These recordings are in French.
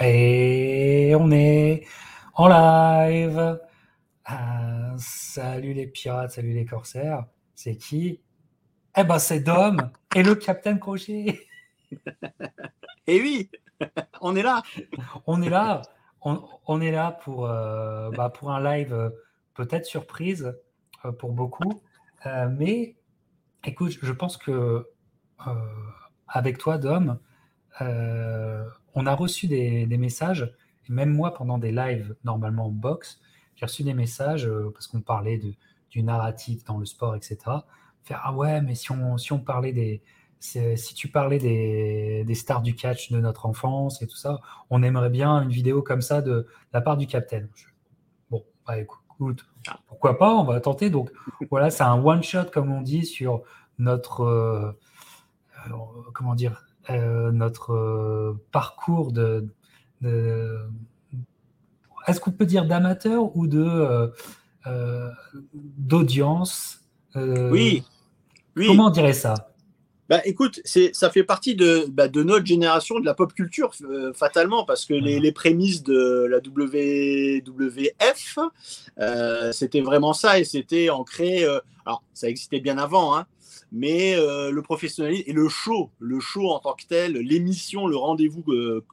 Et on est en live. Ah, salut les pirates, salut les corsaires. C'est qui? Eh ben c'est Dom et le Capitaine Crochet. Et oui, on est là. On est là. On, est là pour, euh, bah, pour un live euh, peut-être surprise euh, pour beaucoup. mais écoute, je pense que avec toi, Dom, on a reçu des, messages, même moi pendant des lives normalement box, j'ai reçu des messages euh, parce qu'on parlait de, du narratif dans le sport, etc. Faire ah ouais, mais si on, si on parlait des. Si tu parlais des, des, stars du catch de notre enfance et tout ça, on aimerait bien une vidéo comme ça de, la part du capitaine. bon, bah écoute, pourquoi pas, on va tenter. Donc voilà, c'est un one shot comme on dit sur notre euh, euh, comment dire notre euh, parcours de, est-ce qu'on peut dire d'amateur ou de euh, d'audience oui. oui. Comment on dirait ça? Bah, écoute, ça fait partie de, bah, de, notre génération, de la pop culture, fatalement, parce que les, les, prémices de la WWF, c'était vraiment ça, et c'était ancré. alors, ça existait bien avant, hein, mais euh, le professionnalisme et le show, le show en tant que tel, l'émission, le rendez-vous euh,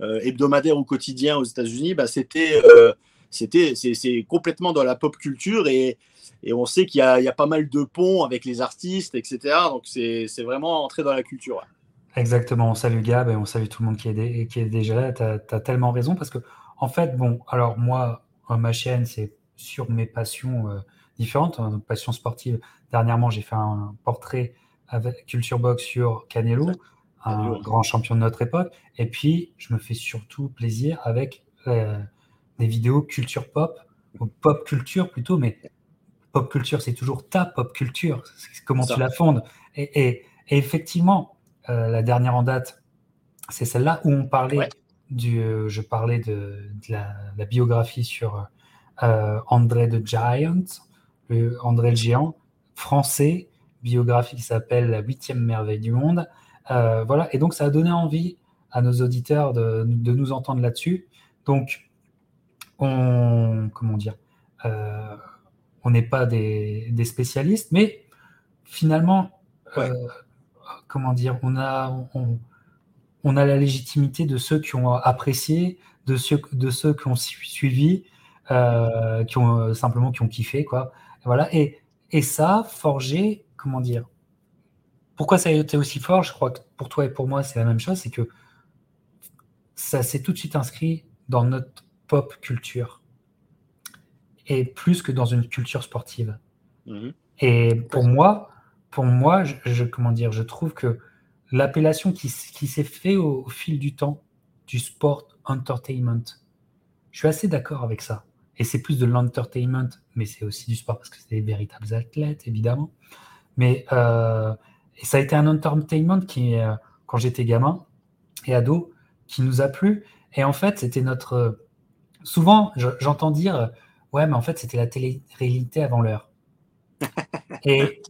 euh, hebdomadaire ou quotidien aux États-Unis, bah, c'était, c'était, c'est, complètement dans la pop culture et, et on sait qu'il y a, y a, pas mal de ponts avec les artistes, etc. Donc c'est, vraiment entré dans la culture. Exactement. On salue Gab et on salue tout le monde qui est, qui est déjà là. Tu as, tellement raison parce que, en fait, bon, alors moi, ma chaîne, c'est sur mes passions différentes, hein, passions sportives Dernièrement, j'ai fait un portrait avec Culture Box sur Canelo, un grand champion de notre époque. Et puis, je me fais surtout plaisir avec euh, des vidéos culture pop, ou pop culture plutôt, mais pop culture, c'est toujours ta pop culture. Comment tu la fondes. Et, effectivement, euh, la dernière en date, c'est celle-là où on parlait du. Euh, je parlais de, la, biographie sur André the Giant, André le Géant français, biographie qui s'appelle La huitième merveille du monde. Euh, voilà, et donc ça a donné envie à nos auditeurs de, nous entendre là-dessus. Donc, on, comment dire, euh, on n'est pas des, spécialistes, mais finalement, euh, comment dire, on a, on, a la légitimité de ceux qui ont apprécié, de ceux, de ceux qui ont suivi, qui ont simplement qui ont kiffé, quoi. Voilà, et et ça a forgé, comment dire, pourquoi ça a été aussi fort, je crois que pour toi et pour moi, c'est la même chose, c'est que ça s'est tout de suite inscrit dans notre pop culture. Et plus que dans une culture sportive. Mhm. Et pour moi, pour moi, je, comment dire, je trouve que l'appellation qui, s'est fait au, fil du temps du sport entertainment, je suis assez d'accord avec ça. Et c'est plus de l'entertainment, mais c'est aussi du sport parce que c'est des véritables athlètes, évidemment. Mais euh, et ça a été un entertainment qui, euh, quand j'étais gamin et ado, qui nous a plu. Et en fait, c'était notre. Souvent, j'entends dire Ouais, mais en fait, c'était la télé-réalité avant l'heure. Et.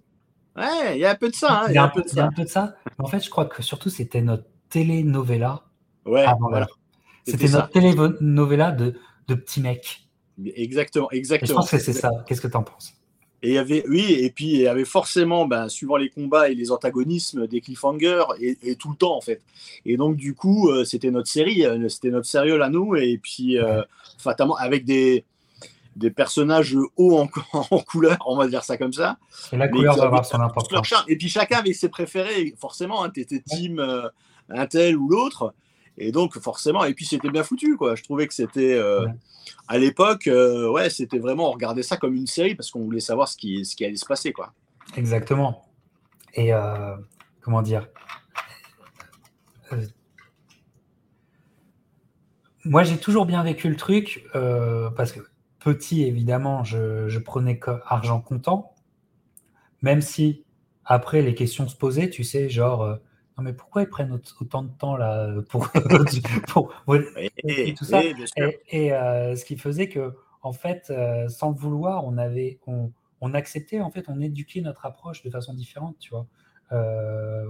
Ouais, il y a un peu de ça. Hein, il y, a un peu de ça. un peu de ça. Mais en fait, je crois que surtout, c'était notre télé-novella ouais, avant l'heure. C'était notre télé-novella de, de petits mecs. Exactement, exactement. je pense que c'est ça. Qu'est-ce que tu en penses? Et il y avait, oui, et puis il y avait forcément, ben, suivant les combats et les antagonismes, des cliffhangers, et, tout le temps, en fait. Et donc, du coup, euh, c'était notre série, euh, c'était notre sérieux à nous, et puis, euh, fatalement, avec des, des personnages hauts en, en, couleur, on va dire ça comme ça. Et la couleur va avoir son importance. Et puis, chacun avait ses préférés, forcément, hein, tu étais team un tel ou l'autre. Et donc, forcément, et puis c'était bien foutu, quoi. Je trouvais que c'était, euh, à l'époque, euh, ouais, c'était vraiment, on regardait ça comme une série parce qu'on voulait savoir ce qui, ce qui allait se passer, quoi. Exactement. Et euh, comment dire Moi, j'ai toujours bien vécu le truc parce que petit, évidemment, je, je prenais argent comptant, même si après les questions se posaient, tu sais, genre non mais pourquoi ils prennent autant de temps là pour, et, tout ça? et, euh, ce qui faisait que en fait euh, sans le vouloir on avait on, acceptait en fait on éduquait notre approche de façon différente tu vois? Euh,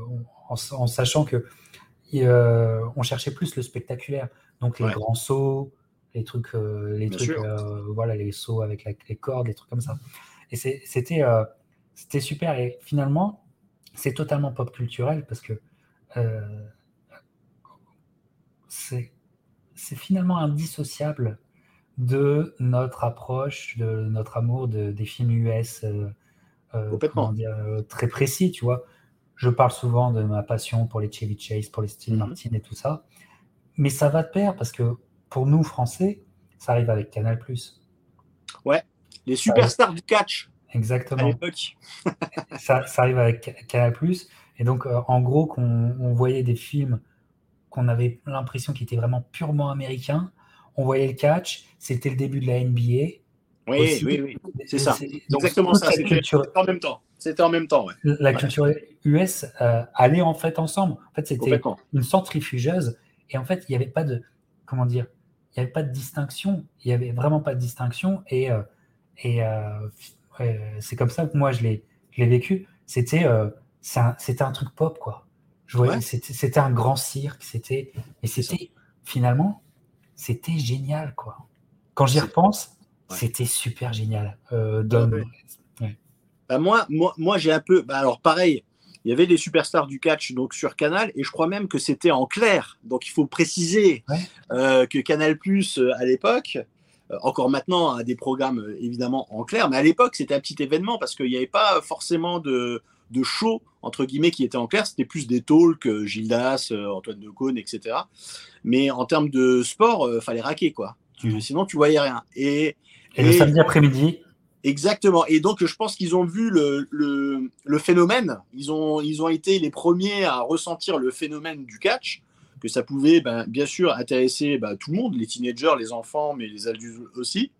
en, sachant que on cherchait plus le spectaculaire. Donc les grands sauts, les trucs, les trucs, voilà, les sauts avec les cordes, les trucs comme ça. Et c'était, c'était super. Et finalement, c'est totalement pop culturel parce que c'est finalement indissociable de notre approche, de notre amour de, des films US euh, euh, euh, très précis, tu vois. Je parle souvent de ma passion pour les Chevy Chase, pour les Steve mhm. Martin et tout ça. Mais ça va de pair parce que pour nous, Français, ça arrive avec Canal+. Ouais, les superstars du catch. Exactement. ça, ça, arrive avec Canal+. Et donc, en gros, qu'on on voyait des films qu'on avait l'impression qu'ils étaient vraiment purement américains, on voyait le catch, c'était le début de la NBA. Oui, oui, oui, c'est ça. exactement ça. C'était en même temps. C'était en même temps, ouais. La culture US euh, allait en fait ensemble. En fait, c'était une centrifugeuse. Et en fait, il n'y avait pas de, comment dire, il n'y avait pas de distinction. Il n'y avait vraiment pas de distinction. Et, euh, et euh, c'est comme ça que moi, je l'ai vécu. C'était c'était un truc pop, quoi. C'était un grand cirque. C'était et c'était finalement c'était génial, quoi. Quand j'y repense, c'était super génial. Euh, bah, moi, moi, moi j'ai un peu. Bah, alors, pareil, il y avait des superstars du catch donc sur Canal, et je crois même que c'était en clair. Donc, il faut préciser euh, que Canal Plus euh, à l'époque, encore maintenant, a des programmes évidemment en clair, mais à l'époque, c'était un petit événement parce qu'il n'y avait pas forcément de, de show entre guillemets qui étaient en clair, c'était plus des talks, euh, Gildas, euh, Antoine Decaune, etc. Mais en termes de sport, il euh, fallait raquer quoi. Tu, sinon, tu voyais rien. Et, le samedi après-midi. Exactement. Et donc, je pense qu'ils ont vu le, le, phénomène. Ils ont, ils ont été les premiers à ressentir le phénomène du catch, que ça pouvait ben, bien sûr intéresser ben, tout le monde, les teenagers, les enfants, mais les adultes aussi.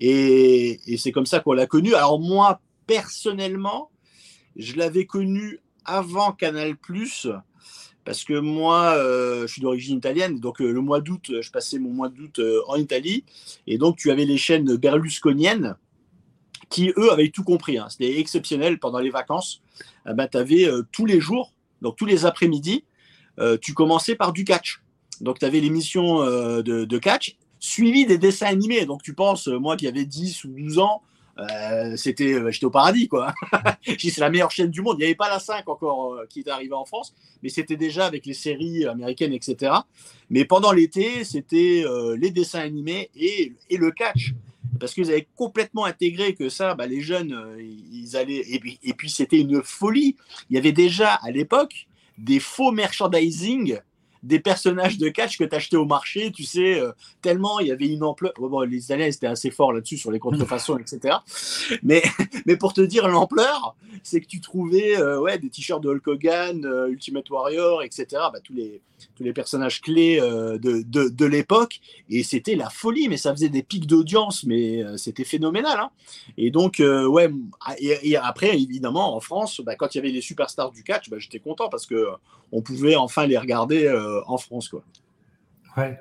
Et, et c'est comme ça qu'on l'a connu. Alors moi, personnellement, je l'avais connu avant Canal+, parce que moi, euh, je suis d'origine italienne, donc euh, le mois d'août, je passais mon mois d'août euh, en Italie, et donc tu avais les chaînes berlusconiennes qui, eux, avaient tout compris. Hein. C'était exceptionnel pendant les vacances. bah, tu avais tous les jours, donc tous les après-midi, tu commençais par du catch. Donc tu avais l'émission de, de, catch, suivi des dessins animés. Donc tu penses, moi qui avais 10 ou 12 ans, euh, c'était, euh, j'étais au paradis, quoi. c'est la meilleure chaîne du monde. Il n'y avait pas la 5 encore euh, qui est arrivée en France, mais c'était déjà avec les séries américaines, etc. Mais pendant l'été, c'était les dessins animés et, et, le catch. Parce qu'ils avaient complètement intégré que ça, bah, les jeunes, ils allaient. Et puis, et puis c'était une folie. Il y avait déjà à l'époque des faux merchandising des personnages de catch que tu achetais au marché, tu sais, euh, tellement il y avait une ampleur. Bon, les Italiens étaient assez forts là-dessus sur les contrefaçons, etc. Mais, mais pour te dire l'ampleur, c'est que tu trouvais euh, ouais, des t-shirts de Hulk Hogan, euh, Ultimate Warrior, etc. Bah, tous, les, tous les personnages clés de, de, de l'époque. Et c'était la folie, mais ça faisait des pics d'audience, mais c'était phénoménal. Hein. Et donc, ouais, et, après, évidemment, en France, bah, quand il y avait les superstars du catch, bah, j'étais content parce que on pouvait enfin les regarder en France. Quoi. Ouais.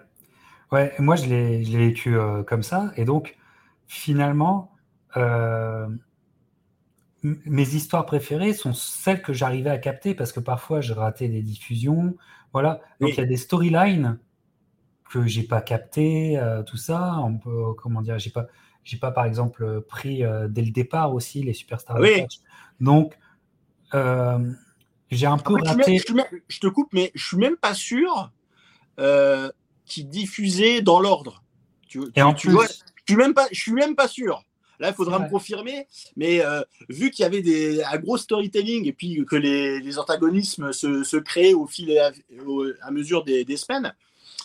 ouais, moi je l'ai vécu euh, comme ça. Et donc, finalement, euh, mes histoires préférées sont celles que j'arrivais à capter parce que parfois je ratais des diffusions. Voilà. Donc il y a des storylines que j'ai pas capté, tout ça. On peut, comment dire, j'ai pas, j'ai pas par exemple pris dès le départ aussi les superstars. Oui. Donc j'ai un peu raté. Je, te coupe, mais je suis même pas sûr euh, qu'ils diffusaient dans l'ordre. Tu, Et en plus, je suis même pas, je suis même pas sûr. Là, il faudra me confirmer. Mais euh, vu qu'il y avait des, un gros storytelling et puis que les, les antagonismes se, se, créaient au fil et à, mesure des, des, semaines,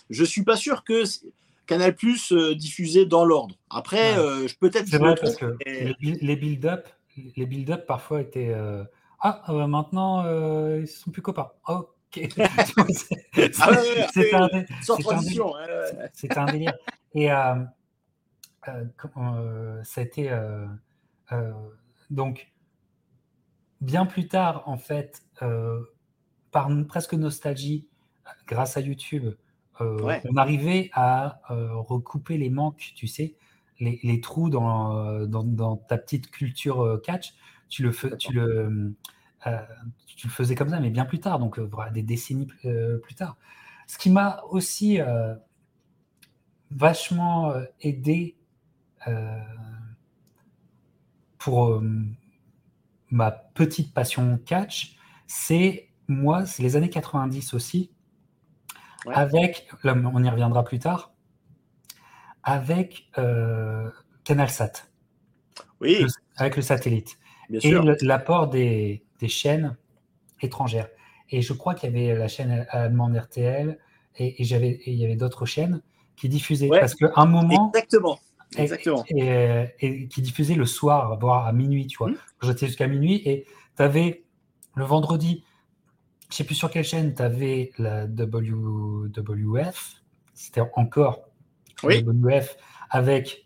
je suis pas sûr que Canal Plus euh, diffusait dans l'ordre. Après, euh, peut-être. C'est vrai parce que les build-up, les build-up parfois étaient ah, euh, maintenant, euh, ils sont plus copains. Ok. c'est un, délire. Et euh, ça a été. donc, bien plus tard, en fait, par presque nostalgie, grâce à YouTube, on arrivait à recouper les manques, tu sais, les, trous dans, dans, ta petite culture catch tu le, tu le, tu le faisais comme ça, mais bien plus tard, donc des décennies plus tard. Ce qui m'a aussi vachement aidé pour ma petite passion catch, c'est moi, c'est les années 90 aussi, avec, on y reviendra plus tard, avec euh, CanalSat. Oui. avec le satellite. Et l'apport des, chaînes étrangères. Et je crois qu'il y avait la chaîne allemande RTL et, j'avais, il y avait d'autres chaînes qui diffusaient. Parce qu'à un moment. Exactement. Exactement. Et, qui diffusaient le soir, voire à minuit, tu vois. Mmh. J'étais jusqu'à minuit et tu avais le vendredi je sais plus sur quelle chaîne, tu avais la WWF, c'était encore WWF, avec,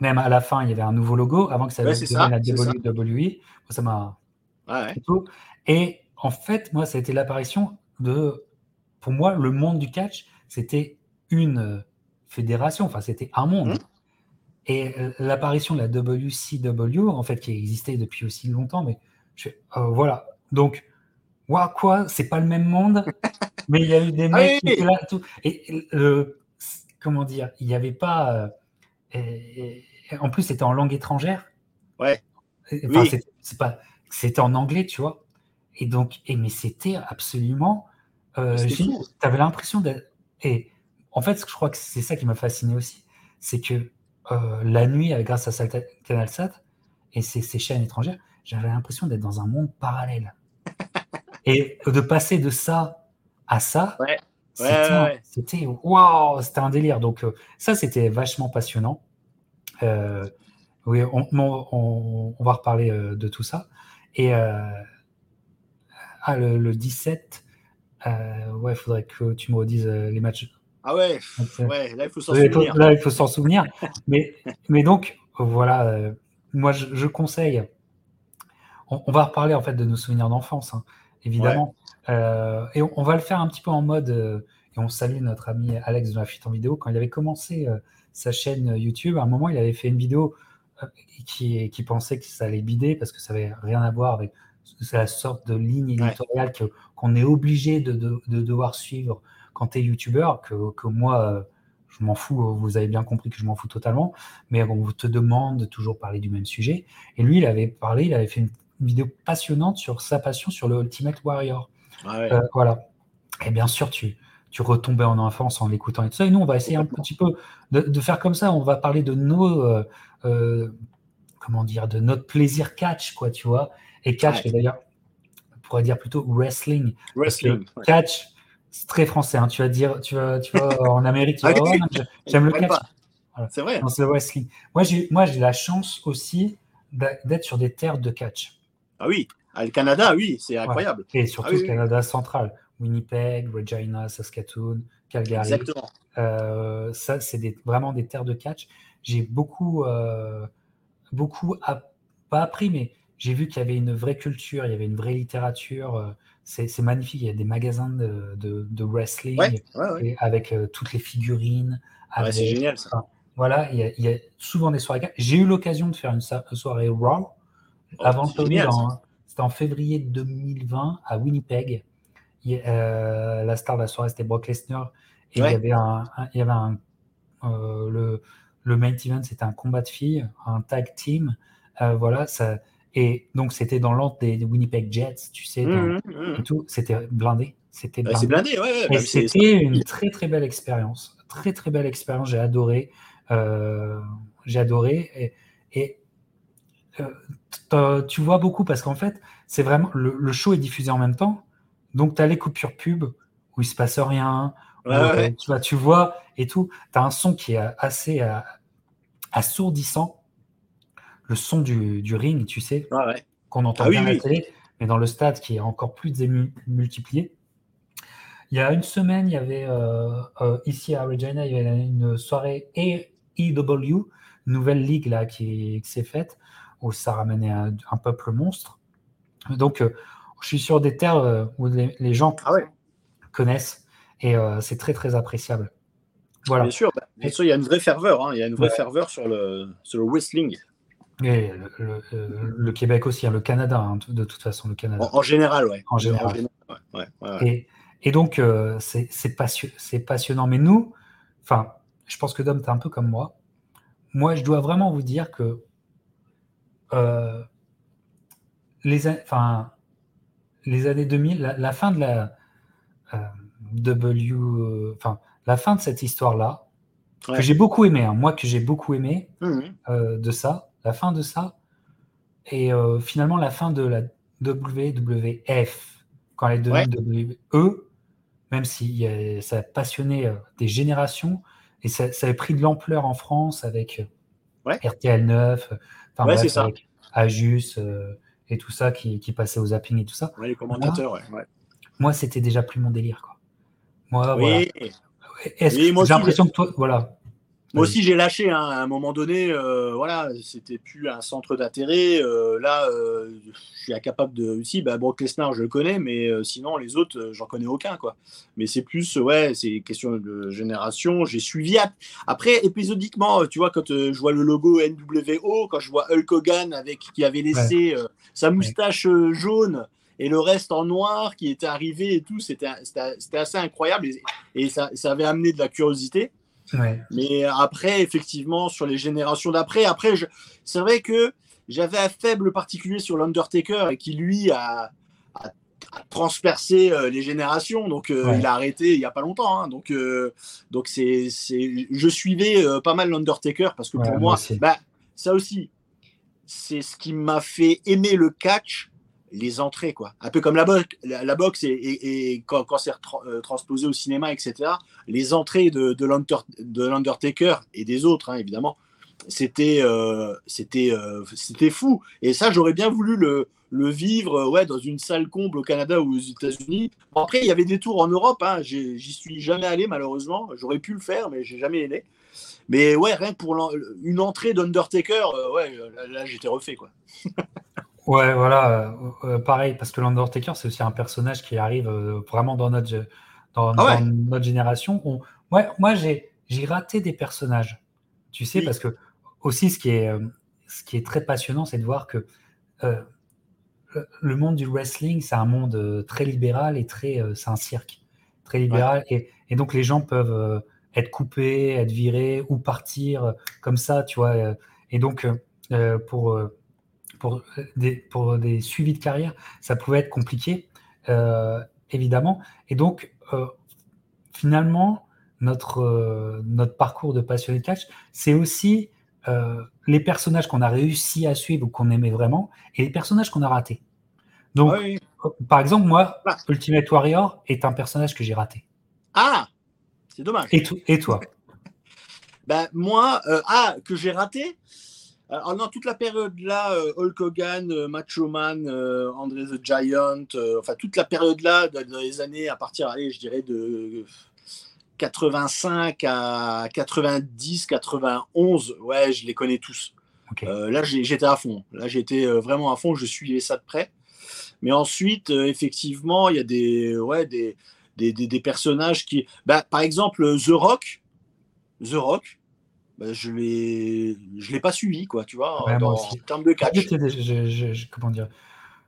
même à la fin, il y avait un nouveau logo, avant que ça devienne la WWE. Ça m'a. Et en fait, moi, ça a été l'apparition de. Pour moi, le monde du catch, c'était une fédération, enfin, c'était un monde. Mmh. Et l'apparition de la WCW, en fait, qui existait depuis aussi longtemps, mais je, euh, voilà. Donc, Waouh, quoi, c'est pas le même monde, mais il y a eu des ah mecs qui étaient là. Tout. Et comment dire, il n'y avait pas. En plus, c'était en langue étrangère. Ouais. Enfin, c'est pas, c'était en anglais, tu vois. Et donc, et, mais c'était absolument. Euh, tu avais l'impression d'être. Et en fait, je crois que c'est ça qui m'a fasciné aussi. C'est que euh, la nuit, grâce à CanalSat et ces, ces chaînes étrangères, j'avais l'impression d'être dans un monde parallèle. Et de passer de ça à ça, c'était waouh, c'était un délire. Donc euh, ça, c'était vachement passionnant. Euh, oui, on, va reparler euh, de tout ça. Et ah, le, 17, ouais, il faudrait que tu me redises les matchs. Ah ouais, ouais là il faut s'en souvenir. Là il faut s'en souvenir. mais, mais donc voilà, moi je, conseille. On, va reparler en fait de nos souvenirs d'enfance. Hein évidemment. Euh, et on, va le faire un petit peu en mode, euh, et on salue notre ami Alex de la fuite en vidéo, quand il avait commencé euh, sa chaîne YouTube, à un moment, il avait fait une vidéo qui, qui pensait que ça allait bider parce que ça n'avait rien à voir avec la sorte de ligne éditoriale qu'on est obligé de, de, devoir suivre quand tu es YouTuber, que, que moi, je m'en fous, vous avez bien compris que je m'en fous totalement, mais on te demande de toujours parler du même sujet. Et lui, il avait parlé, il avait fait une vidéo passionnante sur sa passion sur le Ultimate Warrior. Ah euh, voilà. Et bien sûr, tu, tu retombais en enfance en l'écoutant et tout ça. Et nous, on va essayer un petit peu de, faire comme ça. On va parler de nos, euh, euh, comment dire, de notre plaisir catch, quoi, tu vois. Et catch, d'ailleurs, on pourrait dire plutôt wrestling. Wrestling. Catch, c'est très français. Hein. Tu vas dire, tu vas, tu en Amérique, ah j'aime le catch. C'est vrai. C'est le wrestling. Moi, j'ai, moi, j'ai la chance aussi d'être sur des terres de catch. Ah oui, ah, le Canada, oui, c'est incroyable. Et surtout ah le Canada central. Winnipeg, Regina, Saskatoon, Calgary. Exactement. Euh, ça, c'est vraiment des terres de catch. J'ai beaucoup, euh, beaucoup pas appris, mais j'ai vu qu'il y avait une vraie culture, il y avait une vraie littérature. Euh, c'est magnifique. Il y a des magasins de, de, wrestling avec toutes les figurines. c'est génial ça. voilà, il y, a, souvent des soirées. J'ai eu l'occasion de faire une, soirée Raw Oh, avant Tony, c'était en février 2020 à Winnipeg. Euh, la star de la soirée, c'était Brock Lesnar. Et il y avait un, il y avait un euh, le, le, main event, c'était un combat de filles, un tag team. Euh, voilà, ça, et donc c'était dans l'ordre des, Winnipeg Jets, tu sais, mmh, mmh, mmh. tout. C'était blindé. C'était blindé. blindé ouais, et c'était une très très belle expérience. Très très belle expérience. J'ai adoré. j'ai adoré. Et, et tu vois beaucoup parce qu'en fait, c'est vraiment le, show est diffusé en même temps. Donc, tu as les coupures pub où il se passe rien. Euh, tu, vois, tu vois et tout. Tu as un son qui est assez euh, assourdissant. Le son du, ring, tu sais, qu'on entend ah bien à la télé, mais dans le stade qui est encore plus multiplié. Il y a une semaine, il y avait euh, ici à Regina, il y avait une soirée AEW, nouvelle ligue là qui s'est faite où ça ramenait un, peuple monstre. Donc, euh, je suis sur des terres euh, où les, gens ah connaissent et euh, c'est très très appréciable. Voilà. Bien sûr, bah, il y a une vraie ferveur, hein. il y a une vraie ferveur sur le, sur le wrestling. Et le, Québec aussi, hein, le Canada, hein, de toute façon, le Canada. En, général, ouais. En général. et, et, donc, c'est passionnant. Mais nous, enfin, je pense que Dom, tu es un peu comme moi. Moi, je dois vraiment vous dire que les, enfin, les années 2000, la, fin de la euh, W, enfin, la fin de cette histoire-là, que j'ai beaucoup aimé, hein, moi que j'ai beaucoup aimé mmh. euh, de ça, la fin de ça, et euh, finalement la fin de la WWF, quand elle est devenue WE, même si ça a passionné des générations, et ça, ça, avait pris de l'ampleur en France avec RTL 9, enfin bref, avec Ajus, et tout ça qui, qui, passait aux zapping et tout ça. les commentateurs, moi, ouais. Moi, c'était déjà plus mon délire. Quoi. Moi, oui. voilà. J'ai l'impression que toi, voilà, moi aussi, j'ai lâché hein, à un moment donné. Euh, voilà, c'était plus un centre d'intérêt. Euh, là, euh, je suis incapable de. aussi bah, Brock Lesnar, je le connais, mais sinon, les autres, j'en connais aucun. quoi. Mais c'est plus, ouais, c'est question de génération. J'ai suivi. Après, épisodiquement, tu vois, quand je vois le logo NWO, quand je vois Hulk Hogan avec, qui avait laissé sa moustache jaune et le reste en noir qui était arrivé et tout, c'était assez incroyable et, et ça, ça, avait amené de la curiosité. Mais après, effectivement, sur les générations d'après, après, c'est vrai que j'avais un faible particulier sur l'Undertaker et qui, lui, a, transpercé euh, les générations. Donc, euh, il a arrêté il n'y a pas longtemps. Hein. donc, euh, donc c'est, je suivais pas mal l'Undertaker parce que pour moi, bah, ça aussi, c'est ce qui m'a fait aimer le catch les entrées, quoi. Un peu comme la, boxe, et, quand, c'est euh, transposé au cinéma, etc. Les entrées de, de l'Undertaker et des autres, hein, évidemment, c'était euh, euh, c'était fou. Et ça, j'aurais bien voulu le, le vivre ouais, dans une salle comble au Canada ou aux États-Unis. après, il y avait des tours en Europe. Hein. J'y suis jamais allé, malheureusement. J'aurais pu le faire, mais j'ai jamais aimé. Mais ouais, rien que pour une entrée d'Undertaker, ouais, là, là j'étais refait, quoi. Ouais, voilà, euh, euh, pareil, parce que l'Undertaker, c'est aussi un personnage qui arrive euh, vraiment dans notre, dans, ah notre génération. ouais, moi, j'ai, j'ai raté des personnages, tu sais, parce que aussi, ce qui est, ce qui est très passionnant, c'est de voir que le monde du wrestling, c'est un monde très libéral et très, c'est un cirque, très libéral. Et, et, donc, les gens peuvent être coupés, être virés ou partir comme ça, tu vois. Et donc, pour pour des, pour des suivis de carrière, ça pouvait être compliqué, euh, évidemment. Et donc, euh, finalement, notre, euh, notre parcours de passionné de catch, c'est aussi les personnages qu'on a réussi à suivre ou qu'on aimait vraiment et les personnages qu'on a ratés. Donc, par exemple, moi, ah. Ultimate Warrior est un personnage que j'ai raté. Ah, c'est dommage. Et, et toi? Ben, Moi, ah, que j'ai raté? Alors, dans toute la période-là, euh, Hulk Hogan, euh, Macho Man, euh, André the Giant, enfin, toute la période-là, dans les années à partir, allez, je dirais, de 85 à 90, 91, ouais, je les connais tous. là, j'étais à fond. Là, j'étais vraiment à fond. Je suivais ça de près. Mais ensuite, effectivement, il y a des, ouais, des, des, des, personnages qui. Bah, par exemple, The Rock. The Rock, bah, je l'ai je l'ai pas suivi quoi tu vois en termes de catch. Comment dire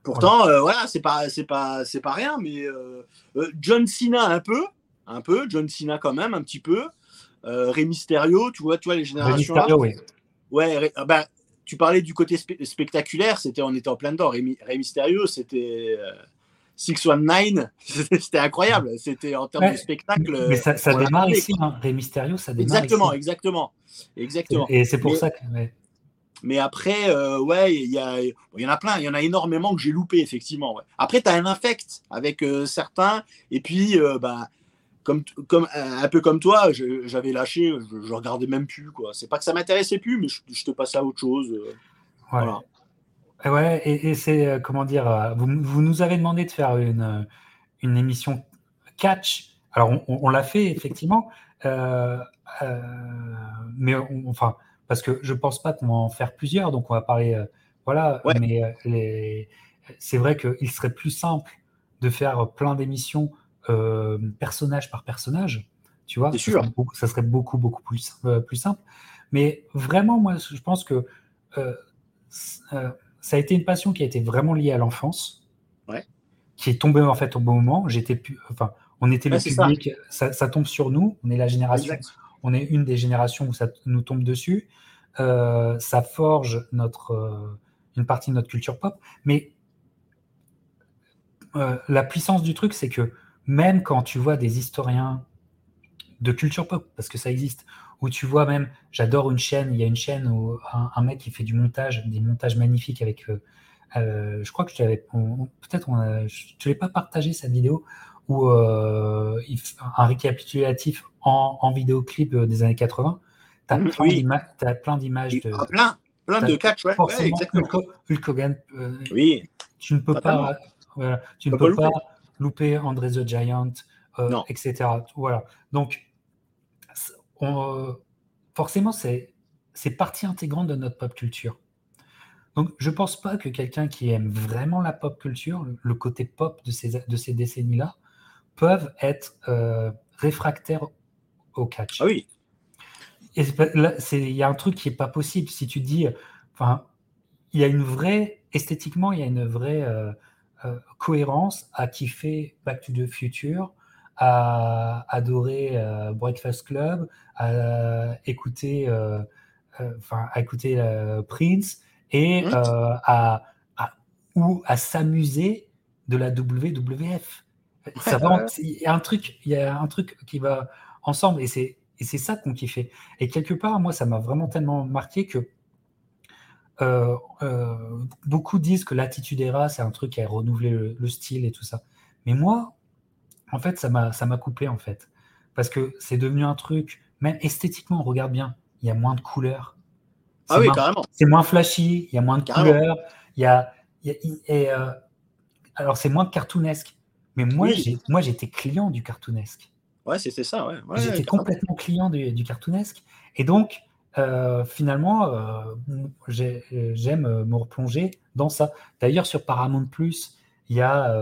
pourtant voilà, euh, voilà c'est pas c'est pas c'est pas rien mais euh, euh, John Cena un peu un peu John Cena quand même un petit peu Rey Mysterio tu vois tu vois les générations Mysterio, oui. ouais bah, tu parlais du côté spectaculaire c'était on était en plein dedans. Rey, Mysterio c'était 619, c'était incroyable. C'était en termes de spectacle. Mais ça, démarre ici, hein. Rey Mysterio, ça démarre Exactement, exactement. exactement. Et c'est pour ça que. Mais après, euh, ouais, il y, y en a plein, il y en a énormément que j'ai loupé, effectivement. Après, tu as un infect avec euh, certains, et puis, euh, bah, comme, comme, un peu comme toi, j'avais lâché, je, je, regardais même plus. quoi. C'est pas que ça m'intéressait plus, mais je, te passais à autre chose. Voilà. Ouais, et, c'est, euh, comment dire, euh, vous, vous, nous avez demandé de faire une, euh, une émission catch. Alors, on, l'a fait, effectivement, mais enfin, parce que je pense pas qu'on va en faire plusieurs, donc on va parler, voilà, mais les, c'est vrai qu'il serait plus simple de faire plein d'émissions personnage par personnage, tu vois. C'est sûr. Ça serait beaucoup, beaucoup plus, plus simple. Mais vraiment, moi, je pense que ça a été une passion qui a été vraiment liée à l'enfance, ouais. qui est tombée en fait au bon moment. J'étais, enfin, on était le public, ça. Ça, tombe sur nous. On est la génération, on est une des générations où ça nous tombe dessus. Euh, ça forge notre, euh, une partie de notre culture pop. Mais euh, la puissance du truc, c'est que même quand tu vois des historiens de culture pop, parce que ça existe, où tu vois même, j'adore une chaîne, il y a une chaîne où un, mec qui fait du montage, des montages magnifiques avec, je crois que je peut-être je ne l'ai pas partagé cette vidéo, où un récapitulatif en, en vidéoclip des années 80, tu as, as, plein d'images de. Ah, plein, plein de catch, ouais, ouais exactement. Hulk, Hogan. Euh, oui. Tu ne peux pas, voilà, tu ne peux pas, louper. André the Giant, euh, etc. Voilà. Donc, on, euh, forcément, c'est partie intégrante de notre pop culture. Donc, je pense pas que quelqu'un qui aime vraiment la pop culture, le, côté pop de ces, de ces décennies-là, peuvent être euh, réfractaires au catch. Ah oui, il y a un truc qui est pas possible. Si tu dis, enfin, il y a une vraie, esthétiquement, il y a une vraie euh, euh, cohérence à kiffer Back to the Future, à adorer euh, Breakfast Club, à écouter, enfin, à écouter Prince et mmh. à, ou à s'amuser de la WWF. il y a un truc, il y a un truc qui va ensemble et c'est et c'est ça qu'on kiffait. Et quelque part, moi, ça m'a vraiment tellement marqué que euh, euh, beaucoup disent que l'attitude Era, c'est un truc qui a renouvelé le, style et tout ça. Mais moi, en fait, ça m'a, ça m'a coupé, en fait. Parce que c'est devenu un truc, même esthétiquement, on regarde bien, il y a moins de couleurs. Ah oui, carrément. C'est moins flashy, il y a moins de couleurs. Il y a, et, euh, alors, c'est moins cartoonesque. Mais moi, moi, j'étais client du cartoonesque. Ouais, c'était ça, ouais. J'étais complètement client du, cartoonesque. Et donc, euh, finalement, euh, j'aime me replonger dans ça. D'ailleurs, sur Paramount Plus, il y a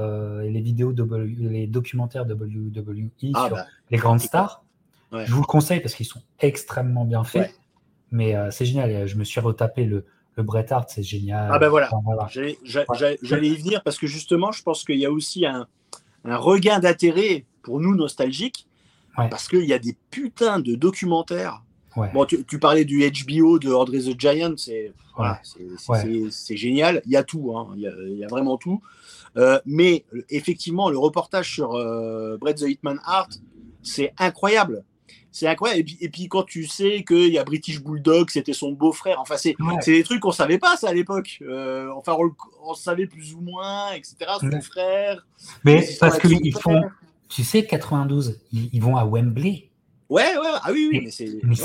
les vidéos, les documentaires WWE ah, sur bah, les grandes stars. Je vous le conseille parce qu'ils sont extrêmement bien faits. Mais c'est génial. Je me suis retapé le, le Bret Hart, c'est génial. Ah ben voilà. J'allais y venir parce que justement, je pense qu'il y a aussi un, un regain d'intérêt pour nous nostalgiques parce qu'il y a des putains de documentaires. Bon, tu, parlais du HBO de André the Giant, c'est c'est génial. Il y a tout, hein. il, y a, vraiment tout. Euh, mais effectivement, le reportage sur euh, Brett the Hitman Hart, c'est incroyable. C'est incroyable. Et puis, et puis, quand tu sais qu'il y a British Bulldog, c'était son beau-frère. Enfin, c'est des trucs qu'on savait pas ça à l'époque. Euh, enfin, on, savait plus ou moins, etc. Son frère. Mais parce qu'ils font, tu sais, 92, ils, vont à Wembley. Ouais, ouais, ah oui, oui, mais, c'est. Mais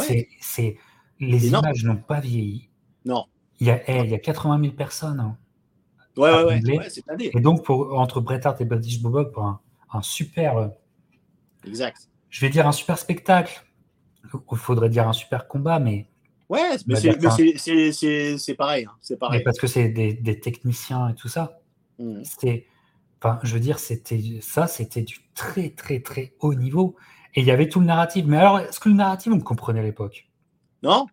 c'est, les images n'ont pas vieilli. Non. Il y a, il y a 80 000 personnes. Hein, ouais, ouais, ouais, c'est Et donc, pour, entre Bret Hart et British Bulldog, pour un, un, super. Euh, exact. Je vais dire un super spectacle. Il faudrait dire un super combat, mais. Ouais, mais c'est pareil. Hein, c'est pareil. parce que c'est des, des, techniciens et tout ça. Mmh. C'est je veux dire, c'était ça, c'était du très, très, très haut niveau. Et il y avait tout le narratif. Mais alors, est-ce que le narratif, on le comprenait à l'époque? Non,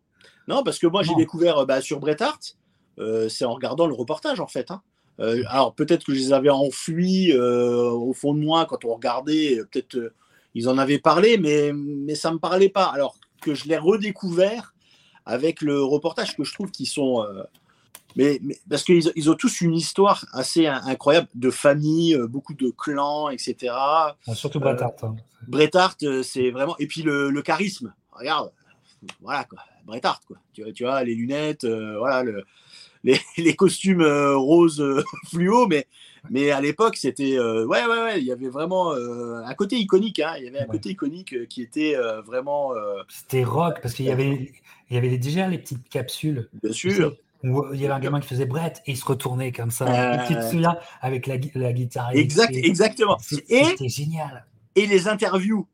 non, parce que moi, j'ai découvert euh, bah, sur Bret Hart, euh, c'est en regardant le reportage, en fait. Hein. Euh, alors, peut-être que je les avais enfuis au fond de moi quand on regardait. Peut-être ils en avaient parlé, mais, mais ça ne me parlait pas. Alors que je l'ai redécouvert avec le reportage que je trouve qu'ils sont mais, parce qu'ils ils ont tous une histoire assez incroyable de famille, euh, beaucoup de clans, etc. surtout Bret Hart. Hein. Bret Hart, euh, c'est vraiment. Et puis le, le, charisme. Regarde, voilà quoi. Bret Hart, quoi. Tu, tu vois, les lunettes, euh, voilà, le, les, les, costumes roses fluo, mais, mais à l'époque, c'était. ouais, ouais, ouais. Il y avait vraiment un côté iconique. Hein. Il y avait un côté iconique qui était vraiment. C'était rock, parce qu'il y avait, il y avait déjà les petites capsules. Bien sûr il y avait un gamin qui faisait Brett et il se retournait comme ça. Euh... Tu te souviens avec la, la guitare. Exact, exactement. C'était génial. Et les interviews.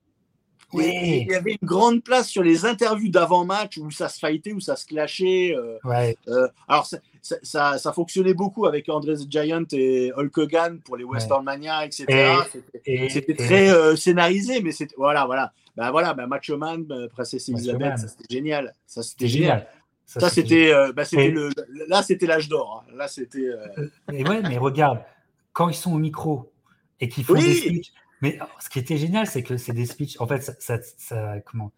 Il y avait une grande place sur les interviews d'avant-match où ça se fightait, où ça se clashait. Euh, ouais. euh, alors, ça, ça, ça, fonctionnait beaucoup avec André the Giant et Hulk Hogan pour les Western Mania, etc. C'était très euh, scénarisé, mais c'était. Voilà, voilà. Ben voilà, ben Macho Man, Princesse Elizabeth, ça c'était génial. Ça c'était génial. Ça, c'était, euh, bah, le, là, c'était l'âge d'or. Hein. Là, c'était. Euh, et ouais, mais regarde, quand ils sont au micro et qu'ils font des speeches. Mais ce qui était génial, c'est que c'est des speeches. En fait, ça, ça, comment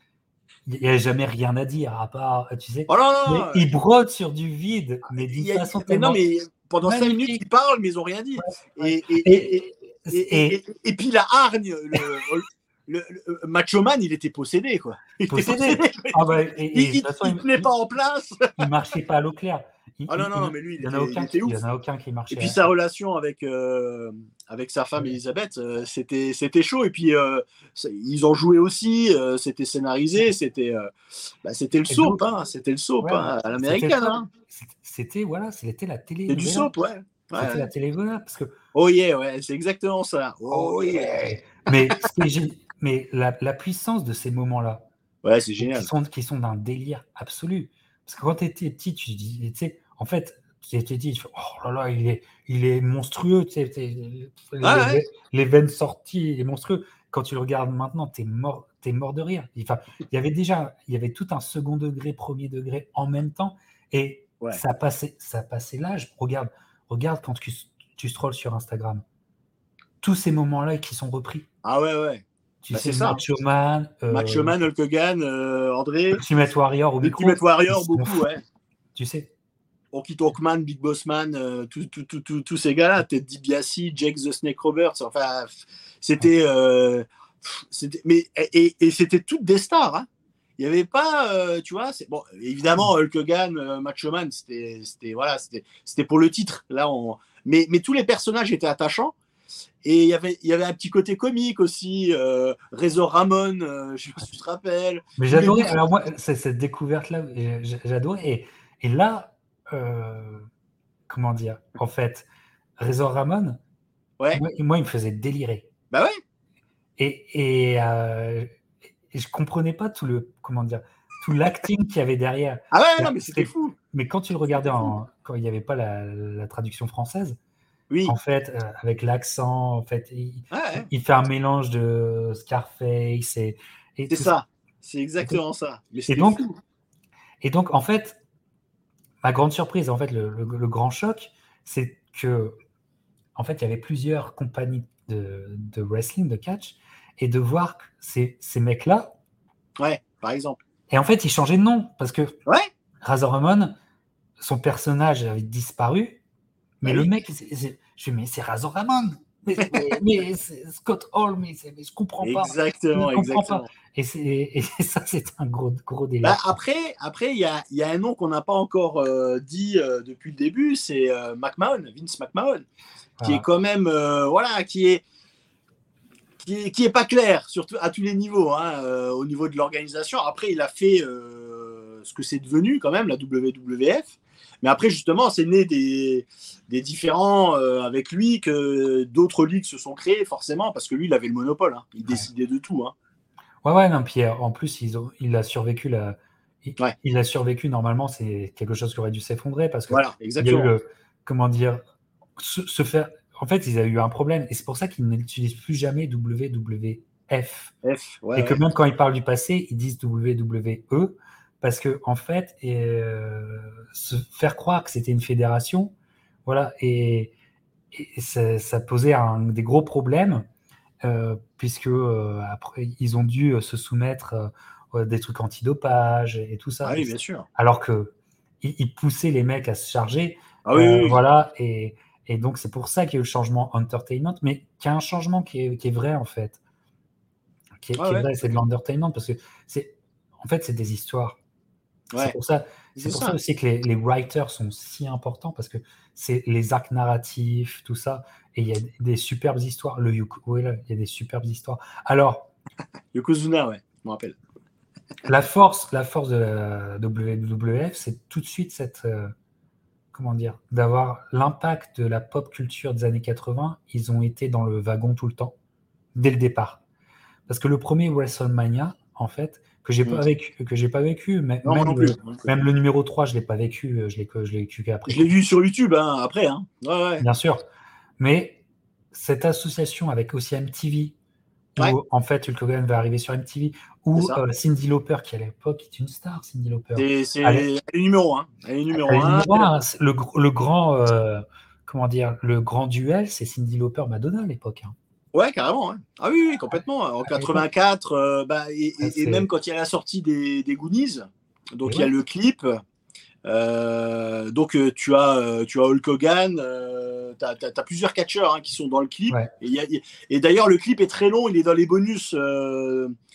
il n'y a jamais rien à dire à part, tu sais. Oh non, non, ils brodent sur du vide, mais d'une façon tellement. Non, mais pendant cinq minutes, ils parlent, mais ils n'ont rien dit. et, et, et, et, puis la hargne, le, le, le, Macho Man, il était possédé, quoi. Il possédé. Ah bah, il ne tenait pas en place. Il marchait pas à l'eau claire. ah non, non, mais lui, il, il, y en a aucun, il, y en a aucun qui marchait. Et puis sa relation avec, euh, avec sa femme Elisabeth, euh, c'était, c'était chaud. Et puis euh, ils ont joué aussi, euh, c'était scénarisé, c'était, euh, bah, c'était le soap, hein, c'était le soap ouais, hein, à l'américaine. Hein. C'était, voilà, c'était la télé. C'était du soap, ouais. C'était la télé parce que. Oh yeah, ouais, c'est exactement ça. Oh, oh yeah. Mais, mais la, la, puissance de ces moments-là. Ouais, c'est génial. Qui sont, qui sont d'un délire absolu. Parce que quand tu étais petit, tu dis, tu sais, en fait, tu étais dit, oh là là, il est, il est monstrueux, tu sais, les, ah, ouais. les, veines sorties, il est monstrueux. Quand tu le regardes maintenant, tu es mort, es mort de rire. Enfin, il y avait déjà, il y avait tout un second degré, premier degré en même temps, et ouais. ça passait, ça passait l'âge. Regarde, regarde quand tu, tu scrolles sur Instagram, tous ces moments-là qui sont repris. Ah ouais, ouais. Tu bah sais, ça. Macho Man, euh, Macho Man, Hulk Hogan, euh, André. Ultimate Warrior au micro. Ultimate Warrior, beaucoup, ouais. Tu sais. Oki Talkman, Big Boss Man, euh, tous ces gars-là, Ted DiBiase, Jake the Snake Roberts, enfin, c'était. Euh, mais, et, et c'était toutes des stars. Hein. Il n'y avait pas, euh, tu vois, bon, évidemment, Hulk Hogan, euh, Macho Man, c'était voilà, pour le titre. Là, on, mais, mais tous les personnages étaient attachants. Et il y avait, il y avait un petit côté comique aussi. Euh, Razor Ramon, euh, je sais pas si tu te rappelles. Mais j'adorais, alors moi, cette découverte-là, j'adorais. Et, et, là, euh, comment dire, en fait, Razor Ramon, ouais. moi, moi, il me faisait délirer. Bah ouais. Et, et, euh, et, je comprenais pas tout le, comment dire, tout l'acting qu'il y avait derrière. Ah ouais, non, mais c'était fou. Mais quand tu le regardais en, quand il n'y avait pas la, la traduction française, oui. En fait, euh, avec l'accent, en fait, il, ouais. il, fait un mélange de Scarface et. et c'est ça, c'est exactement ça. Mais et, donc, fou. et donc, en fait, ma grande surprise, en fait, le, le, le grand choc, c'est que, en fait, il y avait plusieurs compagnies de, de wrestling, de catch, et de voir ces, ces mecs-là. Ouais, par exemple. Et en fait, ils changeaient de nom parce que ouais. Razor Ramon, son personnage avait disparu mais oui. le mec, c est, c est, je dis, mais c'est Razor Ramon. Mais, mais, mais Scott Hall, mais, mais, je comprends pas. Exactement, je comprends exactement. Pas. Et, et, ça, c'est un gros, gros délire. Bah après, après, il y a, y a, un nom qu'on n'a pas encore euh, dit euh, depuis le début, c'est euh, McMahon, Vince McMahon, qui ah. est quand même, voilà, qui est, qui est, qui est pas clair, surtout à tous les niveaux, hein, au niveau de l'organisation. Après, il a fait ce que c'est devenu quand même la WWF. Mais après, justement, c'est né des, des différents euh, avec lui que d'autres ligues se sont créées, forcément, parce que lui, il avait le monopole. Hein. Il décidait de tout. Hein. Ouais, ouais, non, puis en plus, ils ont, il a survécu. La, il, ouais. il a survécu, normalement, c'est quelque chose qui aurait dû s'effondrer, parce que voilà, exactement. Il y a eu le, comment dire, se, se, faire. En fait, ils avaient eu un problème, et c'est pour ça qu'ils n'utilisent plus jamais WWF. F, ouais, et que même quand ils parlent du passé, ils disent WWE parce que en fait, euh, se faire croire que c'était une fédération, voilà, et, et ça, ça, posait un, des gros problèmes euh, puisque euh, après ils ont dû se soumettre à des trucs antidopage et tout ça. Ah oui, bien sûr. Alors que ils, ils poussaient les mecs à se charger, ah oui, oui, oui. voilà, et, et donc c'est pour ça qu'il y a eu le changement entertainment, mais qu'il y a un changement qui est, qui est vrai en fait, qui est, ah qui est vrai, c'est de l'entertainment parce que c'est, en fait, c'est des histoires. Ouais. C'est pour ça, c'est pour ça. ça. aussi que les, les, writers sont si importants parce que c'est les arcs narratifs, tout ça. Et il y a des superbes histoires. Le Yuko, oui, là, il y a des superbes histoires. Alors. Yokozuna, ouais, je me rappelle. la force, la force de la WWF, c'est tout de suite cette. Euh, comment dire D'avoir l'impact de la pop culture des années 80. Ils ont été dans le wagon tout le temps, dès le départ. Parce que le premier WrestleMania, en fait, que j'ai pas vécu, que j'ai pas vécu, non, même, non le, plus, même, le, numéro 3, je l'ai pas vécu, je l'ai, je l'ai vécu qu'après. Je l'ai vu sur YouTube, hein, après, hein. Ouais, ouais. Bien sûr. Mais cette association avec aussi MTV, où en fait Hulk Hogan va arriver sur MTV, ou euh, Cindy Lauper, qui à l'époque est une star, Cindy Lauper. C'est elle... numéro 1. Elle est numéro 1. Le, le, grand, euh, comment dire, le grand duel, c'est Cindy Lauper Madonna à l'époque. Hein. Ouais, carrément. Hein. Ah oui, oui, complètement. En 84, euh, bah, et, et, même quand il y a la sortie des, des Goonies, donc il y a le clip. Euh, donc tu as tu as Hulk Hogan, euh, tu as, plusieurs catcheurs hein, qui sont dans le clip. Et, et d'ailleurs le clip est très long, il est dans les bonus.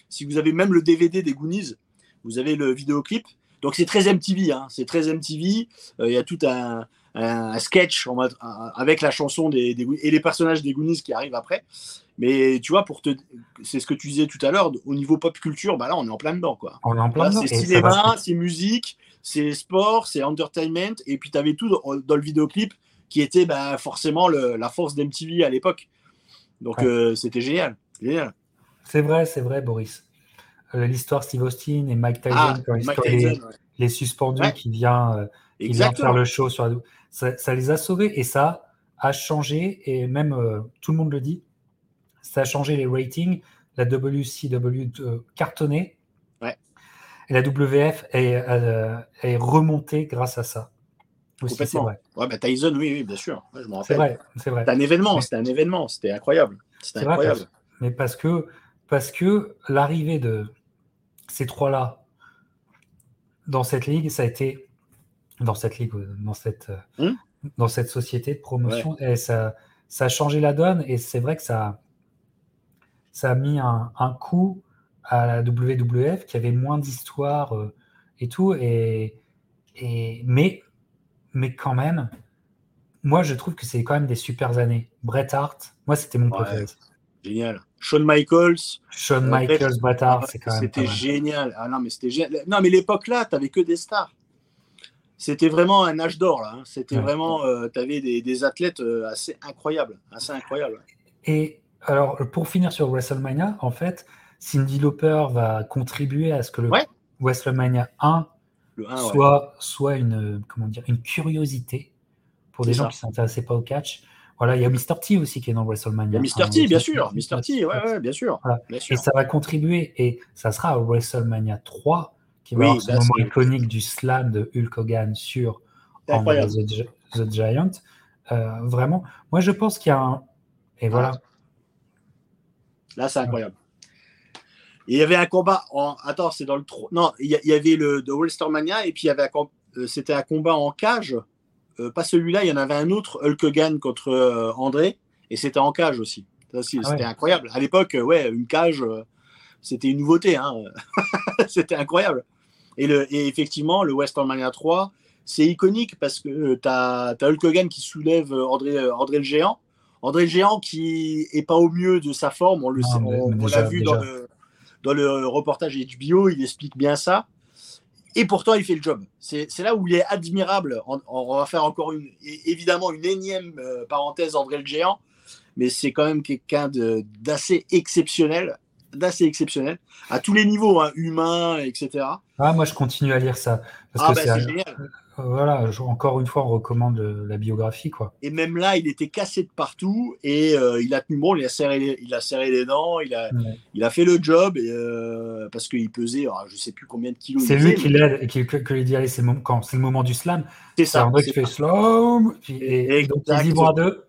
si vous avez même le DVD des Goonies, vous avez le vidéoclip. Donc c'est très MTV, hein, c'est très MTV. Il y a tout un, un sketch avec la chanson des, et les personnages des Goonies qui arrivent après. Mais tu vois, pour te, c'est ce que tu disais tout à l'heure, au niveau pop culture, bah là, on est en plein dedans, quoi. On est en plein dedans. C'est cinéma, c'est musique, c'est sport, c'est entertainment, et puis tu avais tout dans, le vidéoclip qui était bah, forcément la force d'MTV à l'époque. Donc euh, c'était génial, génial. C'est vrai, c'est vrai, Boris. Euh, l'histoire Steve Austin et Mike Tyson, ah, quand les, les, suspendus qui vient, euh, qui vient faire le show sur la ça, les a sauvés et ça a changé, et même euh, tout le monde le dit, ça a changé les ratings. La WCW euh, cartonnée et la WF euh, est, remontée grâce à ça. Aussi, vrai. Ouais, bah, Tyson, oui, oui, bien sûr. je me rappelle. C'est vrai, c'est vrai. C'était un événement, c'était un événement, c'était incroyable. C'était incroyable. mais parce que, parce que l'arrivée de ces trois-là dans cette ligue, ça a été dans cette ligue, dans cette, euh, hmm dans cette société de promotion. Et ça, ça a changé la donne. Et c'est vrai que ça, ça a mis un, coup à la WWF qui avait moins d'histoire euh, et tout. Et, et, mais, mais quand même, moi, je trouve que c'est quand même des super années. Bret Hart, moi, c'était mon préféré. Génial. Shawn Michaels. Shawn Michaels, Bret Hart, c'est quand même. C'était génial. Ah non, mais c'était génial. Non, mais l'époque là, tu que des stars c'était vraiment un âge d'or là. Hein. C'était vraiment, euh, tu avais des, athlètes euh, assez incroyables, assez incroyables. Et alors pour finir sur WrestleMania, en fait, Cindy Lauper va contribuer à ce que le WrestleMania 1, soit, soit une comment dire une curiosité pour des gens qui s'intéressaient pas au catch. Voilà, il y a Mr. T aussi qui est dans WrestleMania. Mr. T, bien sûr, Mr. T, ouais, ouais, bien sûr, bien sûr. Et ça va contribuer, et ça sera à WrestleMania 3 qui va avoir ce moment iconique du slam de Hulk Hogan sur the, the, Giant. Euh, vraiment, moi je pense qu'il y a un. Et voilà. Ah. Là, c'est incroyable. il y avait un combat en. Attends, c'est dans le 3. Non, il y, avait le de Wallstermania et puis il y avait euh, c'était un combat en cage. Euh, pas celui-là, il y en avait un autre, Hulk Hogan contre André, et c'était en cage aussi. Ah c'était incroyable. À l'époque, ouais, une cage, c'était une nouveauté. Hein. c'était incroyable. Et, le, et effectivement, le Western Mania 3, c'est iconique parce que euh, tu as, Hulk Hogan qui soulève euh, André, euh, André le Géant. André le Géant qui est pas au mieux de sa forme, on, l'a vu dans le, dans le reportage HBO, il explique bien ça. Et pourtant, il fait le job. C'est là où il est admirable. On, va faire encore une, évidemment une énième parenthèse André le Géant, mais c'est quand même quelqu'un d'assez exceptionnel d'assez exceptionnel à tous les niveaux, hein, humains, etc. Ah, moi, je continue à lire ça. Parce ah, que bah, c'est génial. Voilà, encore une fois, on recommande la biographie. quoi. Et même là, il était cassé de partout et euh, il a tenu bon, il a serré les, il a serré les dents, il a, il a fait le job et, euh, parce qu'il pesait, alors, je sais plus combien de kilos. C'est lui qui l'aide et qui, que, lui dit allez, c'est le, moment, c'est le moment du slam. C'est ça. Qui fait slow, et, et donc ils y à deux.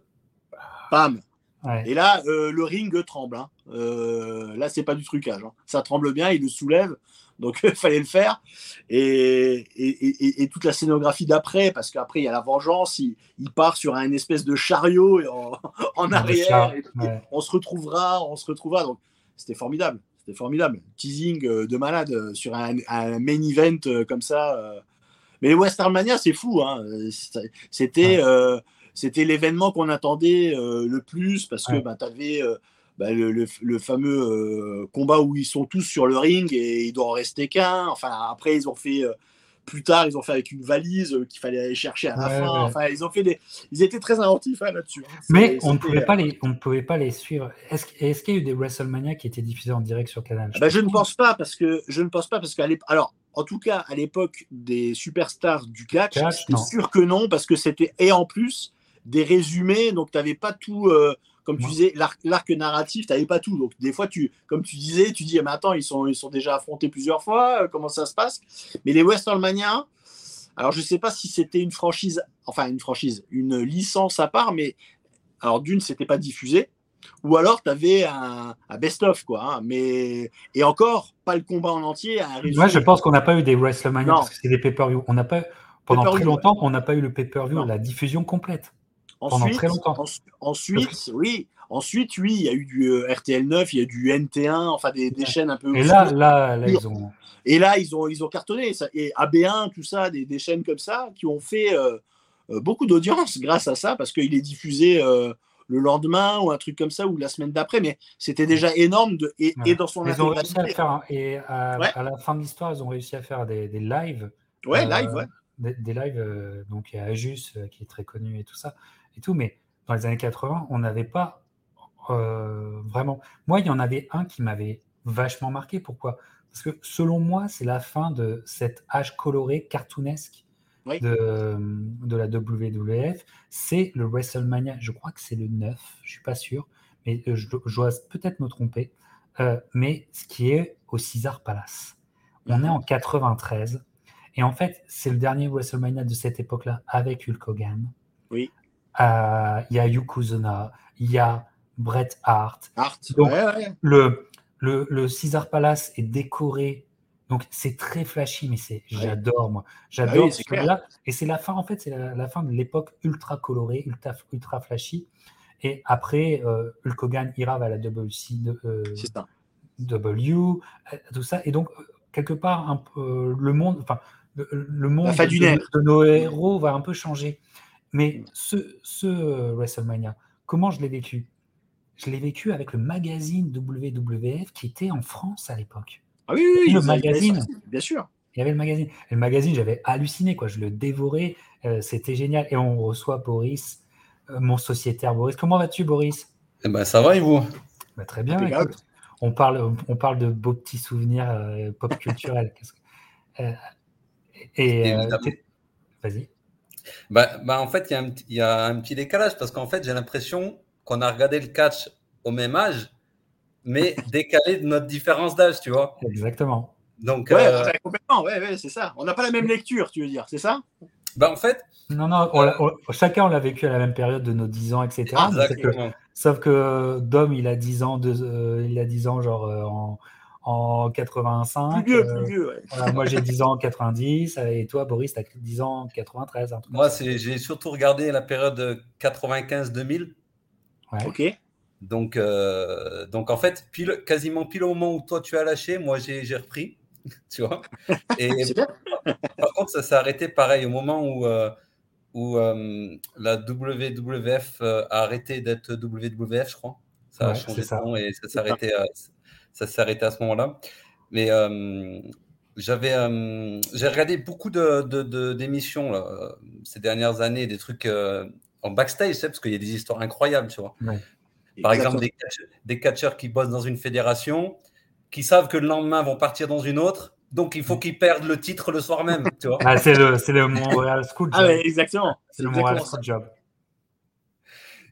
Et là, euh, le ring tremble. Hein. Euh, là, c'est pas du trucage. Hein. Ça tremble bien, il le soulève. Donc, il fallait le faire. Et, et, toute la scénographie d'après, parce qu'après, il y a la vengeance. Il, part sur un espèce de chariot en, arrière. On se retrouvera, on se retrouvera. Donc, c'était formidable. C'était formidable. Teasing euh, de malade sur un, main event comme ça. Mais les Western Mania, c'est fou. Hein. C'était c'était l'événement qu'on attendait euh, le plus parce que bah, tu avais euh, bah, le, fameux euh, combat où ils sont tous sur le ring et il doit en rester qu'un. Enfin, après, ils ont fait. plus tard, ils ont fait avec une valise qu'il fallait aller chercher à la fin. Enfin, ils ont fait des, ils étaient très inventifs hein, là-dessus. Hein. Mais on ne pouvait pas les, on ne pouvait pas les suivre. Est-ce, est qu'il y a eu des WrestleMania qui étaient diffusés en direct sur Canal? Je, bah, je ne pense pas parce que je ne pense pas parce qu'à l'époque, alors en tout cas à l'époque des superstars du catch, c'est sûr que non parce que c'était et en plus des résumés, donc tu n'avais pas tout, euh, comme tu disais, l'arc narratif, tu n'avais pas tout. Donc, des fois, tu, comme tu disais, tu dis, mais attends, ils sont, ils sont déjà affrontés plusieurs fois, euh, comment ça se passe? Mais les WrestleMania, alors je ne sais pas si c'était une franchise, enfin une franchise, une licence à part, mais alors d'une, c'était pas diffusé, ou alors tu avais un, best-of, quoi. Hein, mais, et encore, pas le combat en entier. Moi, je pense qu'on n'a pas eu des WrestleMania parce que c'est des pay-per-view. On n'a pas, pendant très longtemps, on n'a pas eu le pay-per-view, la diffusion complète. Ensuite, pendant très longtemps. ensuite, oui. Ensuite, oui, il y a eu du euh, RTL 9, il y a du NT1, enfin des, chaînes un peu. Et là, là, là, ils ont. Et là, ils ont, ils ont cartonné. Ça. Et AB1, tout ça, des, des, chaînes comme ça, qui ont fait euh, euh, beaucoup d'audience grâce à ça, parce qu'il est diffusé le lendemain ou un truc comme ça, ou la semaine d'après, mais c'était déjà énorme de, et, dans son Ils ont réussi à faire. Hein. Et à, la fin de l'histoire, ils ont réussi à faire des, des lives. Ouais, live, ouais. Des, lives, donc il y a Ajus qui est très connu et tout ça, et tout, mais dans les années 80, on n'avait pas euh, vraiment. Moi, il y en avait un qui m'avait vachement marqué. Pourquoi? Parce que selon moi, c'est la fin de cet âge coloré, cartoonesque de, de, la WWF. C'est le WrestleMania. Je crois que c'est le 9, je suis pas sûr, mais euh, je, dois peut-être me tromper. Euh, mais ce qui est au Caesar Palace. On est mhm. en 93. Et en fait, c'est le dernier WrestleMania de cette époque-là avec Hulk Hogan. Oui. Il y a Yokozuna, il y a Bret Hart. Donc, Le, le, le Caesar Palace est décoré. Donc, c'est très flashy, mais c'est j'adore, moi. J'adore ce là Et c'est la fin, en fait, c'est la, fin de l'époque ultra colorée, ultra, ultra flashy. Et après, euh, Hulk Hogan ira vers la WC, euh, W, euh, tout ça. Et donc, quelque part, un peu, le monde, enfin, le, monde de, de, nos héros va un peu changer. Mais ce, ce WrestleMania, comment je l'ai vécu? Je l'ai vécu avec le magazine WWF qui était en France à l'époque. Ah oui, oui, le magazine. Bien sûr. Il y avait le magazine. Et le magazine, j'avais halluciné, quoi. Je le dévorais. Euh, c'était génial. Et on reçoit Boris, euh, mon sociétaire Boris. Comment vas-tu, Boris? Eh ben, Ça va et vous? Bah, Très bien. on, parle, on parle de beaux petits souvenirs euh, pop culturels. et vas-y. Bah, bah, en fait, il y, y, a un petit décalage parce qu'en fait, j'ai l'impression qu'on a regardé le catch au même âge, mais décalé de notre différence d'âge, tu vois. Exactement. Donc, ouais, euh, complètement, ouais, ouais c'est ça. On n'a pas la même lecture, tu veux dire, c'est ça? Bah, En fait. Non, non, chacun on l'a vécu à la même période de nos 10 ans, etc. sauf que Dom, il a 10 ans, de, euh, il a 10 ans genre euh, en, en 85. Plus vieux, plus vieux. moi, j'ai 10 ans en 90. Et toi, Boris, tu as 10 ans en 93. moi, j'ai surtout regardé la période 95-2000. Ok. Donc, euh, donc en fait, pile, quasiment pile au moment où toi tu as lâché, moi j'ai repris, tu vois. Et par, contre, ça s'est arrêté pareil au moment où, euh, où euh, la WWF a arrêté d'être WWF, je crois. Ça a changé de nom et ça s'est arrêté, ça s'est arrêté à ce moment-là. Mais j'avais, j'ai regardé beaucoup de, d'émissions ces dernières années, des trucs en backstage, parce qu'il y a des histoires incroyables, tu vois. Par exemple, des catcheurs, qui bossent dans une fédération, qui savent que le lendemain vont partir dans une autre, donc il faut qu'ils perdent le titre le soir même, tu vois. Ah, c'est le, c'est le Montréal School ah Job. Ah, exactement. C'est le Montréal School Job.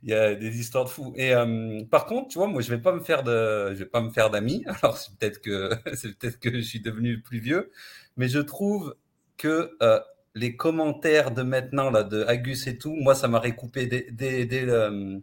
Il y a des histoires de fous. Et euh, par contre, tu vois, moi, je vais pas me faire de, je vais pas me faire d'amis. Alors, c'est peut-être que, c'est peut-être que je suis devenu plus vieux, mais je trouve que euh, les commentaires de maintenant, là, de Agus et tout, moi, ça m'a recoupé des. Euh,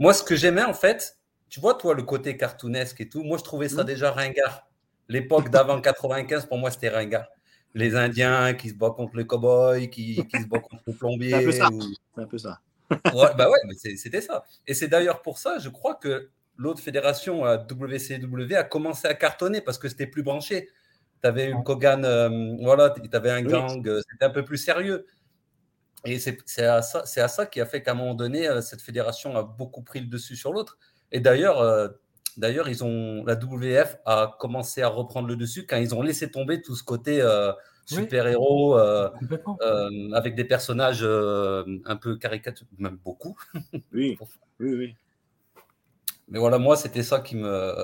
moi, ce que j'aimais, en fait, tu vois, toi, le côté cartoonesque et tout, moi, je trouvais ça mmh. déjà ringard. L'époque d'avant 95, pour moi, c'était ringard. Les Indiens qui se battent contre les cowboys, qui, qui se battent contre le plombier. C'est un peu ça. C'est un peu ça. Ouais, bah ouais, mais c'était ça. Et c'est d'ailleurs pour ça, je crois que l'autre fédération, WCW, a commencé à cartonner parce que c'était plus branché. Tu avais une Kogan, euh, voilà, tu avais un gang, euh, c'était un peu plus sérieux. Et c'est à, ça, à ça qui a fait qu'à un moment donné, euh, cette fédération a beaucoup pris le dessus sur l'autre. Et d'ailleurs, d'ailleurs, ils ont la WF a commencé à reprendre le dessus quand ils ont laissé tomber tout ce côté super-héros avec des personnages un peu caricaturaux, même beaucoup. oui, oui, oui. Mais voilà, moi, c'était ça qui me.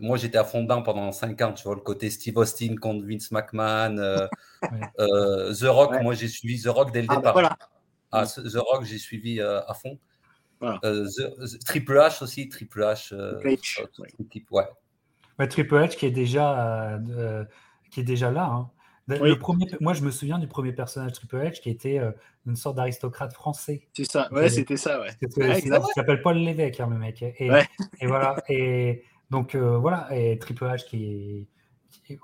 Moi, j'étais à fond dedans pendant 5 ans, tu vois, le côté Steve Austin contre Vince McMahon, euh, euh, The Rock. Moi, j'ai suivi The Rock dès le ah, bah départ. Ah, The Rock, j'ai suivi euh, à fond. Triple H aussi, Triple H. ouais. Triple H qui est déjà, qui est déjà là. Hein. Le premier, moi, je me souviens du premier personnage Triple H qui était une sorte d'aristocrate français. C'est ça, ouais, c'était ça, ouais. il s'appelle Paul Lévesque, hein, le mec. Et, et, voilà, et donc voilà, et Triple H qui est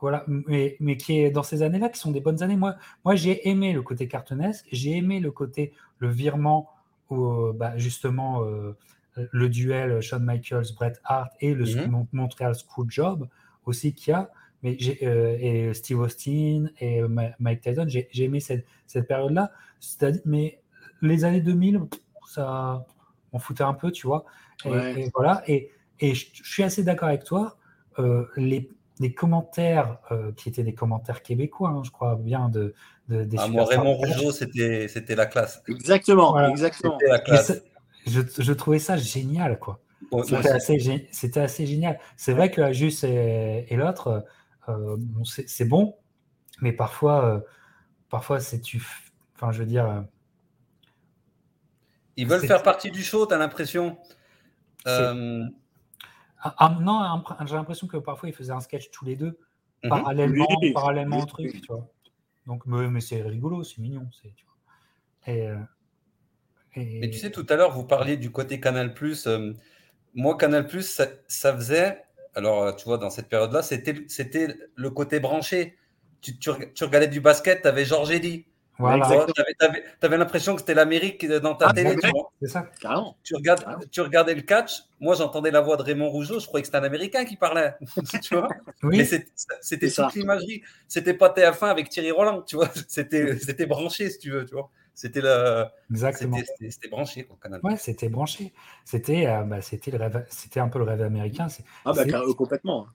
voilà, mais, mais qui est dans ces années-là, qui sont des bonnes années. Moi, moi j'ai aimé le côté cartoonesque, j'ai aimé le côté, le virement, où, euh, bah, justement, euh, le duel Shawn Michaels, Bret Hart et le mm Montreal Screwjob aussi qu'il y a. Mais euh, et Steve Austin et Mike Tyson, j'ai aimé cette, cette période-là. Mais les années 2000, ça, on foutait un peu, tu vois. Et, voilà. Et, et je, je, suis assez d'accord avec toi. les, des commentaires euh, qui étaient des commentaires québécois, hein, je crois bien, de, de des ah, moi, Raymond Rougeau, c'était, c'était la classe. Exactement, exactement. La classe. Je, je, trouvais ça génial, quoi. c'était, assez, c'était assez génial. C'est vrai que Ajus et, et l'autre, euh, c'est, bon, mais parfois, euh, parfois c'est tu. Enfin, je veux dire. Ils veulent faire partie du show, tu as l'impression. Ah, ah, non, j'ai l'impression que parfois ils faisaient un sketch tous les deux, mhm. parallèlement, parallèlement au truc, tu vois. Donc, mais, c'est rigolo, c'est mignon, c'est, tu vois. Et, euh, Mais tu sais, tout à l'heure, vous parliez du côté Canal+. Euh, moi, Canal+, ça, ça, faisait... Alors, euh, tu vois, dans cette période-là, c'était, c'était le côté branché. Tu, tu, regardais du basket, tu avais Georges Eddy. Tu avais, l'impression que c'était l'Amérique dans ta ah, télé. C'est ça. Tu, regardes, tu regardais le catch. Moi, j'entendais la voix de Raymond Rougeau. Je croyais que c'était un Américain qui parlait. tu vois? Mais c'était toute l'imagerie. C'était pas TF1 avec Thierry Roland. Tu vois C'était branché, si tu veux. Tu vois c'était Exactement. C'était branché, quoi, Canal. Ouais, c'était branché. C'était euh, bah, le rêve, c'était un peu le rêve américain. Ah bah complètement.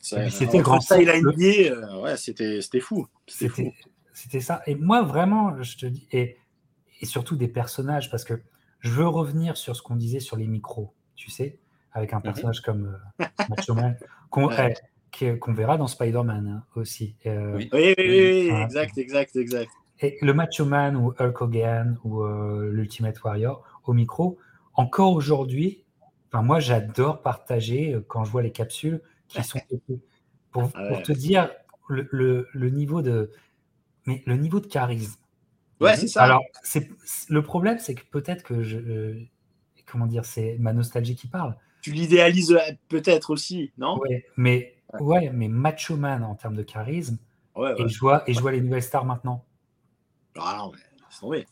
C'était grand. Ça, il a euh, ouais, c'était fou. C'était fou c'était ça. Et moi, vraiment, je te dis, et, et, surtout des personnages, parce que je veux revenir sur ce qu'on disait sur les micros, tu sais, avec un mhm. personnage comme euh, Macho Man, eh, qu'on verra dans Spider-Man hein, aussi. Euh, oui, oui, oui, exact, exact, exact. Et le Macho Man ou Hulk Hogan ou euh, l'Ultimate Warrior au micro, encore aujourd'hui, enfin, moi, j'adore partager quand je vois les capsules qui sont pour, ah pour te dire le, le, le niveau de, mais le niveau de charisme. Ouais, c'est ça. Alors, c'est le problème, c'est que peut-être que je. Euh, comment dire, c'est ma nostalgie qui parle. Tu l'idéalises euh, peut-être aussi, non? Ouais, mais, ouais. mais Macho Man en termes de charisme, et, je vois, et je vois les nouvelles stars maintenant. Ah non, mais c'est tombé.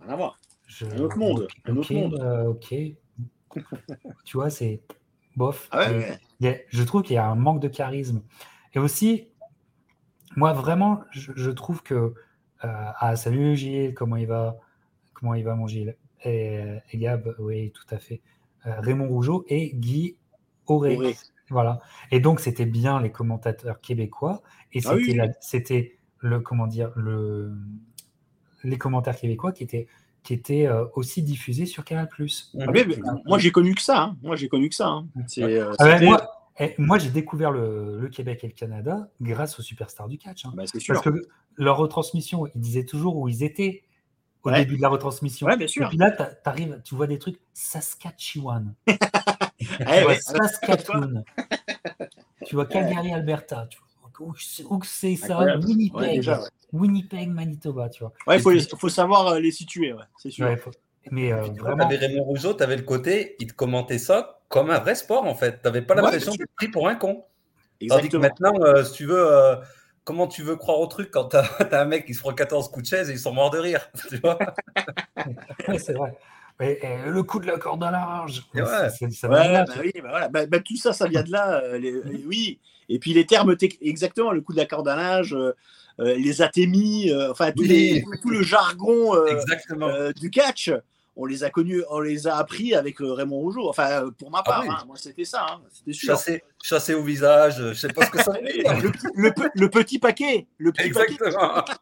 Rien à voir. Un autre monde. Un autre monde. Euh, ok. tu vois, c'est bof. Ah ouais, je trouve qu'il y a un manque de charisme. Et aussi, moi, vraiment, je, trouve que. Euh, ah, salut Gilles, comment il va? Comment il va, mon Gilles? Et, Gab, oui, tout à fait. Euh, Raymond Rougeau et Guy Auré. Voilà. Et donc, c'était bien les commentateurs québécois. Et ah c'était le, comment dire, le, les commentaires québécois qui étaient, qui étaient euh, aussi diffusés sur Canal+. Ah, moi, j'ai connu que ça. Hein. Moi, j'ai connu que ça. Hein. moi, moi, j'ai découvert le, Québec et le Canada grâce aux superstars du catch. Hein. Bah, Parce que leur retransmission, ils disaient toujours où ils étaient au début de la retransmission. Ouais, bien sûr. Et puis là, arrives, tu vois des trucs Saskatchewan. tu vois Saskatchewan. tu vois Calgary, Alberta. Tu vois, où c'est ça Winnipeg. Winnipeg, Manitoba. Tu vois. il faut, faut, savoir euh, les situer, c'est sûr. Mais euh, vraiment. Avais Raymond Rougeau, tu avais le côté, il te commentait ça comme un vrai sport en fait. Tu n'avais pas l'impression d'être pris pour un con. Tandis que maintenant, euh, si tu veux, euh, comment tu veux croire au truc quand tu as, un mec qui se prend 14 coups de chaise et ils sont morts de rire tu vois? C'est vrai. Et, le coup de la corde à large. Ouais. bah oui, bah voilà. Bah, bah, tout ça, ça vient de là. oui. Et puis les termes, exactement, le coup de la corde à linge, les atémies, enfin tout, tout, le jargon du catch on les a connus, on les a appris avec euh, Raymond Rougeau. Enfin, euh, pour ma ah part, hein, moi c'était ça, hein, c'était sûr. Chassé, au visage, je sais pas ce que ça veut dire. le, petit paquet, le petit Exactement.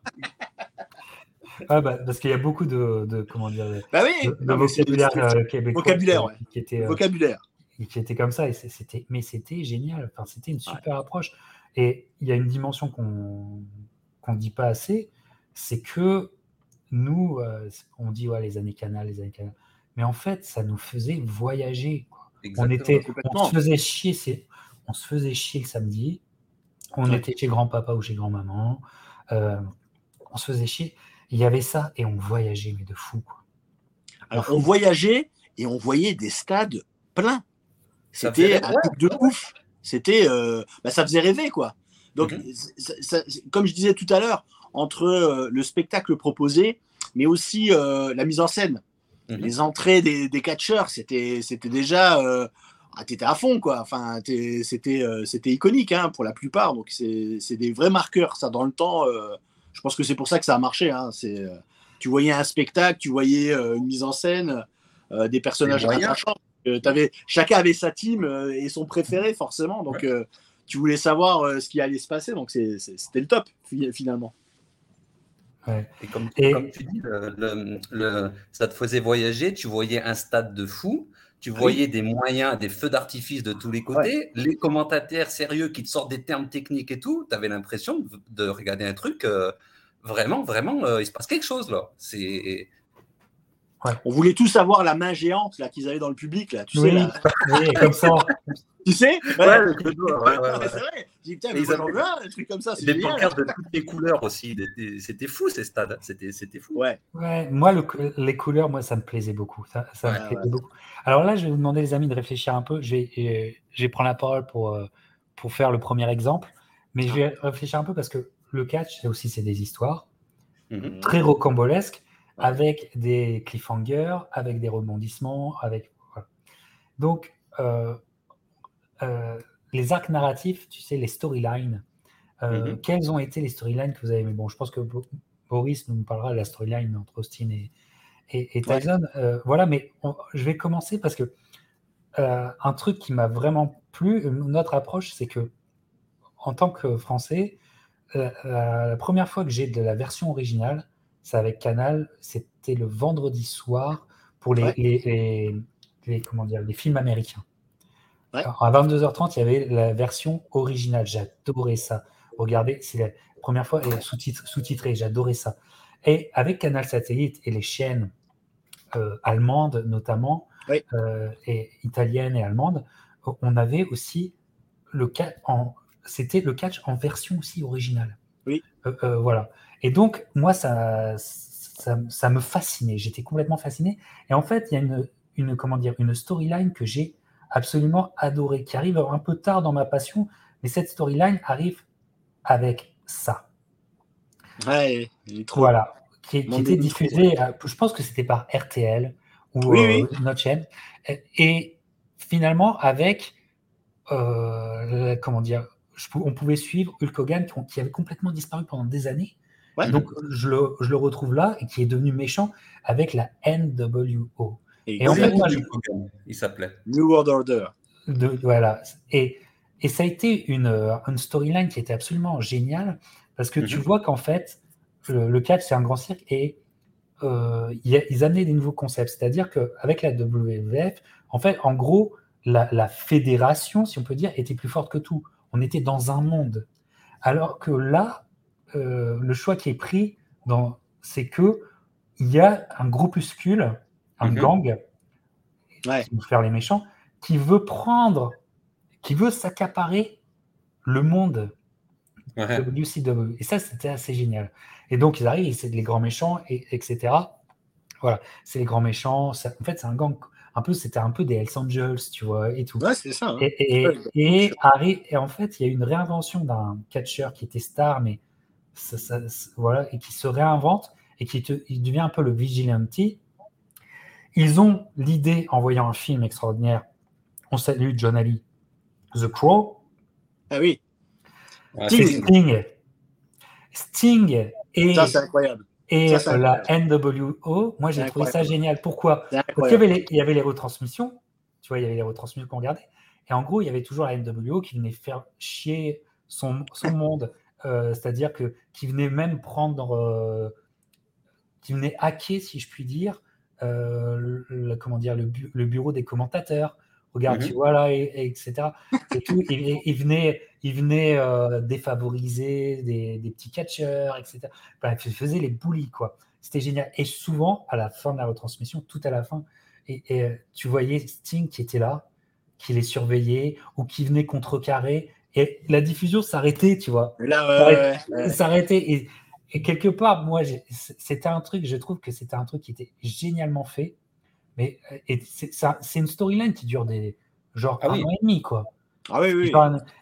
Ah bah, parce qu'il y a beaucoup de, comment dire bah oui, de, vocabulaire euh, québécois vocabulaire, qui, était vocabulaire. qui était comme ça et c'était mais c'était génial. Enfin c'était une super approche. Et il y a une dimension qu'on qu'on dit pas assez c'est que nous, euh, on dit ouais, les années canal, les années canal. mais en fait, ça nous faisait voyager. On, était, on se faisait chier, on se faisait chier le samedi, on était chez grand-papa ou chez grand-maman, euh, on se faisait chier. Il y avait ça et on voyageait, mais de fou. Quoi. Alors, on voyageait et on voyait des stades pleins. C'était un truc de ouf. C'était, euh, bah, ça faisait rêver, quoi. Donc, mhm. comme je disais tout à l'heure, entre euh, le spectacle proposé, mais aussi la mise en scène, mhm. les entrées des, des catcheurs, c'était, c'était déjà ah, t'étais à fond, quoi. Enfin, c'était, euh, c'était iconique hein, pour la plupart. Donc, c'est des vrais marqueurs, ça, dans le temps. Euh, je pense que c'est pour ça que ça a marché. Hein. C'est, euh, tu voyais un spectacle, tu voyais une mise en scène, des personnages attachants. Avais, chacun avait sa team et son préféré, forcément. Donc, tu voulais savoir ce qui allait se passer. Donc, c'était le top, finalement. Et, comme, tu dis, ça te faisait voyager, tu voyais un stade de fou, tu voyais des moyens, des feux d'artifice de tous les côtés, les commentateurs sérieux qui te sortent des termes techniques et tout, tu avais l'impression de, regarder un truc, euh, vraiment, vraiment, euh, il se passe quelque chose là. C'est on voulait tous avoir la main géante là qu'ils avaient dans le public là, tu sais là. comme ça. tu sais? Ouais, ouais, ouais, c'est vrai. J'ai dit, ils avaient un truc comme ça, c'est Des pancartes de toutes les couleurs aussi, c'était fou ces stades, c'était c'était fou. Ouais. Ouais, moi les couleurs, moi ça me plaisait beaucoup, ça, ça me plaisait beaucoup. Alors là, je vais vous demander les amis de réfléchir un peu, je vais euh, je vais prendre la parole pour euh, pour faire le premier exemple, mais je vais réfléchir un peu parce que le catch, c'est aussi c'est des histoires mm-hmm. très rocambolesques avec des cliffhangers, avec des rebondissements, avec donc euh, euh, les arcs narratifs, tu sais, les storylines. Euh, mhm. Quelles ont été les storylines que vous avez aimées? Bon, je pense que Boris nous parlera de la storyline entre Austin et, et, Tyson. voilà, mais je vais commencer parce que un truc qui m'a vraiment plu, notre approche, c'est que en tant que Français, la première fois que j'ai de la version originale, c'est avec Canal, c'était le vendredi soir pour les, les, comment dire, les films américains. à 22h30, il y avait la version originale. J'adorais ça. Regardez, c'est la première fois, et sous-titré, j'adorais ça. Et avec Canal Satellite et les chaînes euh, allemandes notamment, euh, et italiennes et allemandes, on avait aussi le catch en, c'était le catch en version aussi originale. Oui. Euh, voilà. Et donc, moi, ça, ça, me fascinait. J'étais complètement fasciné. Et en fait, il y a une, une comment dire, une storyline que j'ai absolument adorée, qui arrive un peu tard dans ma passion, mais cette storyline arrive avec ça. Ouais, il est trop... Voilà, qui, était diffusée, je pense que c'était par RTL ou euh, notre chaîne, et, finalement avec, euh, comment dire, on pouvait suivre Hulk Hogan qui avait complètement disparu pendant des années, donc je le, je le, retrouve là et qui est devenu méchant avec la NWO. Et, en fait, il s'appelait New World Order. voilà. Et, et ça a été une, une storyline qui était absolument géniale parce que tu mhm. vois qu'en fait, le, catch, c'est un grand cirque et euh, ils amenaient des nouveaux concepts. C'est-à-dire qu'avec la WWF, en fait, en gros, la, la, fédération, si on peut dire, était plus forte que tout. On était dans un monde. Alors que là, euh, le choix qui est pris, c'est que il y a un groupuscule, un mhm. gang, qui veut faire les méchants, qui veut prendre, qui veut s'accaparer le monde du CW. Et ça, c'était assez génial. Et donc, ils arrivent, c'est les grands méchants, et, etc. Voilà, c'est les grands méchants. en fait, c'est un gang. Un peu, c'était un peu des Hells Angels, tu vois, et tout. Ouais, c'est ça. Hein. Et, et, et, en fait, il y a eu une réinvention d'un catcheur qui était star, mais voilà, et qui se réinvente et qui il devient un peu le vigilante. Ils ont l'idée, en voyant un film extraordinaire, on salue John Ali, The Crow. Ah oui. Sting. Sting et, ça, incroyable. et la NWO, moi j'ai trouvé ça génial. Pourquoi? Parce qu'il y avait, les, il y avait les retransmissions, tu vois, il y avait les retransmissions qu'on regardait, et en gros, il y avait toujours la NWO qui venait faire chier son, son monde euh, c'est-à-dire que qui venait même prendre, euh, qui venait hacker, si je puis dire, euh, le, comment dire, le, bureau des commentateurs. Regarde, tu mhm. vois là, et, etc. Et tout, il venait, il venait défavoriser des, petits catcheurs, etc. il faisait les boulis, quoi. C'était génial. Et souvent, à la fin de la retransmission, tout à la fin, et, tu voyais Sting qui était là, qui les surveillait ou qui venait contrecarrer et la diffusion s'arrêtait, tu vois. Là, s'arrêtait et, et, quelque part, moi, c'était un truc, je trouve que c'était un truc qui était génialement fait, mais c'est une storyline qui dure des genre ah un an et demi, quoi. Ah oui, oui.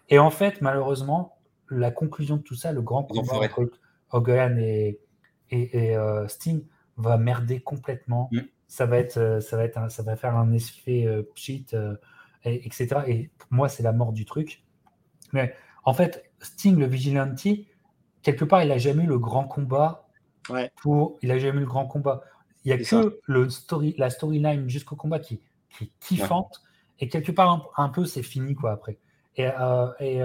Et en fait, malheureusement, la conclusion de tout ça, le grand combat entre Hogan et, et, euh, Sting va merder complètement. Mm. Ça va être, euh, ça va être, ça va faire un effet euh, cheat, etc. Et pour moi, c'est la mort du truc. Mais en fait, Sting, le vigilante, quelque part, il a jamais eu le grand combat. Ouais. Pour, il a jamais eu le grand combat. Il y a que le story, la storyline jusqu'au combat qui, qui est kiffante. Et quelque part, un, peu, c'est fini quoi après. Et, et,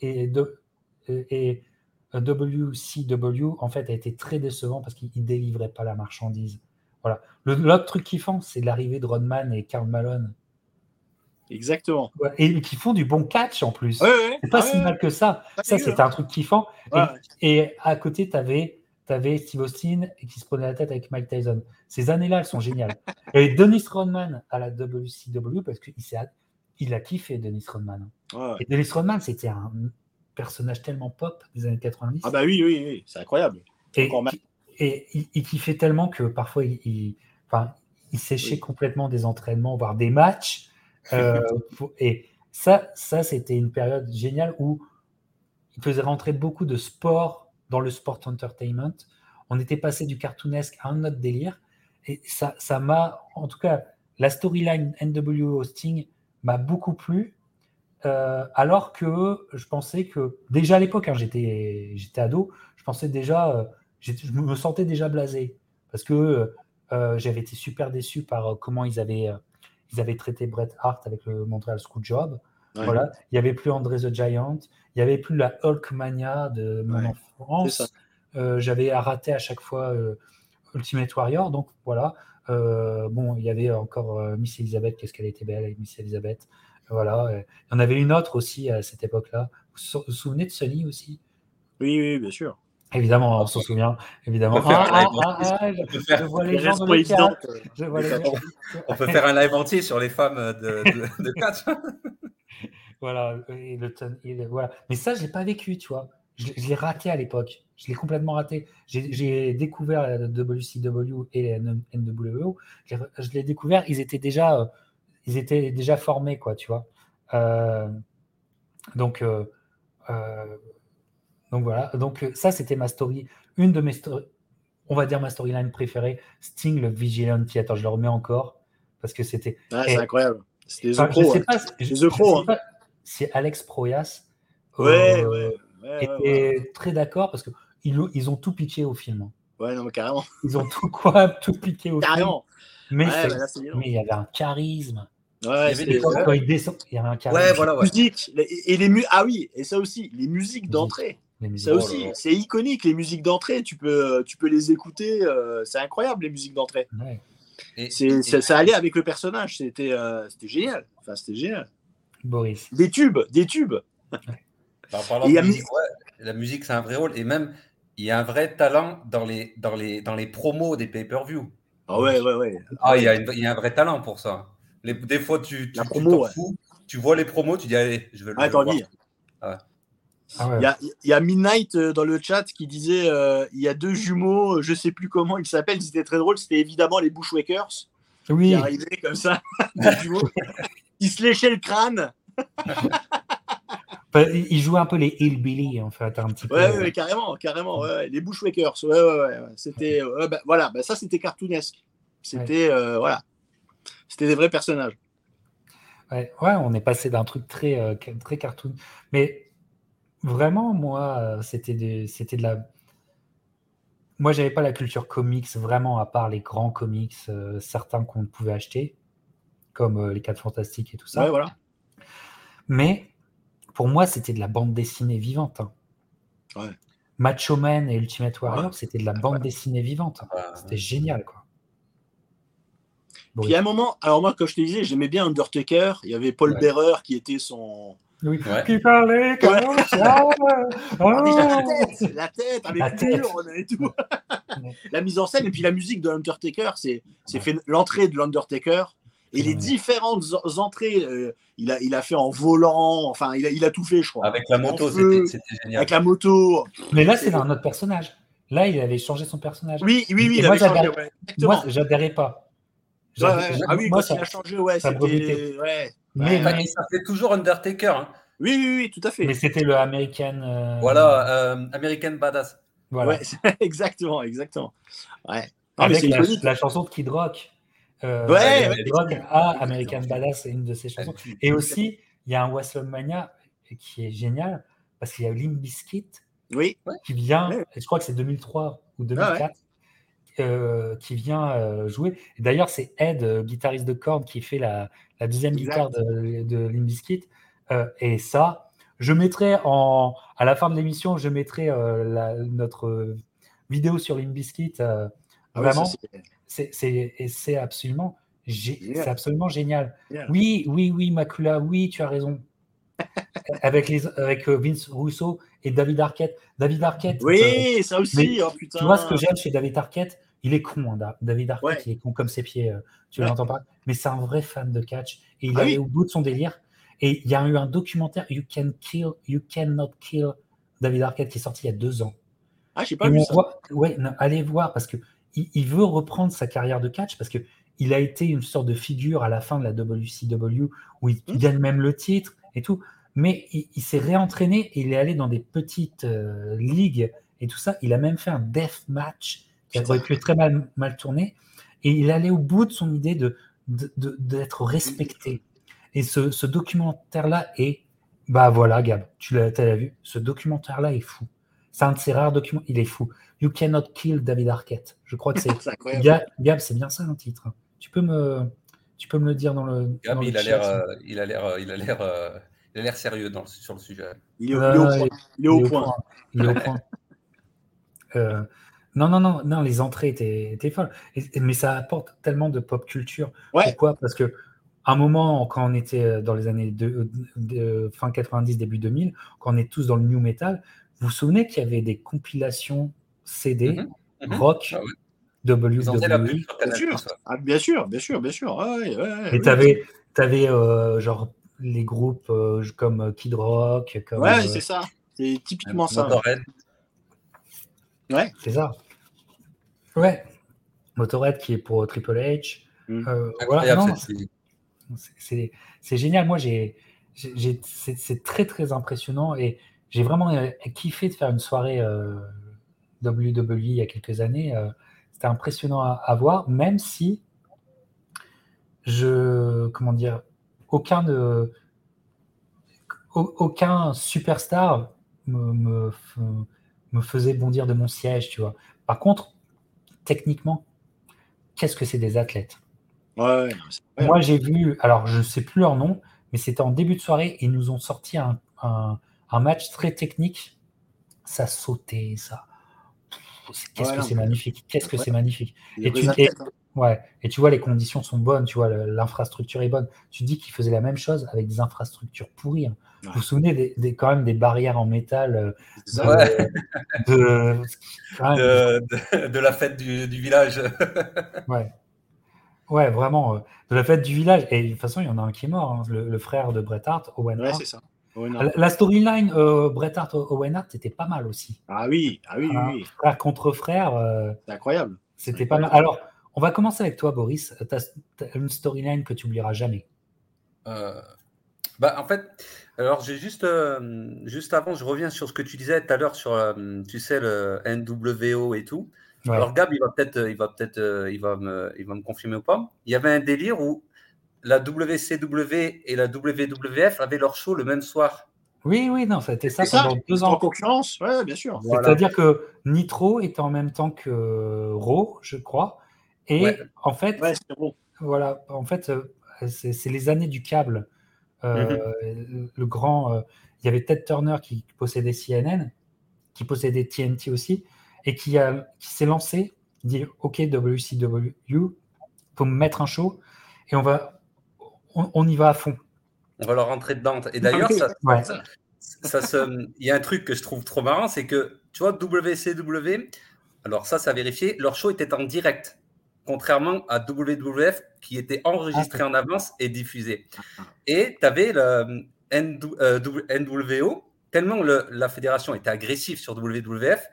et, de, et WCW, en fait, a été très décevant parce qu'il ne délivrait pas la marchandise. Voilà. L'autre truc kiffant, c'est l'arrivée de Rodman et Karl Malone. Exactement. Et qui font du bon catch en plus. c'est pas si mal que ça. Ça, c'était un truc kiffant. Et, à côté, tu avais, avais, Steve Austin qui se prenait la tête avec Mike Tyson. Ces années-là, elles sont géniales. et Dennis Rodman à la WCW parce qu'il il a kiffé Dennis Rodman. Et Dennis Rodman, c'était un personnage tellement pop des années 90. Ah bah oui, oui, oui, c'est incroyable. Et, et, il, kiffait tellement que parfois il, enfin, il séchait complètement des entraînements, voire des matchs. Euh, et ça, ça c'était une période géniale où il faisait rentrer beaucoup de sport dans le sport entertainment. On était passé du cartoonesque à un autre délire. Et ça, ça m'a, en tout cas, la storyline NWO Hosting m'a beaucoup plu euh, alors que je pensais que, déjà à l'époque, hein, j'étais, ado, je pensais déjà, euh, je me sentais déjà blasé parce que j'avais été super déçu par comment ils avaient, ils avaient traité Bret Hart avec le Montreal School Job. Voilà. Il n'y avait plus André the Giant, il n'y avait plus la Hulkmania de mon enfance. j'avais raté à chaque fois Ultimate Warrior, donc voilà. bon, il y avait encore Miss Elizabeth, qu'est-ce qu'elle était belle, Miss Elizabeth. Voilà. Il y en avait une autre aussi à cette époque-là. Vous vous souvenez de Sony aussi? Oui, oui, bien sûr. Évidemment, on s'en souvient. Évidemment. On peut faire un live entier sur les femmes de, de, catch. voilà, et le, voilà. Mais ça, je ne l'ai pas vécu, tu vois. Je, l'ai raté à l'époque. Je l'ai complètement raté. J'ai découvert la WCW et la NWO. Je l'ai découvert, ils étaient déjà euh, ils étaient déjà formés, quoi, tu vois. Euh, donc, euh, euh, donc voilà. Donc ça, c'était ma story, une de mes stories, on va dire ma storyline préférée, Sting le Vigilante. Attends, je le remets encore parce que c'était. Ah, c'est incroyable. C'était des enfin, Je sais pas, si Alex Proyas ouais, ouais, était très d'accord parce que ils, ils, ont tout piqué au film. Hein. Ouais, non, mais carrément. Ils ont tout quoi, tout piqué au carrément. Mais, bah mais il y avait un charisme. Ouais, il, y avait quand il descend, il y avait un charisme. Ouais, voilà, ouais. Musique, et les mu ah oui, et ça aussi, les musiques d'entrée. Ça aussi, c'est iconique les musiques d'entrée. Tu peux, tu peux les écouter. Euh, c'est incroyable les musiques d'entrée. Ouais. Et, ça, ça, allait avec le personnage. C'était, euh, c'était génial. Enfin, c'était génial. Boris. Des tubes, des tubes. de musique, la musique, c'est un vrai rôle. Et même, il y a un vrai talent dans les, dans les, dans les promos des pay-per-view. Ah ouais, ouais, ouais. Ah, il y, a y a un vrai talent pour ça. Les, des fois, tu, tu, promo, fous, tu vois les promos, tu dis, allez, je vais le ah, voir. Ah, ah Il, y a, il y, a, Midnight euh, dans le chat qui disait euh, il y a deux jumeaux, euh, je sais plus comment ils s'appellent, c'était très drôle, c'était évidemment les Bushwakers. Oui. Qui arrivaient comme ça, ils se léchaient le crâne. ils jouaient un peu les Hillbilly en fait, un petit peu. Ouais, ouais carrément, carrément. Les Bushwakers. Ouais, ouais, ouais. C'était, bah, voilà, bah, ça c'était cartoonesque. C'était, voilà. C'était des vrais personnages. Ouais, on est passé d'un truc très, très cartoon. Mais vraiment, moi, euh, c'était de, c'était de la. Moi, j'avais pas la culture comics vraiment, à part les grands comics, euh, certains qu'on pouvait acheter, comme les 4 Fantastiques et tout ça. Ouais, voilà. Mais pour moi, c'était de la bande dessinée vivante. Hein. Ouais. Macho Man et Ultimate Warrior, c'était de la bande dessinée vivante. C'était génial, quoi. Il y a un moment, alors moi, comme je te disais, j'aimais bien Undertaker. Il y avait Paul Bearer qui était son. Oui, qui parlait comme ça. Oh. la tête, la tête, avec la tête. et tout. la, mise en scène et puis la musique de l'Undertaker, c'est fait l'entrée de l'Undertaker et les différentes entrées, euh, il, a, il a fait en volant, enfin, il a, il a tout fait, je crois. Avec la moto, c'était génial. Avec la moto. Mais là, c'est un autre personnage. Là, il avait changé son personnage. Oui, oui, oui, il moi, avait changé. Ouais, moi, j'adhérais pas. Ouais, ouais. Ah oui, moi, ça, il a changé, ouais. C'était. Ouais. Mais, mais, ça fait toujours Undertaker. Hein. Oui, oui, oui, tout à fait. Mais c'était le American. Euh... Voilà, euh, American Badass. Voilà. Ouais, exactement, exactement. Ouais. Ah, Avec la, la, chanson de Kid Rock. Euh, ouais, ouais à American Badass, c'est une de ses chansons. Et aussi, il y a un WrestleMania qui est génial parce qu'il y a Limp Bizkit oui. qui vient, je crois que c'est 2003 ou 2004, ah euh, qui vient euh, jouer. D'ailleurs, c'est Ed, euh, guitariste de cordes, qui fait la, la deuxième guitare de, de. Euh, et ça, je mettrai en, à la fin de l'émission, je mettrai la, notre vidéo sur Limp Bizkit. Ah vraiment, c'est absolument, c'est absolument génial. Oui, oui, oui, Macula, oui, tu as raison. avec, les, avec Vince Russo et David Arquette. David Arquette. Oui, ça aussi. Oh, tu vois ce que j'aime chez David Arquette? Il est con, hein, David Arquette, il est con comme ses pieds, euh, tu l'entends pas. Mais c'est un vrai fan de catch et il ah est au bout de son délire. Et il y a eu un documentaire, You Can Kill, You Cannot Kill David Arquette, qui est sorti il y a deux ans. Ah, j'ai pas vu ça. ouais, allez voir parce que il, veut reprendre sa carrière de catch parce que il a été une sorte de figure à la fin de la WCW où il, il hmm. gagne même le titre et tout mais il, s'est réentraîné et il est allé dans des petites euh, ligues et tout ça. Il a même fait un death match qui aurait pu être très mal, mal tourné. Et il est allé au bout de son idée de, d'être respecté. Et ce, documentaire-là est. Bah voilà, Gab, tu l'as, vu. Ce documentaire-là est fou. C'est un de ces rares documents. Il est fou. You cannot kill David Arquette. Je crois que c'est. Gab, c'est bien ça un titre. Tu peux me, tu peux me le dire dans le. Gab, il, a l'air, euh, il a l'air, il a l'air, euh, il a l'air sérieux dans, sur le sujet. Il est, au, point. Il est au point. Euh, non, non, non, non, les entrées étaient, étaient folles. mais ça apporte tellement de pop culture. Pourquoi? Parce que un moment, quand on était dans les années de, fin 90, début 2000, quand on est tous dans le new metal, vous vous souvenez qu'il y avait des compilations CD, mhm, mhm. rock, ah WWE. Bien sûr, ah, bien sûr, bien sûr, bien sûr. Et tu avais, avais euh, genre les groupes euh, comme euh, Kid Rock. Comme, ouais, euh, c'est ça. C'est typiquement ça. Motorhead. Ouais. C'est ça. Ouais. Motorhead qui est pour Triple H. Mm. voilà. C'est génial. Moi, j'ai, c'est très très impressionnant et j'ai vraiment kiffé de faire une soirée WWE il y a quelques années. C'était impressionnant à, à, voir, même si je, comment dire, aucun de aucun superstar me, me, faisait bondir de mon siège, tu vois. Par contre, techniquement, qu'est-ce que c'est des athlètes? Moi, j'ai vu, alors je ne sais plus leur nom, mais c'était en début de soirée, ils nous ont sorti un, un, match très technique. Ça sautait, ça. Qu'est-ce que c'est magnifique Qu'est-ce que c'est magnifique Et tu, Ouais, et tu vois, les conditions sont bonnes, tu vois, l'infrastructure est bonne. Tu dis qu'ils faisaient la même chose avec des infrastructures pourries. Hein. Vous vous souvenez des, quand même des barrières en métal euh, de, de, la fête du, village. ouais. ouais, vraiment, euh, de la fête du village. Et de toute façon, il y en a un qui est mort, hein, le, frère de Bret Hart, Owen ouais, c'est ça. La, storyline euh, Bret Hart, Owen Hart, c'était pas mal aussi. Ah oui, ah oui, oui. Frère contre frère. c'est incroyable. C'était pas mal. Alors, on va commencer avec toi, Boris. Tu as, une storyline que tu oublieras jamais. Euh, bah, en fait, alors j'ai juste, euh, juste avant, je reviens sur ce que tu disais tout à l'heure sur, euh, tu sais, le NWO et tout. Alors Gab, il va peut-être, il va peut-être, il va me, il va me confirmer ou pas. Il y avait un délire où la WCW et la WWF avaient leur show le même soir. Oui, oui, non, ça a été ça pendant deux ans. En concurrence, ouais, bien sûr. C'est-à-dire que Nitro était en même temps que Raw, je crois. Et en fait, voilà, en fait, euh, c'est les années du câble. Euh, mm-hmm. Le grand, euh, il y avait Ted Turner qui possédait CNN, qui possédait TNT aussi, et qui, qui s'est lancé, dit OK WCW, pour mettre un show, et on va, on, y va à fond. On va leur rentrer dedans. Et d'ailleurs, ça, ça, il y a un truc que je trouve trop marrant, c'est que tu vois WCW alors ça, ça a vérifié, leur show était en direct, contrairement à WWF qui était enregistré ah, en avance et diffusé. Et tu avais le NWO, tellement la fédération était agressive sur WWF,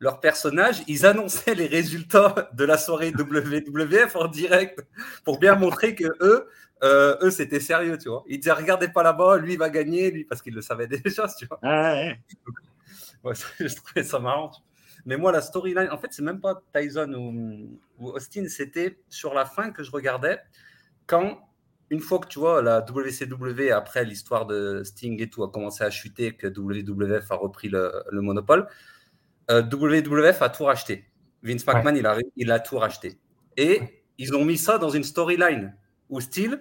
leurs personnages, ils annonçaient les résultats de la soirée WWF en direct pour bien montrer que eux, euh, eux c'était sérieux, tu vois. Ils disaient regardez pas là-bas, lui va gagner, lui parce qu'ils le savaient déjà, tu vois. ouais. je trouvais ça marrant. Mais moi, la storyline, en fait, c'est même pas Tyson ou, ou Austin, c'était sur la fin que je regardais quand une fois que tu vois la WCW, après l'histoire de Sting et tout, a commencé à chuter, que WWF a repris le, monopole, euh, WWF a tout racheté. Vince McMahon, il, a, il a tout racheté. Et ils ont mis ça dans une storyline où, style,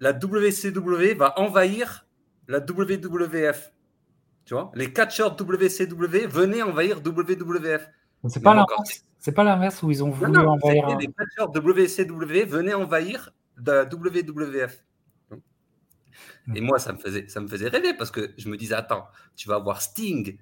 la WCW va envahir la WWF. Tu vois, les catcheurs WCW venaient envahir WWF. C'est pas l'inverse. C'est pas l'inverse où ils ont voulu envahir. Les catcheurs WCW venaient envahir de la WWF. Et moi, ça me, faisait, ça me faisait rêver parce que je me disais, attends, tu vas avoir Sting,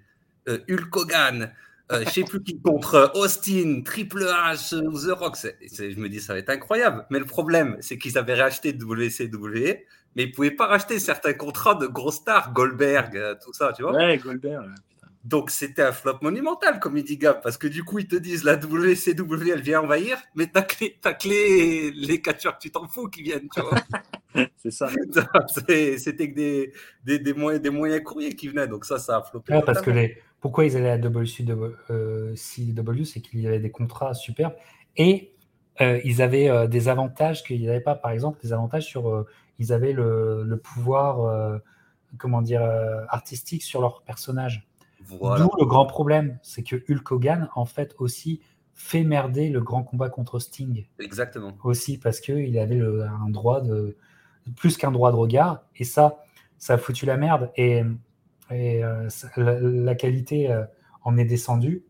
euh, Hulk Hogan, euh, je sais plus qui contre Austin, Triple H, The Rock. je me dis, ça va être incroyable. Mais le problème, c'est qu'ils avaient racheté WCW, mais ils pouvaient pas racheter certains contrats de gros stars, Goldberg, euh, tout ça, tu vois. Ouais, Goldberg. Donc c'était un flop monumental, comme il dit Gab, parce que du coup ils te disent la WCW elle vient envahir, mais t'as clé, as clé les catcheurs tu t'en fous qui viennent, tu vois. c'est ça. C'était des, des, des, moyens, des moyens courriers qui venaient, donc ça, ça a floppé. parce que les, pourquoi ils allaient à WCW, euh, c'est qu'il y avait des contrats superbes et euh, ils avaient euh, des avantages qu'il n'y avait pas, par exemple, des avantages sur, ils avaient le, le pouvoir, comment dire, artistique sur leur personnage. D'où le grand problème, c'est que Hulk Hogan, en fait, aussi fait merder le grand combat contre Sting. Exactement. Aussi parce qu'il avait le, un droit de. plus qu'un droit de regard. Et ça, ça a foutu la merde. Et, et euh, la, qualité euh, en est descendue.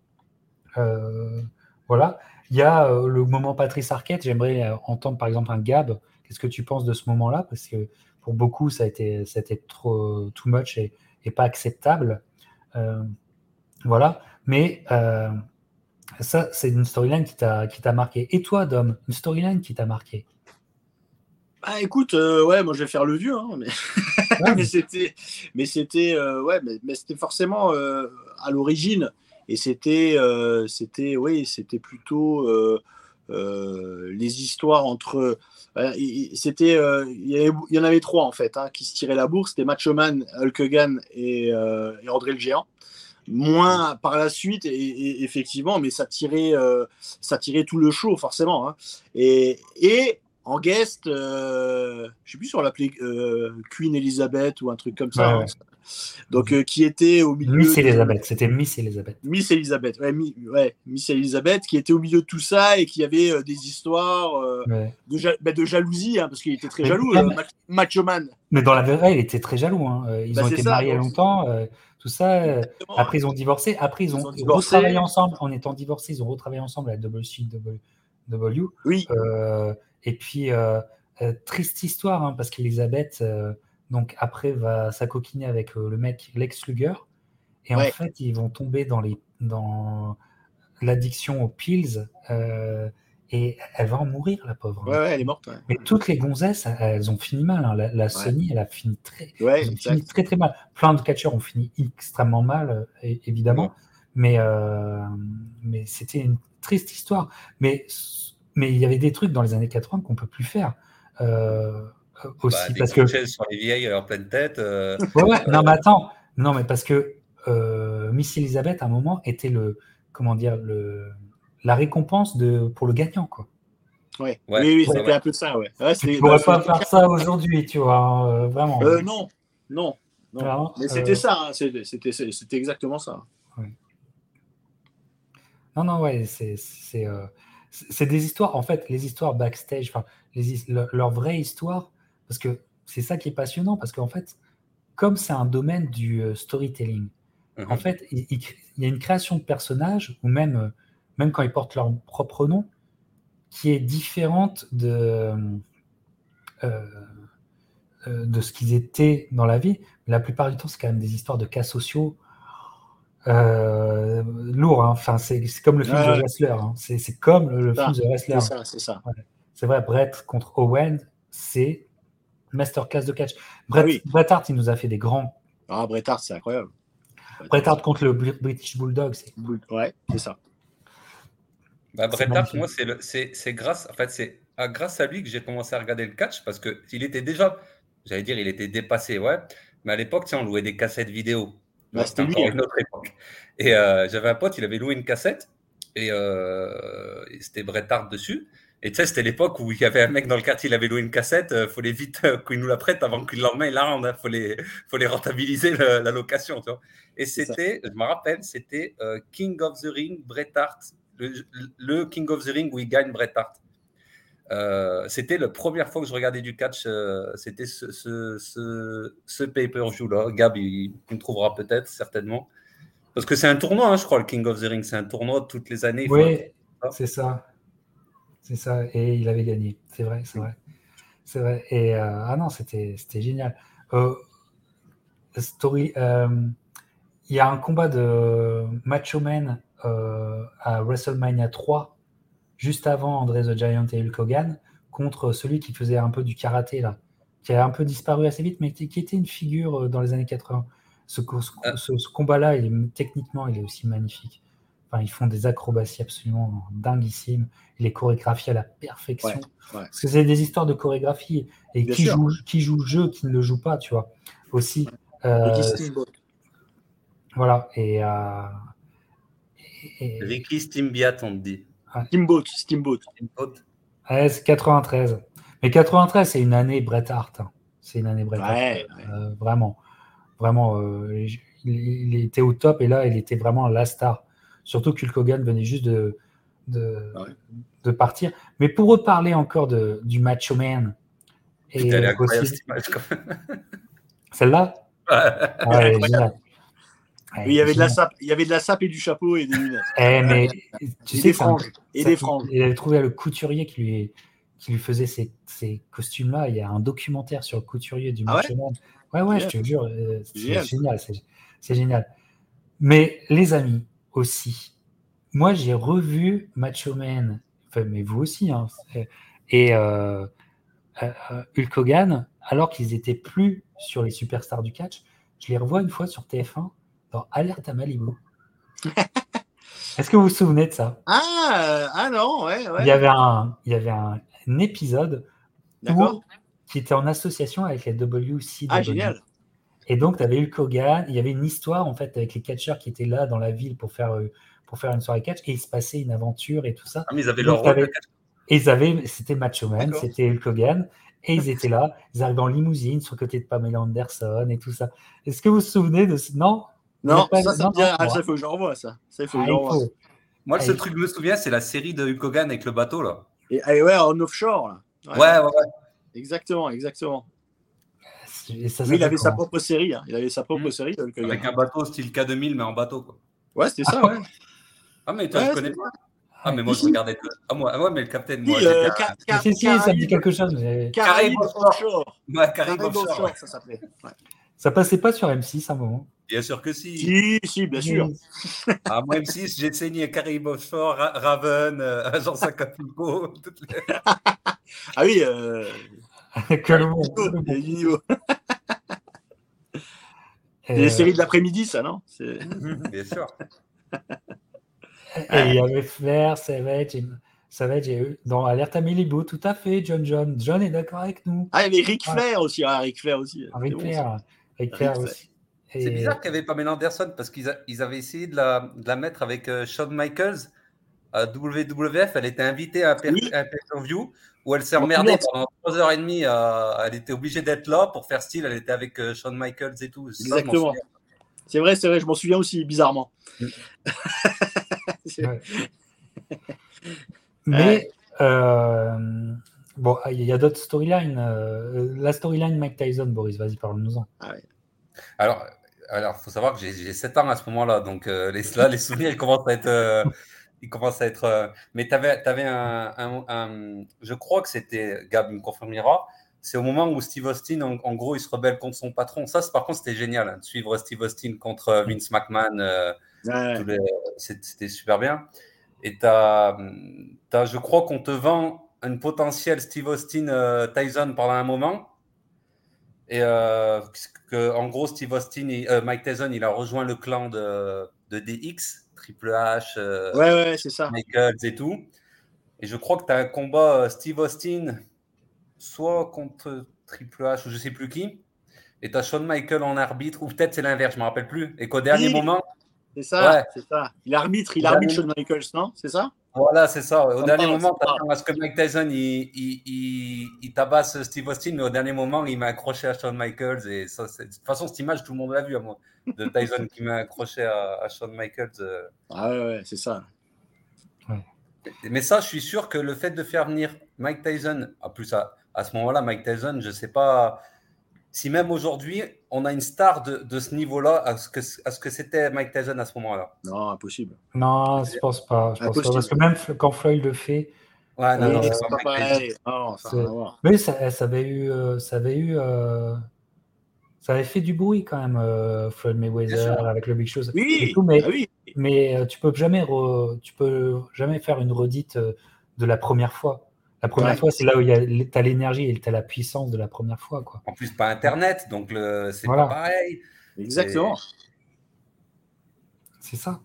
Euh, voilà. Il y a le moment Patrice Arquette. J'aimerais entendre par exemple un Gab. Qu'est-ce que tu penses de ce moment-là? Parce que pour beaucoup, ça a été, ça a été trop too much et, et pas acceptable. Euh, voilà. Mais euh, ça, c'est une storyline qui t'a marqué. Et toi, Dom, une storyline qui t'a marqué? Ah, écoute, euh, ouais, moi je vais faire le vieux, hein, mais, mais c'était, mais c'était, ouais, mais, c'était forcément à l'origine, et c'était, c'était, oui, c'était plutôt les histoires entre, c'était, il y, en avait trois en fait, hein, qui se tiraient la bourse, c'était Macho Man, Hulk Hogan et, et André le Géant moins par la suite, et, effectivement, mais ça tirait, euh, ça tirait tout le show, forcément. Hein. Et, et, en guest, euh, je sais plus si on l'appelait euh, Queen Elizabeth ou un truc comme ça. Donc, euh, qui était au milieu. Miss Elizabeth, c'était Miss Elizabeth. Miss Elizabeth, ouais, ouais, Miss Elizabeth, qui était au milieu de tout ça et qui avait des histoires de, bah, de, jalousie, hein, parce qu'il était très jaloux, Macho Man. Mais dans la vraie, il était très jaloux. Hein. Ils bah, ont été mariés longtemps tout ça. Euh, après, ils ont divorcé. Après, ils ont, retravaillé ensemble. En étant divorcés, ils ont retravaillé ensemble à WCW. Oui. Euh, et puis, euh, triste histoire, hein, parce qu'Elisabeth, donc après, va s'acoquiner avec le mec Lex Luger. Et en fait, ils vont tomber dans les dans l'addiction aux pills. Et elle va en mourir, la pauvre. Hein. Ouais, elle est morte. Mais toutes les gonzesses, elles ont fini mal. Hein. La, Sony, elle a fini très, très, très mal. Plein de catcheurs ont fini extrêmement mal, euh, évidemment. Mais, euh, mais c'était une triste histoire. Mais, mais il y avait des trucs dans les années 80 qu'on ne peut plus faire. Euh, aussi. Bah, parce que... sur les vieilles en pleine tête. Ouais, non, mais attends. Non, mais parce que Miss Elizabeth, à un moment, était le. Comment dire le la récompense de, pour le gagnant. Quoi. Ouais. oui, oui, c'était un peu ça. Ouais. ouais tu ne pourrais pas faire ça aujourd'hui, tu vois, euh, vraiment. Euh, non, non. non. Mais c'était euh, ça, hein, c'était exactement ça. Non, non, ouais, c'est c'est des histoires, en fait, les histoires backstage, enfin, leur, vraie histoire, parce que c'est ça qui est passionnant, parce qu'en fait, comme c'est un domaine du storytelling, en mhm. fait, il, il, y a une création de personnages, ou même même quand ils portent leur propre nom, qui est différente de, euh, euh, de ce qu'ils étaient dans la vie. La plupart du temps, c'est quand même des histoires de cas sociaux euh, lourds. Hein. Enfin, c'est comme le film de Wrestler. Hein. C'est comme le, film de Wrestler. C'est ça, c'est ça. C'est vrai, Brett contre Owen, c'est masterclass de catch. Brett, ah Bret Hart, il nous a fait des grands. Ah, Bret Hart, c'est incroyable. Bret Hart contre le British Bulldog, c'est. Ouais, c'est ça. Bah, Bret Hart, moi, c'est grâce, en fait, c'est grâce à lui que j'ai commencé à regarder le catch parce que il était déjà, j'allais dire, il était dépassé, ouais. Mais à l'époque, on louait des cassettes vidéo. Bah, C'était une autre époque. Et euh, j'avais un pote, il avait loué une cassette et, euh, et c'était Bret Hart dessus. Et tu sais, c'était l'époque où il y avait un mec dans le quartier, il avait loué une cassette, il euh, fallait vite qu'il nous la prête avant qu'il l'emmène là, il fallait, fallait rentabiliser la location. Tu vois. Et c'était, je me rappelle, c'était King of the Ring, Bret Hart, le, King of the Ring où il gagne Bret Hart. C'était la première fois que je regardais du catch, c'était ce, ce, ce, ce pay-per-view-là. Gab, il, me trouvera peut-être, certainement. Parce que c'est un tournoi, hein, je crois, le King of the Ring. C'est un tournoi toutes les années. Oui, c'est ça. C'est ça. Et il avait gagné. C'est vrai, c'est vrai. C'est vrai. Et euh, ah non, c'était génial. Euh, story. Euh, il y a un combat de Macho Man à WrestleMania 3, juste avant André the Giant et Hulk Hogan, contre celui qui faisait un peu du karaté, là, qui a un peu disparu assez vite, mais qui, était une figure dans les années 80. Ce, ce combat-là, techniquement, il est aussi magnifique ils font des acrobaties absolument dinguissimes. Les chorégraphies à la perfection. Parce que c'est des histoires de chorégraphie. Et qui joue, qui joue le jeu, qui ne le joue pas, tu vois. Aussi. Euh, voilà. Et, euh, et... Ricky Steamboat, on dit. Steamboat. Steamboat. c'est 93. Mais 93, c'est une année Bret Hart. Hein. C'est une année Bret Hart. Euh, vraiment. Vraiment. il, il, était au top et là, il était vraiment la star. Surtout que Hulk Hogan venait juste de, de, de, partir. Mais pour reparler encore de, du Macho Man. Et Celle-là? Ouais, il, y avait de la sape, il y avait de la sape et du chapeau et des lunettes. Eh, mais, tu et sais, des franges. et des franges. Il avait trouvé le couturier qui lui, qui lui faisait ces, ces costumes-là. Il y a un documentaire sur le couturier du ah Man. Ouais, ouais, je te jure, euh, c'est génial. C'est génial. Mais les amis, aussi. Moi, j'ai revu Macho Man, enfin, mais vous aussi, hein, et euh, euh, Hulk Hogan, alors qu'ils étaient plus sur les superstars du catch. Je les revois une fois sur TF1 dans Alerte à Malibu. Est-ce que vous vous souvenez de ça? Ah, ah non, ouais, ouais. Il y avait un, il y avait un, épisode qui était en association avec la WCW. Ah, génial. Et donc, tu avais Hulk Hogan, il y avait une histoire en fait avec les catcheurs qui étaient là dans la ville pour faire, euh, pour faire une soirée catch, et il se passait une aventure et tout ça. Ah, mais ils avaient leur rôle. Et ils avaient, c'était Macho Man, c'était Hulk Hogan, et ils étaient là, ils arrivaient en limousine sur le côté de Pamela Anderson et tout ça. Est-ce que vous vous souvenez de ce... Non? Non, ça, ça, bien... ah, ça, il faut que je revoie ça. ça faut que ah. Moi, le seul truc que je me souviens, c'est la série de Hulk Hogan avec le bateau, là. Et, et ouais, en offshore, là. Ouais, ouais, ouais. ouais. Exactement, exactement il avait sa propre série. Hein. Il avait sa propre mmh. série. Avec un bateau style K2000, mais en bateau. Quoi. Ouais, c'était ça, ouais. Ah, mais toi, je connais pas. Ah, mais moi, je regardais. Ah, moi, ah, mais le capitaine, moi. Euh, si, si, ça me dit quelque chose. Mais... Caraïbes Offshore. Ouais, Caraïbes Offshore, ça s'appelait. Ça passait pas sur M6 à un moment. Bien sûr que si. Si, si, bien sûr. ah, moi, M6, j'ai saigné Caraïbes Offshore, Raven, euh, Agence Acapulco. ah oui, euh, que le monde. C'est les séries de l'après-midi, ça, non? Bien sûr. Et il y avait Flair, Savage, Savage et dans Alerte à Malibu, tout à fait, John John. John est d'accord avec nous. Ah, il y avait Ric Flair aussi. Ah, Ric Flair aussi. Ah, Ric Flair, Ric Flair aussi. C'est bizarre qu'il n'y avait pas Mel Anderson parce qu'ils avaient essayé de la, de la, mettre avec euh, Shawn Michaels à WWF. Elle était invitée à un pay-per-view où elle s'est emmerdée pendant 3 heures et demie. elle était obligée d'être là pour faire style. Elle était avec euh, Shawn Michaels et tout. Exactement. C'est vrai, c'est vrai, je m'en souviens aussi, bizarrement. Mm. Mais euh, bon, il y a d'autres storylines. Euh, la storyline Mike Tyson, Boris, vas-y, parle-nous-en. Ah alors, alors, faut savoir que j'ai 7 ans à ce moment-là, donc les, là, les souvenirs ils commencent à être il commence à être. Euh, mais tu avais, avais un, Je crois que c'était. Gab me confirmera. C'est au moment où Steve Austin, en, gros, il se rebelle contre son patron. Ça, par contre, c'était génial hein, de suivre Steve Austin contre euh, Vince McMahon. Euh, C'était super bien. Et as, as, je crois qu'on te vend un potentiel Steve Austin euh, Tyson pendant un moment. Et euh, que, en gros, Steve Austin, euh, Mike Tyson, il a rejoint le clan de, de DX, Triple H, ouais, ouais, c'est ça. Michaels et tout. Et je crois que tu as un combat Steve Austin, soit contre Triple H ou je sais plus qui. Et tu as Shawn Michael en arbitre, ou peut-être c'est l'inverse, je ne me rappelle plus. Et qu'au dernier moment. C'est ça, c'est ça. Il arbitre, il arbitre Shawn Michaels, non? C'est ça? Voilà, c'est ça. Au dernier moment, tu à ce que Mike Tyson il, il, il, tabasse Steve Austin, mais au dernier moment, il m'a accroché à Shawn Michaels. Et ça, de toute façon, cette image, tout le monde l'a vu à moi, de Tyson qui m'a accroché à, Shawn Michaels. Euh. Ah ouais, ouais c'est ça. Mais ça, je suis sûr que le fait de faire venir Mike Tyson, en plus à, à ce moment-là, Mike Tyson, je ne sais pas si même aujourd'hui, on a une star de, de ce niveau-là à ce que, à ce que c'était Mike Tyson à ce moment-là? Non, impossible. Non, je pense pas. Je pense pas parce que même quand Floyd le fait. Ouais, non, non, c'est pas pareil. Non, ça Mais ça, ça, avait eu. Euh, ça avait eu euh, ça avait fait du bruit quand même, euh, Floyd Mayweather avec le Big Show. Oui, mais, ah oui. mais tu peux jamais, tu peux jamais faire une redite de la première fois. La première fois, c'est là où tu as l'énergie et tu as la puissance de la première fois. Quoi. En plus, pas Internet, donc c'est pas pareil. Exactement. C'est ça.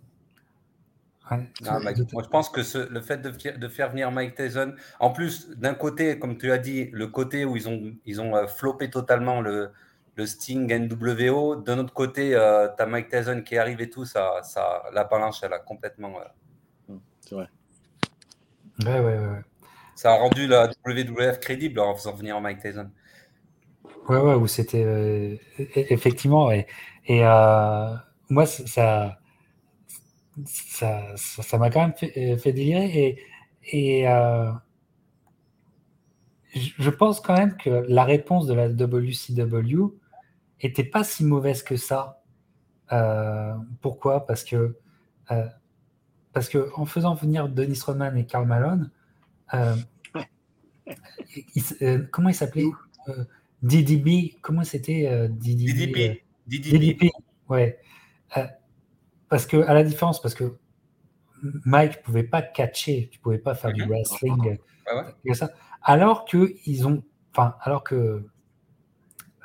moi, je pense que le fait de, faire venir Mike Tyson, en plus, d'un côté, comme tu as dit, le côté où ils ont, ils ont euh, floppé totalement le, le Sting NWO, d'un autre côté, euh, tu as Mike Tyson qui arrive et tout, ça, ça, la balance, elle a complètement. Euh, c'est vrai. Ouais, ouais, ouais ça a rendu la WWF crédible en faisant venir Mike Tyson. Ouais, ouais, où c'était euh, e-, effectivement. Et, euh, moi, ça, ça, ça, m'a quand même fait, euh, fait, délirer. Et, et je pense quand même que la réponse de la WCW était pas si mauvaise que ça. pourquoi? Parce que parce que en faisant venir Denis Rodman et Karl Malone, euh, comment il s'appelait? Euh, DDB, comment c'était DDB DDB. ouais. parce que, à la différence, parce que Mike pouvait pas catcher, tu pouvais pas faire du mhm. wrestling, ça, alors que ils ont, enfin, alors que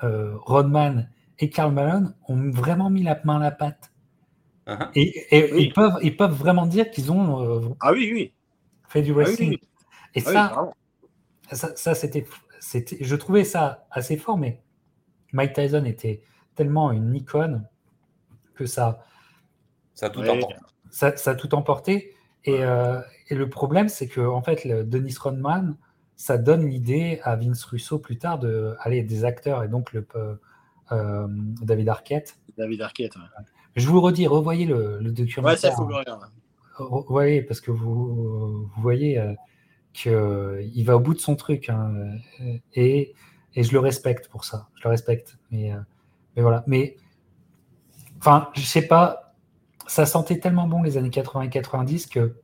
Rodman et Karl Malone ont vraiment mis la main à la pâte. Uh-huh. Et, ils, peuvent, ils peuvent vraiment dire qu'ils ont ah oui, oui. fait du ah wrestling. Et ah ça, ça, c'était, c'était, je trouvais ça assez fort, mais Mike Tyson était tellement une icône que ça, ça a tout emporté. Ça, a tout emporté. Et, euh, et le problème, c'est que en fait, le Dennis Rodman, ça donne l'idée à Vince Russo plus tard de aller des acteurs et donc le euh, David Arquette. David Arquette. Je vous redis, revoyez le, le documentaire. Ouais, ça faut le regarder. Voyez, parce que vous, vous voyez, euh, il va au bout de son truc. Hein, et, et, je le respecte pour ça. Je le respecte. Mais, euh, mais voilà. Mais, enfin, je sais pas, ça sentait tellement bon les années 80 et 90 que,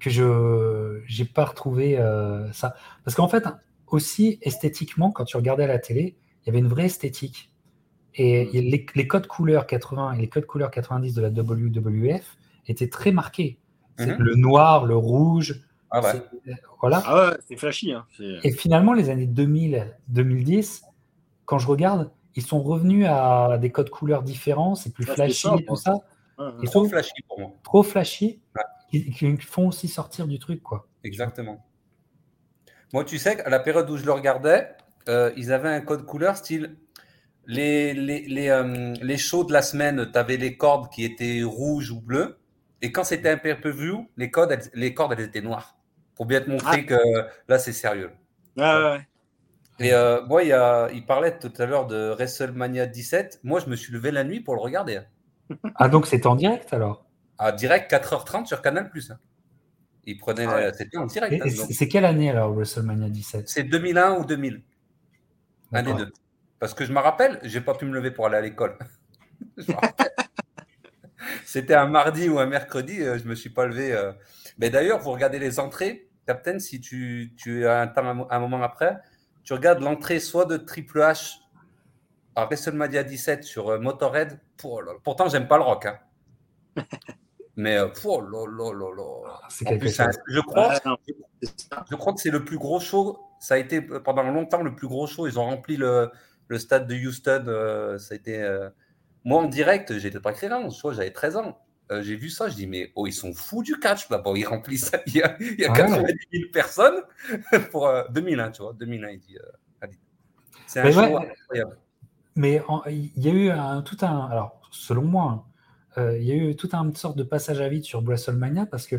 que je n'ai pas retrouvé euh, ça. Parce qu'en fait, aussi esthétiquement, quand tu regardais à la télé, il y avait une vraie esthétique. Et les, les, codes couleurs 80 et les codes couleurs 90 de la WWF étaient très marqués. Mm-hmm. Le noir, le rouge, ah ouais. Voilà. Ah ouais, c'est flashy. Hein. Et finalement, les années 2000-2010, quand je regarde, ils sont revenus à des codes couleurs différents, c'est plus flashy et tout ça. trop flashy pour moi. Trop flashy, qui, font aussi sortir du truc, quoi. Exactement. Moi, tu sais, à la période où je le regardais, euh, ils avaient un code couleur style les, les, les, euh, les shows de la semaine, tu avais les cordes qui étaient rouges ou bleues. Et quand c'était un pay-per-view, les, codes, les cordes, elles étaient noires pour bien te montrer ah. que là, c'est sérieux. Ah, ouais. Et euh, moi, il, il, parlait tout à l'heure de WrestleMania 17. Moi, je me suis levé la nuit pour le regarder. Ah, donc c'était en direct alors? Ah, direct, 4h30 sur Canal. Hein. Il prenait. Ah c'était en direct. Hein, c'est quelle année alors, WrestleMania 17 C'est 2001 ou 2000. Un des deux. Parce que je me rappelle, j'ai pas pu me lever pour aller à l'école. C'était un mardi ou un mercredi, euh, je me suis pas levé. Euh, mais d'ailleurs, vous regardez les entrées, Captain, si tu, tu as un, temps, un moment après, tu regardes l'entrée soit de Triple H à WrestleMania 17 sur euh, Motorhead. Pour, pourtant, j'aime pas le rock. Hein. Mais oh là là là. C'est quelque chose. je, crois, je crois que c'est le plus gros show. Ça a été pendant longtemps le plus gros show. Ils ont rempli le, le stade de Houston. ça a été, Moi, en direct, j'étais pas créant. Je crois j'avais 13 ans. J'ai vu ça, je dis, mais oh, ils sont fous du catch là Ils remplissent ça. Il y a, il y a 90 000 personnes pour 2001, tu vois. 2001, il dit. c'est un show incroyable. Mais il y a eu un, tout un. Alors, selon moi, hein, euh, il y a eu tout un sorte de passage à vide sur WrestleMania parce que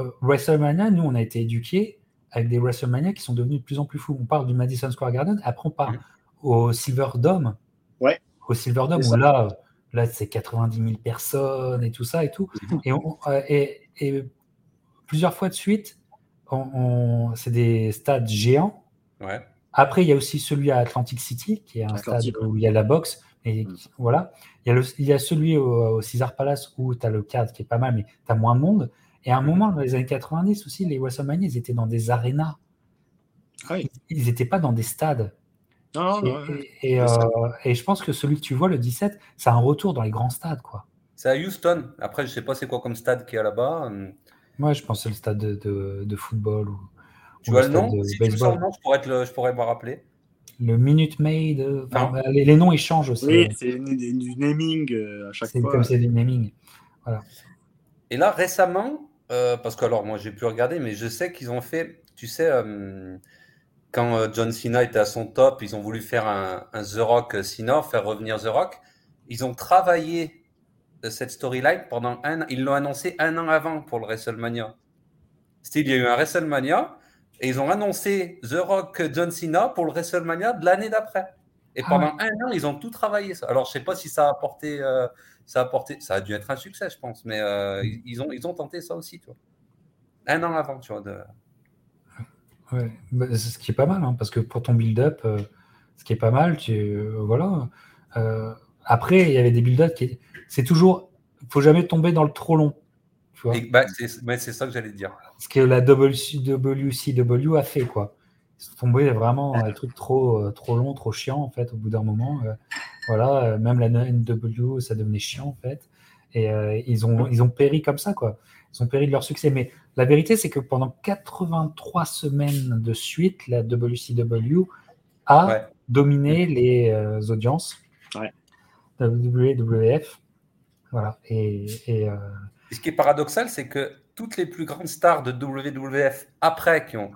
euh, WrestleMania, nous, on a été éduqués avec des WrestleMania qui sont devenus de plus en plus fous. On parle du Madison Square Garden, après on part au Silver Dome. Ouais. Au Silver Dome, où là, là c'est 90 000 personnes et tout ça et tout. Euh, et, et, plusieurs fois de suite, on, c'est des stades géants. Ouais. Après, il y a aussi celui à Atlantic City, qui est un stade où il y a la boxe. Et mm. voilà. Il y, a le, il y a celui au, au Caesar Palace où tu as le cadre qui est pas mal, mais tu as moins de monde. Et à un moment, dans les années 90 aussi, les WrestleMania, ils étaient dans des arénas. Ah ils n'étaient pas dans des stades. Non, non, et, et, euh, et, je pense que celui que tu vois, le 17, c'est un retour dans les grands stades. quoi. C'est à Houston. Après, je sais pas c'est quoi comme stade qui est là-bas. Moi, je pense que c'est le stade de, de, de football. Ou, tu vois le nom Si tu le nom, je pourrais, le, je pourrais me rappeler le Minute Maid. Enfin, les, les, noms ils changent aussi. Oui, c'est du naming euh, à chaque fois. C'est comme c'est du naming. Voilà. Et là, récemment, euh, parce que alors moi j'ai pu regarder, mais je sais qu'ils ont fait, tu sais, euh, quand John Cena était à son top, ils ont voulu faire un, un The Rock Cena, faire revenir The Rock. Ils ont travaillé cette storyline pendant un an. Ils l'ont annoncé un an avant pour le WrestleMania. C'était il y a eu un WrestleMania et ils ont annoncé The Rock John Cena pour le WrestleMania de l'année d'après. Et ah pendant un an, ils ont tout travaillé. Ça. Alors, je ne sais pas si ça a apporté, euh, ça a apporté, ça a dû être un succès, je pense, mais euh, ils, ont, ils ont tenté ça aussi, tu vois. Un an avant, tu vois. De... Ouais, bah, ce qui est pas mal, hein, parce que pour ton build-up, euh, ce qui est pas mal, tu, voilà. après, il y avait des build-up qui, c'est toujours, il faut jamais tomber dans le trop long. Bah, c'est ça que j'allais dire. Ce que la WCW a fait, quoi. Ils sont tombés vraiment dans des trucs trop, euh, trop longs, trop chiants, en fait, au bout d'un moment. Euh, voilà, euh, même la NW, ça devenait chiant, en fait. Et ils, ont, ils ont péri comme ça, quoi. Ils ont péri de leur succès. Mais la vérité, c'est que pendant 83 semaines de suite, la WCW a dominé les audiences. Ouais. WWF. Voilà. Et, et et ce qui est paradoxal, c'est que toutes les plus grandes stars de WWF après qui ont,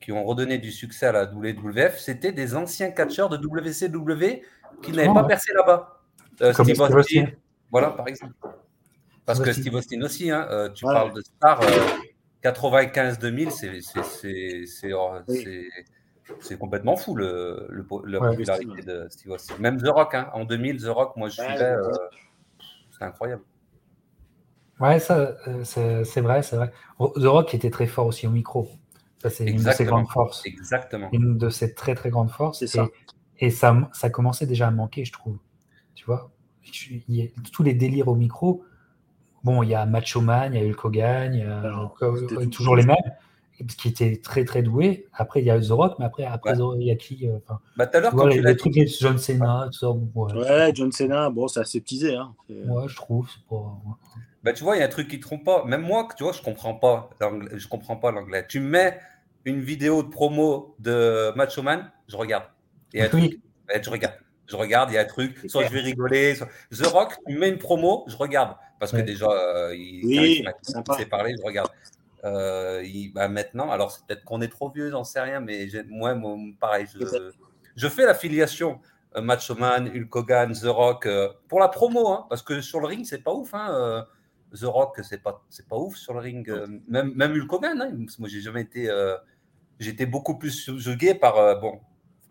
qui ont redonné du succès à la WWF, c'était des anciens catcheurs de WCW qui n'avaient pas percé là-bas. Euh, Steve Austin, voilà, par exemple. Parce que Steve Austin aussi, hein, euh, tu parles de stars, 95-2000, oh, c'est complètement fou le, la popularité de Steve Austin. Même The Rock, hein, en 2000, The Rock, moi je suivais, euh, c'est incroyable. Ouais, ça, euh, c'est vrai, c'est vrai. The Rock était très fort aussi au micro. Ça, c'est une de ses grandes forces. Exactement. Une de ses très, très grandes forces. Et, ça. et ça, ça commençait déjà à manquer, je trouve. Tu vois? Tous les délires au micro. Bon, il y a Macho Man, il y a Hulk Hogan, il y a euh, toujours les mêmes qui était très très doué. Après, il y a The Rock, mais après, après il y a qui euh, bah, Tout à l'heure, quand tu les trucs John Cena, tout ça. Ouais, John Cena, bon, c'est assez teasé. Hein. Ouais, je trouve. Pas... Bah, tu vois, il y a un truc qui ne trompe pas. Même moi, tu vois, je comprends pas je comprends pas l'anglais. Tu mets une vidéo de promo de Macho Man, je regarde. Il y a un truc, je regarde. Je regarde, il y a un truc, soit je vais rigoler. Soit... The Rock, tu mets une promo, je regarde. Parce que déjà, euh, il, oui, il parler, je regarde. Euh, bah, maintenant, alors c'est peut-être qu'on est trop vieux, j'en sais rien, mais moi, moi, pareil, je, je fais l'affiliation euh, Macho Man, Hulk Hogan, The Rock euh, pour la promo, hein, parce que sur le ring, c'est pas ouf. Hein, The Rock, c'est pas, c'est pas ouf sur le ring. même, même Hulk Hogan, hein, moi, j'ai jamais été. J'étais beaucoup plus subjugué par, bon,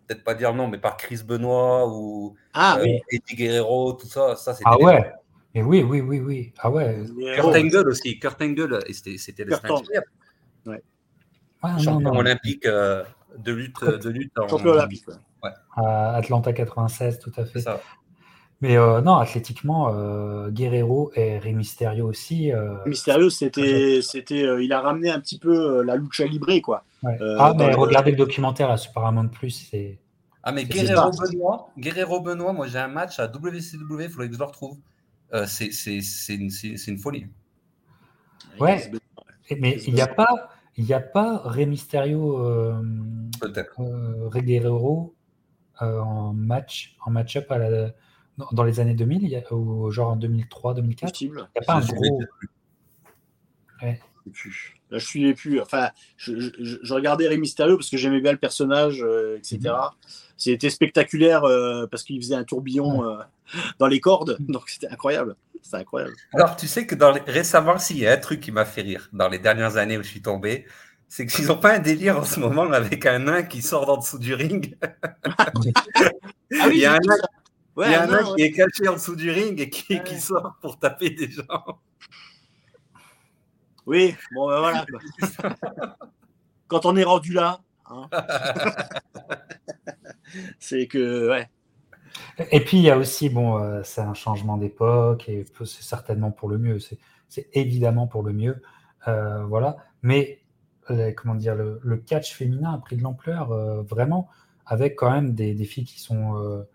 peut-être pas dire non, mais par Chris Benoit ou ah, oui. Eddie Guerrero, tout ça. ça ah ouais. Et oui, oui, oui, oui. Ah ouais. Kurt Angle aussi. Kurt Angle, c'était le ouais. Champion olympique euh, de lutte, de lutte en Champion olympique. Ouais. À Atlanta 96, tout à fait. Ça. Mais euh, non, athlétiquement, euh, Guerrero et Rey Mysterio aussi. Euh, Mysterio, c'était, c'était, euh, il a ramené un petit peu la lucha libre, quoi. Ouais. ah, mais regardez le documentaire là, sur Paramount Plus, c'est. Ah, mais Guerrero Benoit, Guerrero Benoit, moi j'ai un match à WCW, il faudrait que je le retrouve. C'est une, une, folie. Ouais, mais il n'y a pas, il n'y a pas Rey Mysterio, euh, euh, en match, en match-up dans les années 2000, ou genre en 2003, 2004. Il n'y a pas un gros. Ouais. Là, je suivais plus. Enfin, je, regardais Rey Mysterio parce que j'aimais bien le personnage, euh, etc. Mhm. C'était spectaculaire euh, parce qu'il faisait un tourbillon euh, dans les cordes, mhm. donc c'était incroyable. C'est incroyable. Alors, tu sais que dans récemment, s'il y a un truc qui m'a fait rire dans les dernières années où je suis tombé, c'est qu'ils n'ont pas un délire en ce moment avec un nain qui sort d'en dessous du ring. ah oui, il y a un nain, qui est caché en dessous du ring et qui, qui sort pour taper des gens. Oui, bon, ben voilà. Quand on est rendu là, hein. c'est que, ouais. Et puis, il y a aussi, bon, euh, c'est un changement d'époque et c'est certainement pour le mieux. C'est évidemment pour le mieux. Euh, voilà. Mais, euh, comment dire, le, catch féminin a pris de l'ampleur, vraiment, avec quand même des, des filles qui sont,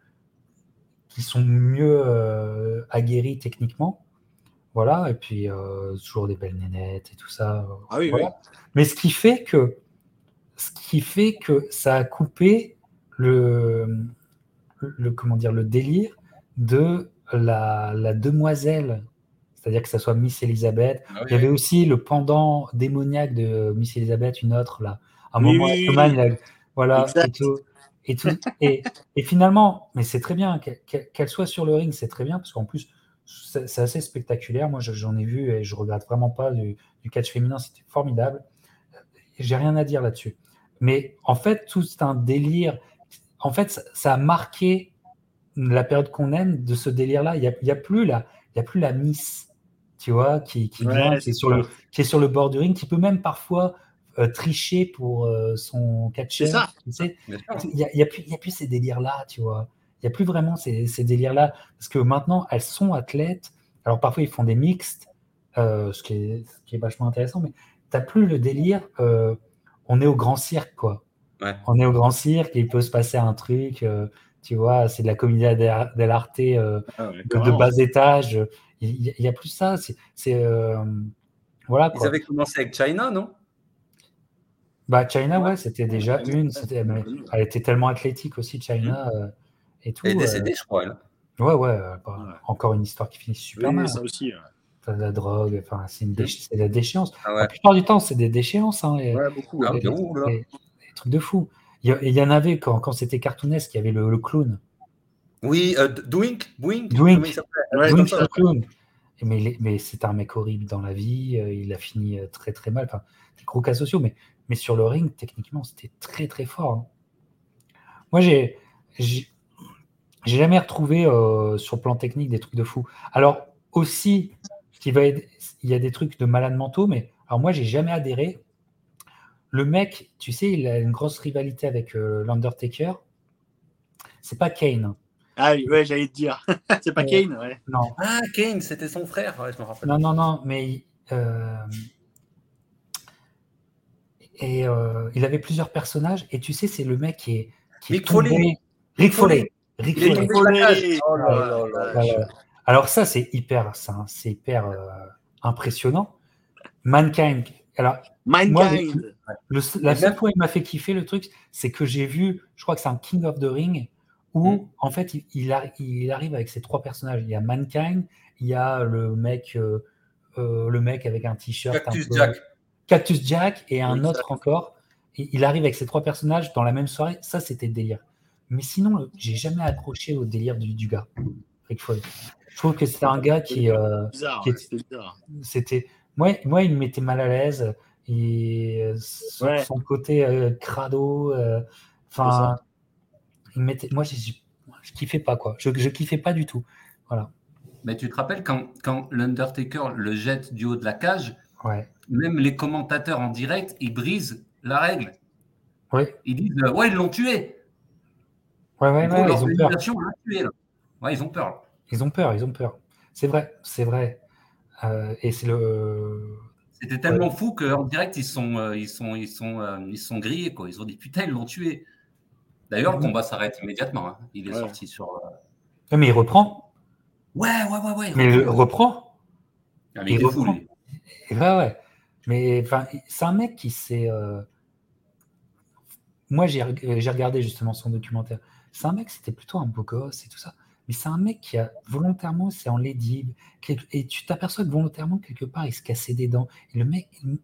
qui sont mieux aguerries techniquement. Voilà, et puis euh, toujours des belles nénettes et tout ça. Ah oui, Mais ce qui fait que ce qui fait que ça a coupé le, le comment dire le délire de la, la demoiselle, c'est-à-dire que ça soit Miss Elizabeth. Ah il y avait aussi le pendant démoniaque de Miss Elizabeth, une autre là. À un moment, voilà, et tout. Et, tout, et, et, finalement, mais c'est très bien qu'elle soit sur le ring, c'est très bien parce qu'en plus, c'est assez spectaculaire. Moi, j'en ai vu et je regrette vraiment pas du, catch féminin. C'était formidable. J'ai rien à dire là-dessus. Mais en fait, tout c'est un délire. En fait, ça, a marqué la période qu'on aime de ce délire-là. Il n'y a, a, plus la, il y a plus la Miss, tu vois, qui, qui, est sur le, qui est sur le bord du ring, qui peut même parfois euh, tricher pour euh, son catcher. C'est ça. Il n'y a, a, a, plus ces délires-là, tu vois. Il n'y a plus vraiment ces, délires-là. Parce que maintenant, elles sont athlètes. Alors parfois, ils font des mixtes, euh, ce, qui est, qui est, vachement intéressant, mais tu n'as plus le délire. Euh, on est au grand cirque, quoi. On est au grand cirque et il peut se passer un truc. Euh, tu vois, c'est de la comédie dell'arte ah de bas étage. Il n'y a, plus ça. C'est. voilà, Ils avaient commencé avec China, non? Bah, China, ouais, c'était déjà une. elle était tellement athlétique aussi, China. Mmh. Et tout, Elle est décédée, je crois. Elle. Ouais, ouais, euh, encore une histoire qui finit super mal. Ça aussi. de la drogue, enfin, c'est une de la déchéance. Ah La plupart du temps, c'est des déchéances. Hein, ouais, beaucoup. Des, trucs de fou. Il y, en avait quand, quand c'était cartoonesque, il y avait le, clown. Oui, euh, Dwink, Dwink. Dwink, ouais, le clown. Mais, mais c'est un mec horrible dans la vie. Euh, il a fini très très mal. Enfin, des gros cas sociaux, mais, mais sur le ring, techniquement, c'était très très fort. Hein. Moi, j'ai j'ai jamais retrouvé euh, sur le plan technique des trucs de fou. Alors aussi, qui va il y a des trucs de malades mentaux, mais alors moi j'ai jamais adhéré. Le mec, tu sais, il a une grosse rivalité avec euh, l'Undertaker. C'est pas Kane. Ah oui, ouais, j'allais te dire. c'est pas euh, Kane, ouais. Non. Ah, Kane, c'était son frère, je me rappelle. Non, non, non, mais et il avait plusieurs personnages. Et tu sais, c'est le mec qui est. Qui Rick Foley. Rick. Alors ça, c'est hyper, c'est hyper euh, impressionnant. Mankind. Alors, Mankind. la seule fois où il m'a fait kiffer le truc, c'est que j'ai vu, je crois que c'est un King of the Ring, où mm. en fait il, il, arrive avec ses trois personnages. Il y a Mankind, il y a le mec, euh, euh, le mec avec un t-shirt. Cactus Jack. Cactus Jack et un autre encore. il arrive avec ces trois personnages dans la même soirée. Ça, c'était délire. Mais sinon, j'ai jamais accroché au délire du, du gars, Rick Foley. Je trouve que c'était un gars qui. Euh, c'était. Moi, moi, il me mettait mal à l'aise. Et son, côté euh, crado. Euh, enfin. il mettait. Moi, je, je, kiffais pas, quoi. Je, je kiffais pas du tout. Voilà. Mais tu te rappelles quand, quand l'Undertaker le jette du haut de la cage, ouais. même les commentateurs en direct, ils brisent la règle. Ouais. Ils disent Ouais, ils l'ont tué. Ouais, ouais, ouais, ils ont peur. Ouais, ils ont peur. Ils ont peur, ils ont peur. C'est vrai, c'est vrai. Euh, et c'est le. C'était tellement fou qu'en direct, ils sont, euh, ils sont, ils sont, euh, ils sont grillés. Quoi. Ils ont dit putain, ils l'ont tué. D'ailleurs, le combat s'arrête immédiatement. Hein. Il est sorti sur. mais il reprend. Ouais, ouais, ouais, ouais. Mais il reprend. Ah, il, reprend. Ouais, ouais. Mais c'est un mec qui s'est. Euh, moi, j'ai regardé justement son documentaire. C'est un mec, c'était plutôt un beau gosse et tout ça. Mais c'est un mec qui a volontairement, c'est en lady. Et tu t'aperçois que volontairement, quelque part, il se cassait des dents. Et le mec, il,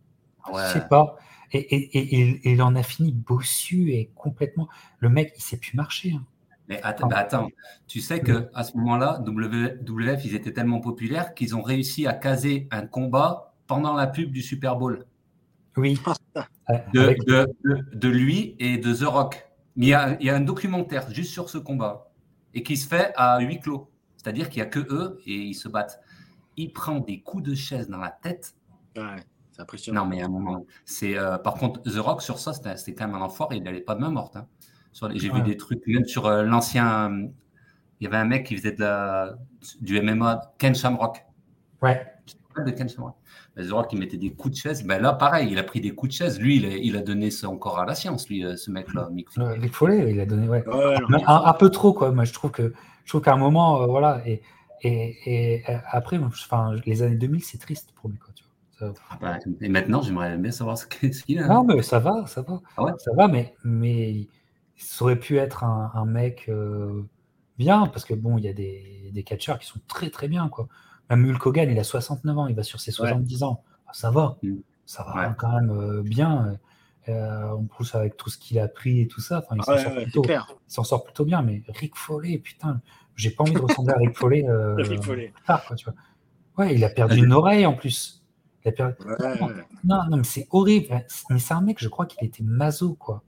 je sais pas. Et, il en a fini bossu et complètement. Le mec, il sait plus marcher. Hein. Mais attends, bah, attends, tu sais que à ce moment-là, WWF, ils étaient tellement populaires qu'ils ont réussi à caser un combat pendant la pub du Super Bowl. Oui. De, lui et de The Rock. Il y, a, il y, a, un documentaire juste sur ce combat et qui se fait à huis clos. C'est-à-dire qu'il n'y a que eux et ils se battent. Il prend des coups de chaise dans la tête. Ouais, c'est impressionnant. Non, mais à un moment, c'est. Euh, par contre, The Rock sur ça, c'était quand même un enfoiré. Il n'allait pas de main morte. Hein. J'ai vu des trucs, même sur euh, l'ancien. Il y avait un mec qui faisait de la, du MMA, Ken Shamrock. Ouais. De Ken Shamrock. The Rock, il mettait des coups de chaise. Ben là, pareil, il a pris des coups de chaise. Lui, il a, il a donné ça encore à la science, lui, euh, ce mec-là. Mick Foley. il a donné, ouais. un, peu trop, quoi. Moi, je trouve que je trouve qu'à un moment, euh, voilà. Et, et, et après, enfin, les années 2000, c'est triste pour lui, quoi. Tu vois. Ah bah, et maintenant, j'aimerais bien savoir ce qu'il a. Non, mais ça va, ça va. Ah ça va, mais, mais ça aurait pu être un, mec euh, bien, parce que bon, il y a des, des catcheurs qui sont très très bien, quoi. Même Hulk Hogan, il a 69 ans, il va sur ses 70 ans. Ah, ça va, mm. ça va quand même euh, bien. Euh, en plus, avec tout ce qu'il a pris et tout ça, il s'en sort, sort, plutôt bien. Mais Rick Foley, putain, j'ai pas envie de ressembler à Rick Foley. Rick Foley. Tard, quoi, tu vois. Ouais, il a perdu une oreille en plus. Il a perdu... non, non, mais c'est horrible. Mais c'est un mec, je crois qu'il était maso, quoi.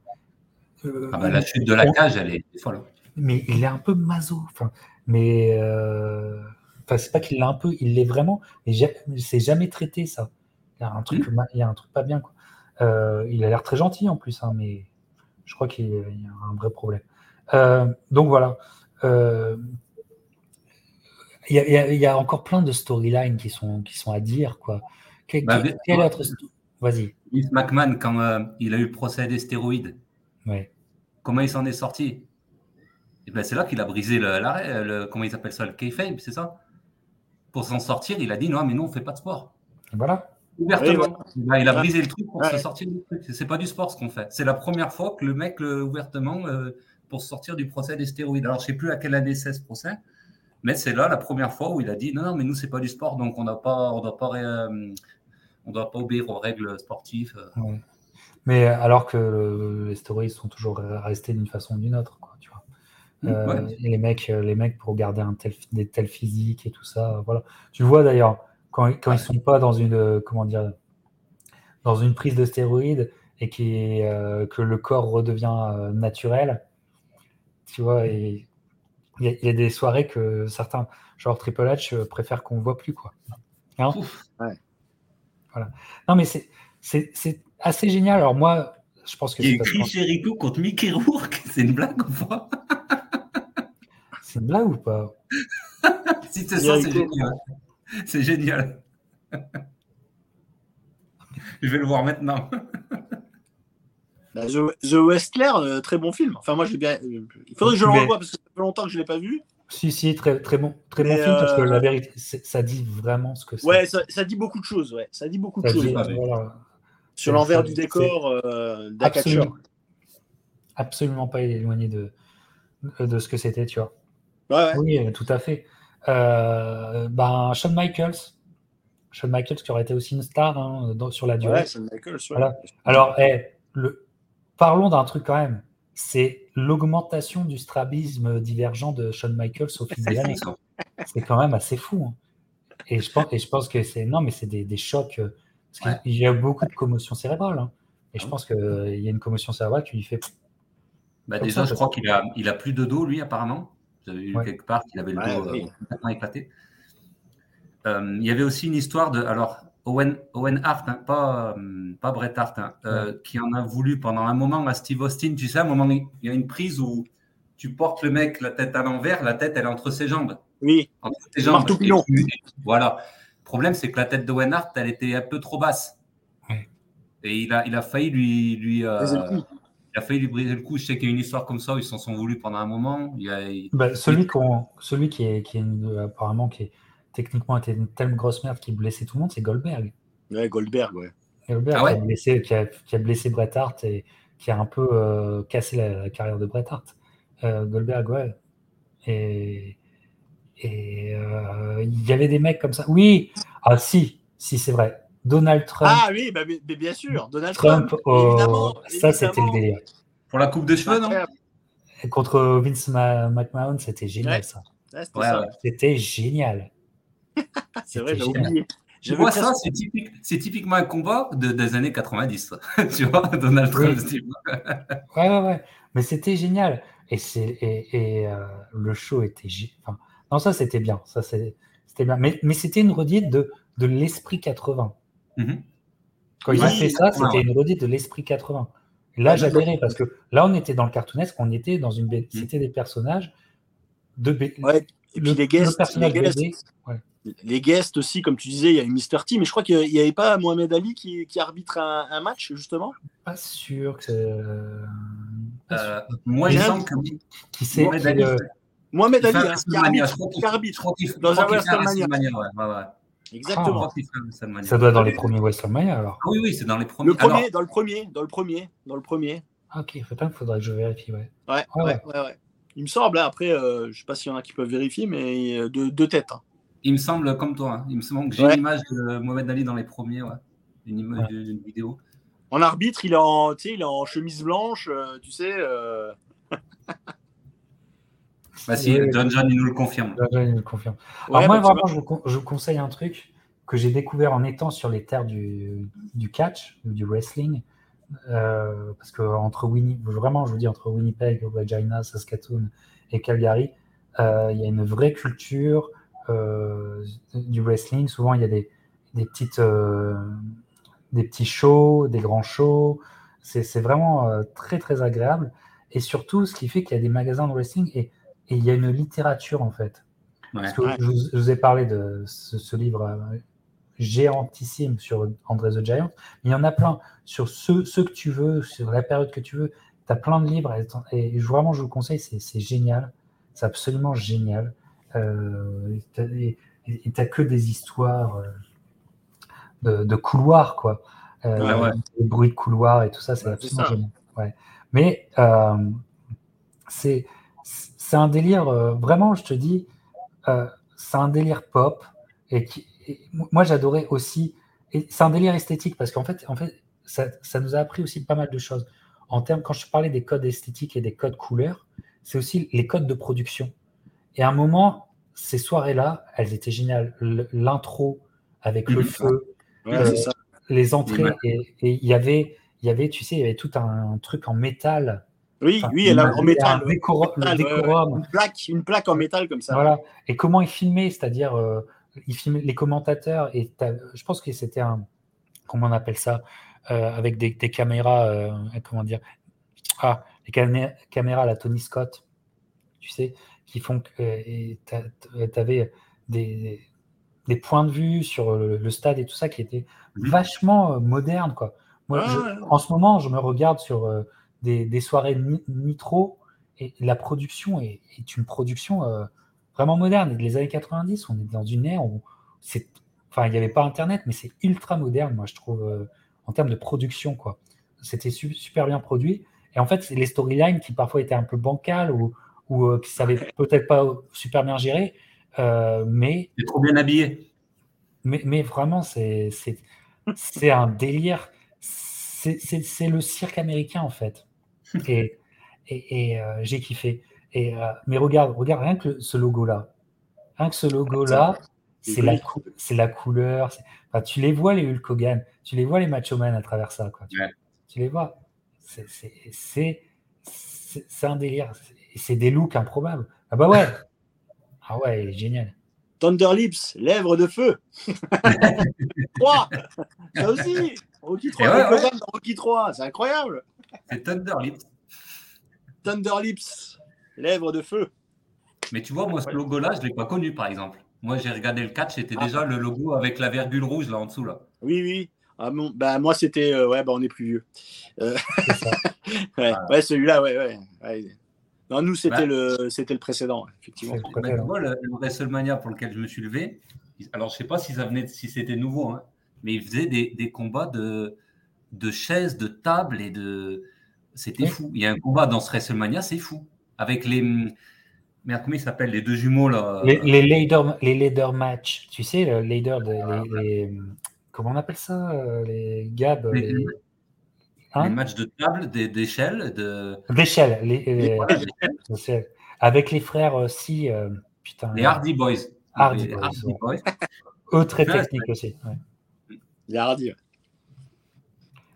Euh, ah bah, la chute de la cage, elle est folle. Mais il est un peu maso. Enfin, mais euh, enfin, c'est pas qu'il l'a un peu, il l'est vraiment. Mais c'est jamais traité ça. Il y a un truc, hmm. il y a un truc pas bien. Quoi. Euh, il a l'air très gentil en plus, hein, mais je crois qu'il y a un vrai problème. donc voilà. Il y, a, il y, a encore plein de storylines qui sont, qui sont à dire. Quoi. Bah, quelle autre... Vas-y. McMahon, quand il a eu le procès des stéroïdes, Comment il s'en est sorti? Et eh ben, C'est là qu'il a brisé l'arrêt, le, comment il s'appelle ça, le kayfabe, c'est ça? Pour s'en sortir, il a dit non, mais nous, on ne fait pas de sport. Voilà. Ouvertement. Il a brisé le truc pour se sortir du truc. C'est pas du sport ce qu'on fait. C'est la première fois que le mec, ouvertement, euh, pour se sortir du procès des stéroïdes. Alors, je ne sais plus à quelle année c'est ce procès, mais c'est là la première fois où il a dit non, non, mais nous, c'est pas du sport, donc on pas, on doit pas, euh, on doit pas obéir aux règles sportives. Mais alors que les stories sont toujours restés d'une façon ou d'une autre, euh, et les mecs, les mecs pour garder un tel, des tels physiques et tout ça, voilà. Tu vois d'ailleurs quand, quand ils sont pas dans une comment dire dans une prise de stéroïdes et qui, euh, que le corps redevient euh, naturel, tu vois, il y, a des soirées que certains, genre Triple H, préfèrent qu'on voit plus, quoi. Hein? Voilà. Non, mais c'est assez génial. Alors moi, je pense que c'est. Chris Jericho contre Mickey Rourke, c'est une blague ou pas? C'est une blague ou pas? Si c'est ça, c'est génial. C'est génial. je vais le voir maintenant. Bah, The, Wrestler, euh, très bon film. Enfin, moi, je bien. Il faudrait que je le revoie parce que ça fait longtemps que je ne l'ai pas vu. Si, si, très, très bon, très bon film parce que la euh, vérité, ça dit vraiment ce que c'est. Ouais, ça, ça, dit beaucoup de choses. Ouais, ça dit beaucoup de choses sur l'envers du décor euh, absolument, absolument pas éloigné de, de ce que c'était, tu vois. Oui, tout à fait. Euh, ben, Shawn Michaels, Shawn Michaels qui aurait été aussi une star hein, sur la durée. Alors, le... parlons d'un truc quand même. C'est l'augmentation du strabisme divergent de Shawn Michaels au fil des années. C'est quand même assez fou. Hein. Et, je pense, et je pense que c'est non, mais c'est des, des chocs euh, parce qu'il y a beaucoup de commotion cérébrale. Hein. Et je ah pense qu'il y a une commotion cérébrale qui lui fait. Bah déjà, je crois qu'il a, il a plus de dos, lui, apparemment. Vu quelque part qu'il avait le dos euh, complètement éclaté. Euh, il y avait aussi une histoire de. Alors, Owen, Owen Hart, hein, pas, euh, pas Bret Hart, hein, qui en a voulu pendant un moment à Steve Austin. Tu sais, à un moment, il y a une prise où tu portes le mec la tête à l'envers, la tête, elle est entre ses jambes. Oui. Entre ses jambes. Tout voilà problème, c'est que la tête de Wenhart, elle était un peu trop basse. Et il a, il a failli lui. lui euh, a failli lui briser le coup. Je sais qu'il y a une histoire comme ça où ils s'en sont voulus pendant un moment. Il bah, celui, celui qui est, qui est apparemment qui est techniquement était une telle grosse merde qui blessait tout le monde, c'est Goldberg. Ouais, Goldberg, ouais. Goldberg ah qui, a blessé, qui, a, qui, a blessé, Bret Hart et qui a un peu euh, cassé la, carrière de Bret Hart. Euh, Goldberg, ouais. Et et euh, il y avait des mecs comme ça. Oui, ah si, si c'est vrai. Donald Trump. Ah oui, bah, mais, bien sûr, Donald Trump. évidemment, ça, c'était le délire. Pour la coupe de cheveux, non? Contre Vince McMahon, c'était génial ça. c'était génial. c'est vrai, j'ai oublié. Je vois ça, c'est typique, typiquement un combat de, des années 90. tu vois, Donald Trump. ouais, ouais, ouais. Mais c'était génial. Et, et, et euh, le show était. Enfin, non, ça c'était bien. Ça c'était bien. Mais, mais c'était une redite de, de l'esprit 80. Mhm. Quand ils ont fait ça, c'était une redite de l'esprit 80. Là, j'adhérais parce que là, on était dans le cartoonesque, on était dans une. Mhm. C'était des personnages de. Ouais. Et puis les guests, les guests, les guests, aussi, comme tu disais, il y a eu Mr. T, mais je crois qu'il n'y avait pas Mohamed Ali qui, qui arbitre un, match, justement? Pas sûr que c'est. Euh, moi, il que. Qui c'est Mohamed Ali. Mohamed Ali, hein, qui arbitre, dans un WrestleMania. Exactement. Ah, ça doit être dans les premiers WrestleMania alors. oui, oui, c'est dans les premiers. Le premier, dans le premier, dans le premier, dans le premier. Ah, ok, il faudrait que je vérifie, ouais. Ouais, ah, ouais, ouais, ouais, Il me semble, hein, après, euh, je ne sais pas s'il y en a qui peuvent vérifier, mais euh, deux de tête. Hein. Il me semble comme toi. Hein. Il me semble que j'ai l'image de Mohamed Ali dans les premiers, ouais. Une image d'une vidéo. En arbitre, il est en, il est en chemise blanche, euh, tu sais. Bah si, John John, il nous le confirme. John John, il nous le confirme. Alors moi, vraiment, je vous, je vous, conseille un truc que j'ai découvert en étant sur les terres du, du catch, du wrestling. Euh, parce que entre Winnie, vraiment, je vous dis, entre Winnipeg, Regina, Saskatoon et Calgary, euh, il y a une vraie culture euh, du wrestling. Souvent, il y a des, des petites, euh, des petits shows, des grands shows. C'est vraiment euh, très, très agréable. Et surtout, ce qui fait qu'il y a des magasins de wrestling et et il y a une littérature en fait. je, vous, ai parlé de ce, livre euh, géantissime sur André the Giant, mais il y en a plein sur ceux, que tu veux, sur la période que tu veux. Tu as plein de livres et, vraiment je vous conseille, c'est génial. C'est absolument génial. Euh, et tu n'as que des histoires euh, de, couloirs, quoi. Euh, bruits de couloirs et tout ça, c'est absolument génial. Mais c'est c'est un délire, euh, vraiment, je te dis, euh, c'est un délire pop. Et, qui, moi, j'adorais aussi. Et c'est un délire esthétique parce qu'en fait, en fait ça, nous a appris aussi pas mal de choses. En termes, quand je parlais des codes esthétiques et des codes couleurs, c'est aussi les codes de production. Et à un moment, ces soirées-là, elles étaient géniales. L'intro avec le feu, euh, les entrées, et il y avait, il y avait, tu sais, il y avait tout un truc en métal oui, oui, elle a en métal. Une, plaque, une plaque en métal comme ça. Voilà. Et comment il filmait, c'est-à-dire, euh, il filmait les commentateurs, et je pense que c'était un, comment on appelle ça, euh, avec des, caméras, euh, comment dire, ah, les caméras à la Tony Scott, tu sais, qui font que tu avais des, des, points de vue sur le, stade et tout ça qui étaient mhm. vachement modernes, quoi. Moi, en ce moment, je me regarde sur des, soirées nitro et la production est, une production euh, vraiment moderne. Et les années 90, on est dans une ère où c'est, enfin, il n'y avait pas Internet, mais c'est ultra moderne, moi, je trouve, euh, en termes de production, quoi. C'était super bien produit. Et en fait, les storylines qui parfois étaient un peu bancales ou, ou euh, qui ne savaient peut-être pas super bien gérer, mais. C'est trop bien habillé. Mais, mais vraiment, c'est un délire. C'est le cirque américain, en fait et, et, euh, j'ai kiffé. Et, euh, mais regarde, regarde rien que ce logo-là. Rien que ce logo-là, c'est la, c'est la couleur. Enfin, tu les vois, les Hulk Hogan, tu les vois, les Macho Man à travers ça. Quoi. Tu, les vois. C'est un délire. C'est des looks improbables. Ah bah ouais. Ah ouais, génial. Thunder Lips, lèvres de feu. 3. Ça aussi. Rocky 3, ouais, Rocky 3, c'est incroyable. C'est Thunder Lips. Thunder Lips, lèvres de feu. Mais tu vois, moi, ce logo-là, je ne l'ai pas connu, par exemple. Moi, j'ai regardé le catch, c'était ah. déjà le logo avec la virgule rouge là en dessous. Là. Oui, oui. Ah bon, bah moi c'était ouais bah on est plus vieux. ouais, celui-là ouais, ouais, Non nous c'était le c'était le précédent effectivement. Moi, le, le, WrestleMania pour lequel je me suis levé, alors je sais pas si ça venait si c'était nouveau hein, mais ils faisaient des, des combats de de chaises, de tables et de c'était fou. Il y a un combat dans ce WrestleMania, c'est fou avec les Merde, comment ils s'appellent les deux jumeaux là? Les, les leader, les leader match, tu sais, le leader de les, comment on appelle ça euh, Les gab. Les, hein? les matchs de table, d'échelle, de. D'échelle, les, avec les frères aussi. Euh, putain. Les Hardy Boys. Hardy, Boys, Hardy Boys. Eux très techniques aussi. Ouais. Les Hardy.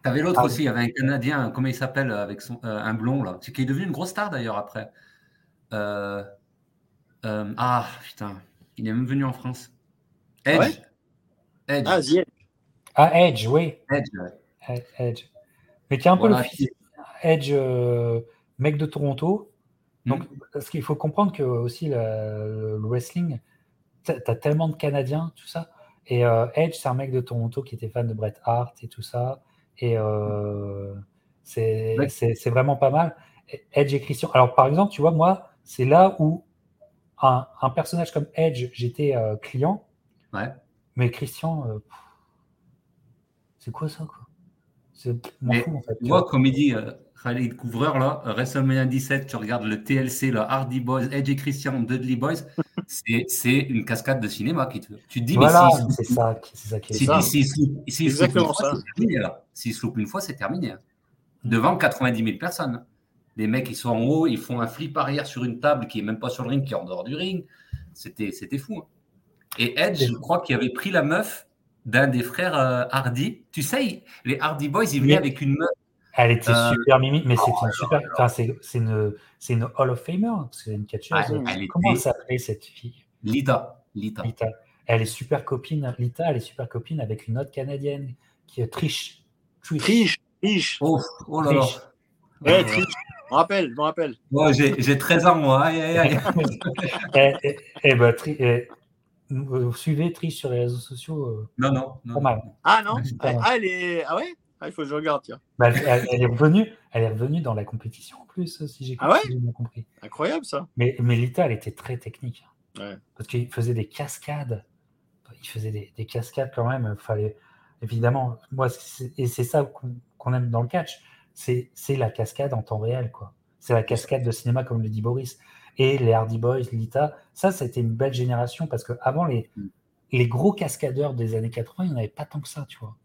T'avais l'autre aussi, il y avait un Canadien, comment il s'appelle, avec son, euh, un blond là, qui est devenu une grosse star d'ailleurs après. Euh, euh, ah, putain, il est même venu en France. Edge. Edge. Ah, Edge. Ah, Edge, oui. Edge, Edge. Mais qui est un peu le fils Edge, euh, mec de Toronto. Donc, hmm. parce qu'il faut comprendre que aussi le, wrestling, tu as tellement de Canadiens, tout ça. Et Edge, c'est un mec de Toronto qui était fan de Bret Hart et tout ça. Et c'est vraiment pas mal. Edge et Christian. Alors, par exemple, tu vois, moi, c'est là où un, personnage comme Edge, j'étais euh, client. Ouais. Mais Christian, euh, c'est quoi ça quoi? C'est en fait. Moi, comme il dit euh, Khalid Couvreur, là, WrestleMania 17, tu regardes le TLC, le Hardy Boys, Edge et Christian, Dudley Boys, c'est une cascade de cinéma qui te. Tu te dis, mais si. C'est ça, c'est ça qui est ça. Si, si. S'il se loupe une fois, c'est terminé. Devant 90 000 personnes. Les mecs, ils sont en haut, ils font un flip arrière sur une table qui est même pas sur le ring, qui est en dehors du ring. C'était, c'était fou. Hein. Et Edge, je crois qu'il avait pris la meuf d'un des frères euh, Hardy. Tu sais, les Hardy Boys, ils venaient avec une meuf. Elle était euh, super mimi, mais c'est une super. Enfin, c'est, une, c'est une Hall of Famer, c'est une catcheuse. Ah, Comment s'appelait cette fille? Lita. Lita. Lita. Elle est super copine. Lita, elle est super copine avec une autre canadienne qui est Trish. Trish. Trish. Oh, oh là là. Ouais, Trish me rappelle, je me rappelle. Moi, j'ai 13 ans, moi. Aïe, aïe, aïe. et, eh, eh, ben, vous suivez Trish sur les réseaux sociaux euh, Non, non. non. Pas mal. Ah non ah, elle est... ah ouais? Ah, Il faut que je regarde, tiens. Bah, elle, est revenue, elle est revenue dans la compétition en plus, si j'ai ah ouais compris. Incroyable ça. Mais, mais Lita, elle était très technique. Ouais. Parce qu'il faisait des cascades. Il faisait des, des cascades quand même. Fallait, évidemment, moi, et c'est ça qu'on aime dans le catch c'est la cascade en temps réel, quoi. C'est la cascade de cinéma, comme le dit Boris. Et les Hardy Boys, Lita, ça, c'était une belle génération parce qu'avant, les, mm. les gros cascadeurs des années 80, il n'y en avait pas tant que ça, tu vois.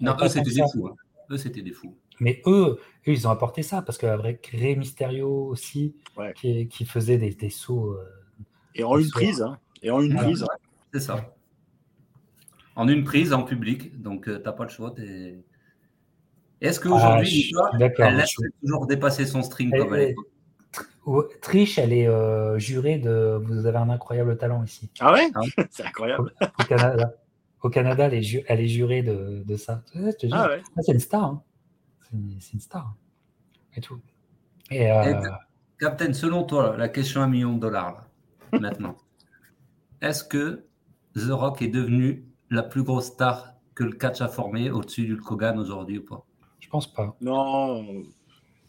Non, eux, c'était des fous. Hein. Eux, c'était des fous. Mais eux, eux, ils ont apporté ça parce qu'avec Rey Mysterio aussi, qui, qui, faisait des, des sauts. Euh, et en une prise, hein. Et en une prise. C'est ça. En une prise, en public. Donc, euh, tu n'as pas le choix. Est-ce qu'aujourd'hui, ah, elle laisse toujours dépasser son string comme elle est Triche, elle est euh, jurée de. Vous avez un incroyable talent ici. Ah ouais, ah C'est incroyable. Au, Canada, au Canada elle, est elle est jurée de, de ça. Ah ouais. Ah, c'est une star. Hein. C'est une, star. Et tout. Et, euh... Captain, selon toi, la question à un million de dollars, maintenant. Est-ce que The Rock est devenu la plus grosse star que le catch a formé au-dessus du Kogan aujourd'hui ou pas? Pense pas. Non.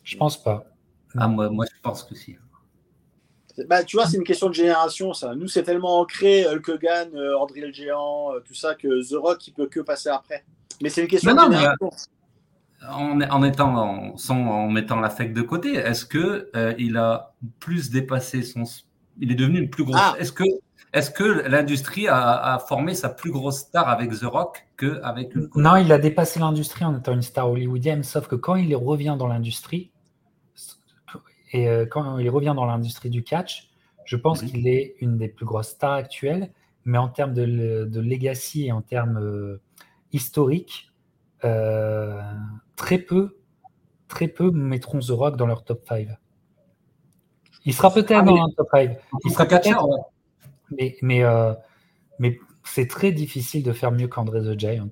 Je pense pas. Ah, moi, moi, je pense que si. Bah, tu vois, c'est une question de génération, ça. Nous, c'est tellement ancré, Hulk Hogan, euh, André le Géant, euh, tout ça, que The Rock, il peut que passer après. Mais c'est une question de génération. en, en, étant, en, en mettant l'affect de côté, est-ce que euh, il a plus dépassé son. Il est devenu une plus grosse. Ah. Est-ce que est-ce que l'industrie a, formé sa plus grosse star avec The Rock qu'avec une Non, il a dépassé l'industrie en étant une star hollywoodienne, sauf que quand il revient dans l'industrie, et euh, quand il revient dans l'industrie du catch, je pense mhm. qu'il est une des plus grosses stars actuelles, mais en termes de, legacy et en termes euh, historiques, euh, très peu, très peu mettront The Rock dans leur top 5. Il sera peut-être ah, dans un top 5. Il sera peut-être mais, mais, euh, mais c'est très difficile de faire mieux qu'André the Giant.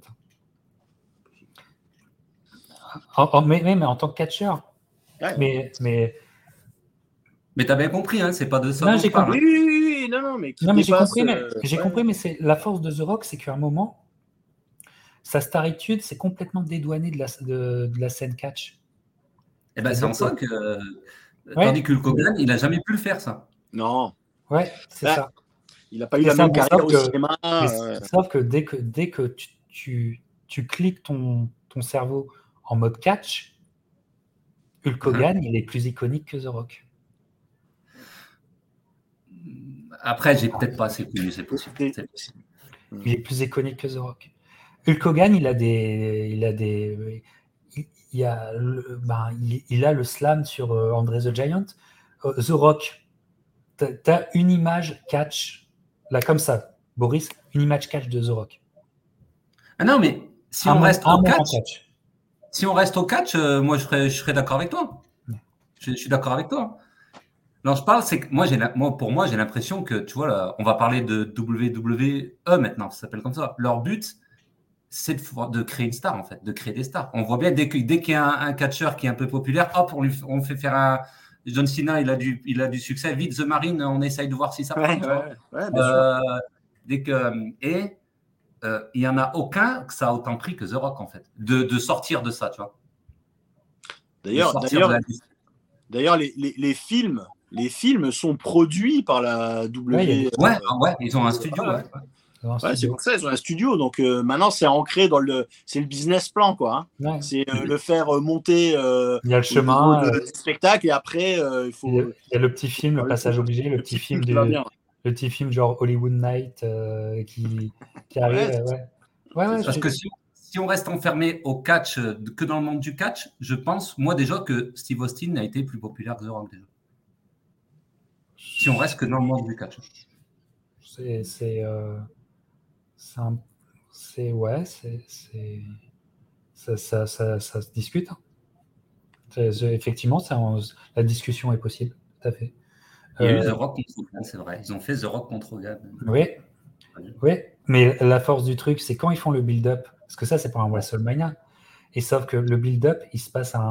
mais, mais, en tant que catcheur. Mais, mais, mais tu as bien compris, hein, c'est pas de ça. Non, j'ai compris. non, non, mais, j'ai compris, mais, euh, j'ai compris, mais c'est la force de The Rock, c'est qu'à un moment, sa staritude, c'est complètement dédouané de la, de, la scène catch. Eh ben, c'est en ça que. Tandis que le Kogan, il n'a jamais pu le faire, ça. Non. Ouais, c'est bah, ça. Il n'a pas eu la même carrière au cinéma. Sauf que dès que, dès que tu, tu, cliques ton, ton cerveau en mode catch, Hulk Hogan, uh-huh. il est plus iconique que The Rock. Après, j'ai peut-être pas assez connu, c'est possible. Il est plus iconique que The Rock. Hulk Hogan, il a des, il a des, il, a le, ben, il, a le slam sur euh, André the Giant. Euh, the Rock, tu as une image catch, là comme ça, Boris, une image catch de The Rock. Ah non, mais si on reste au catch, si on reste au catch, euh, moi je serais, je serais d'accord avec toi. Je, suis d'accord avec toi. Non, je parle, c'est que moi, j'ai, moi, pour moi, j'ai l'impression que, tu vois, là, on va parler de WWE maintenant, ça s'appelle comme ça. Leur but, c'est de, créer une star, en fait, de créer des stars. On voit bien, dès, qu'il y a un, catcheur qui est un peu populaire, hop, on, lui, on fait faire un. John Cena, il a du, il a du succès. Vite, The Marine, on essaye de voir si ça ouais, euh, dès que, et euh, il n'y en a aucun que ça a autant pris que The Rock, en fait, de, de sortir de ça, tu vois. D'ailleurs, d'ailleurs, les, les, les, films les films sont produits par la W. Ouais, ouais, ouais ils ont un studio. Ouais. c'est pour ça ils ont un studio. Donc euh, maintenant, c'est ancré dans le, c'est le business plan, quoi. Hein. C'est euh, le faire euh, monter. il y a le chemin, le spectacle, et après, il faut. Il y, a, le petit film, le passage obligé, le, petit film du, le petit film genre Hollywood Night qui, qui arrive. Ouais, Parce que si, si, on reste enfermé au catch que dans le monde du catch, je pense, moi déjà, que Steve Austin a été plus populaire que The Rock déjà si on reste que dans le monde du catch. C'est. C'est. Euh, c'est ouais, c'est. Ça, ça, ça, ça, se discute. Hein. Effectivement, la discussion est possible, tout à fait. Il y a eu euh, The Rock contre c'est vrai. Ils ont fait The Rock contre Hogan. Oui. Oui, mais la force du truc, c'est quand ils font le build-up, parce que ça, c'est pas un WrestleMania. Et sauf que le build-up, il se passe à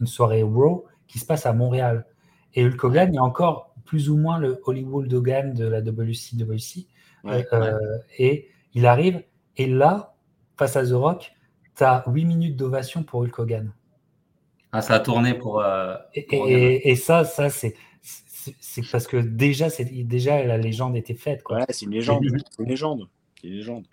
une soirée Raw qui se passe à Montréal. Et Hulk Hogan, a encore plus ou moins le Hollywood Hogan de la WCWC. Euh, et il arrive, et là, face à The Rock, tu as 8 minutes d'ovation pour Hulk Hogan. Ah, ça a tourné pour. Euh, et, ça, ça c'est. C'est parce que déjà, déjà la légende était faite. Quoi. Ouais, c'est une légende. C'est une légende. C'est une légende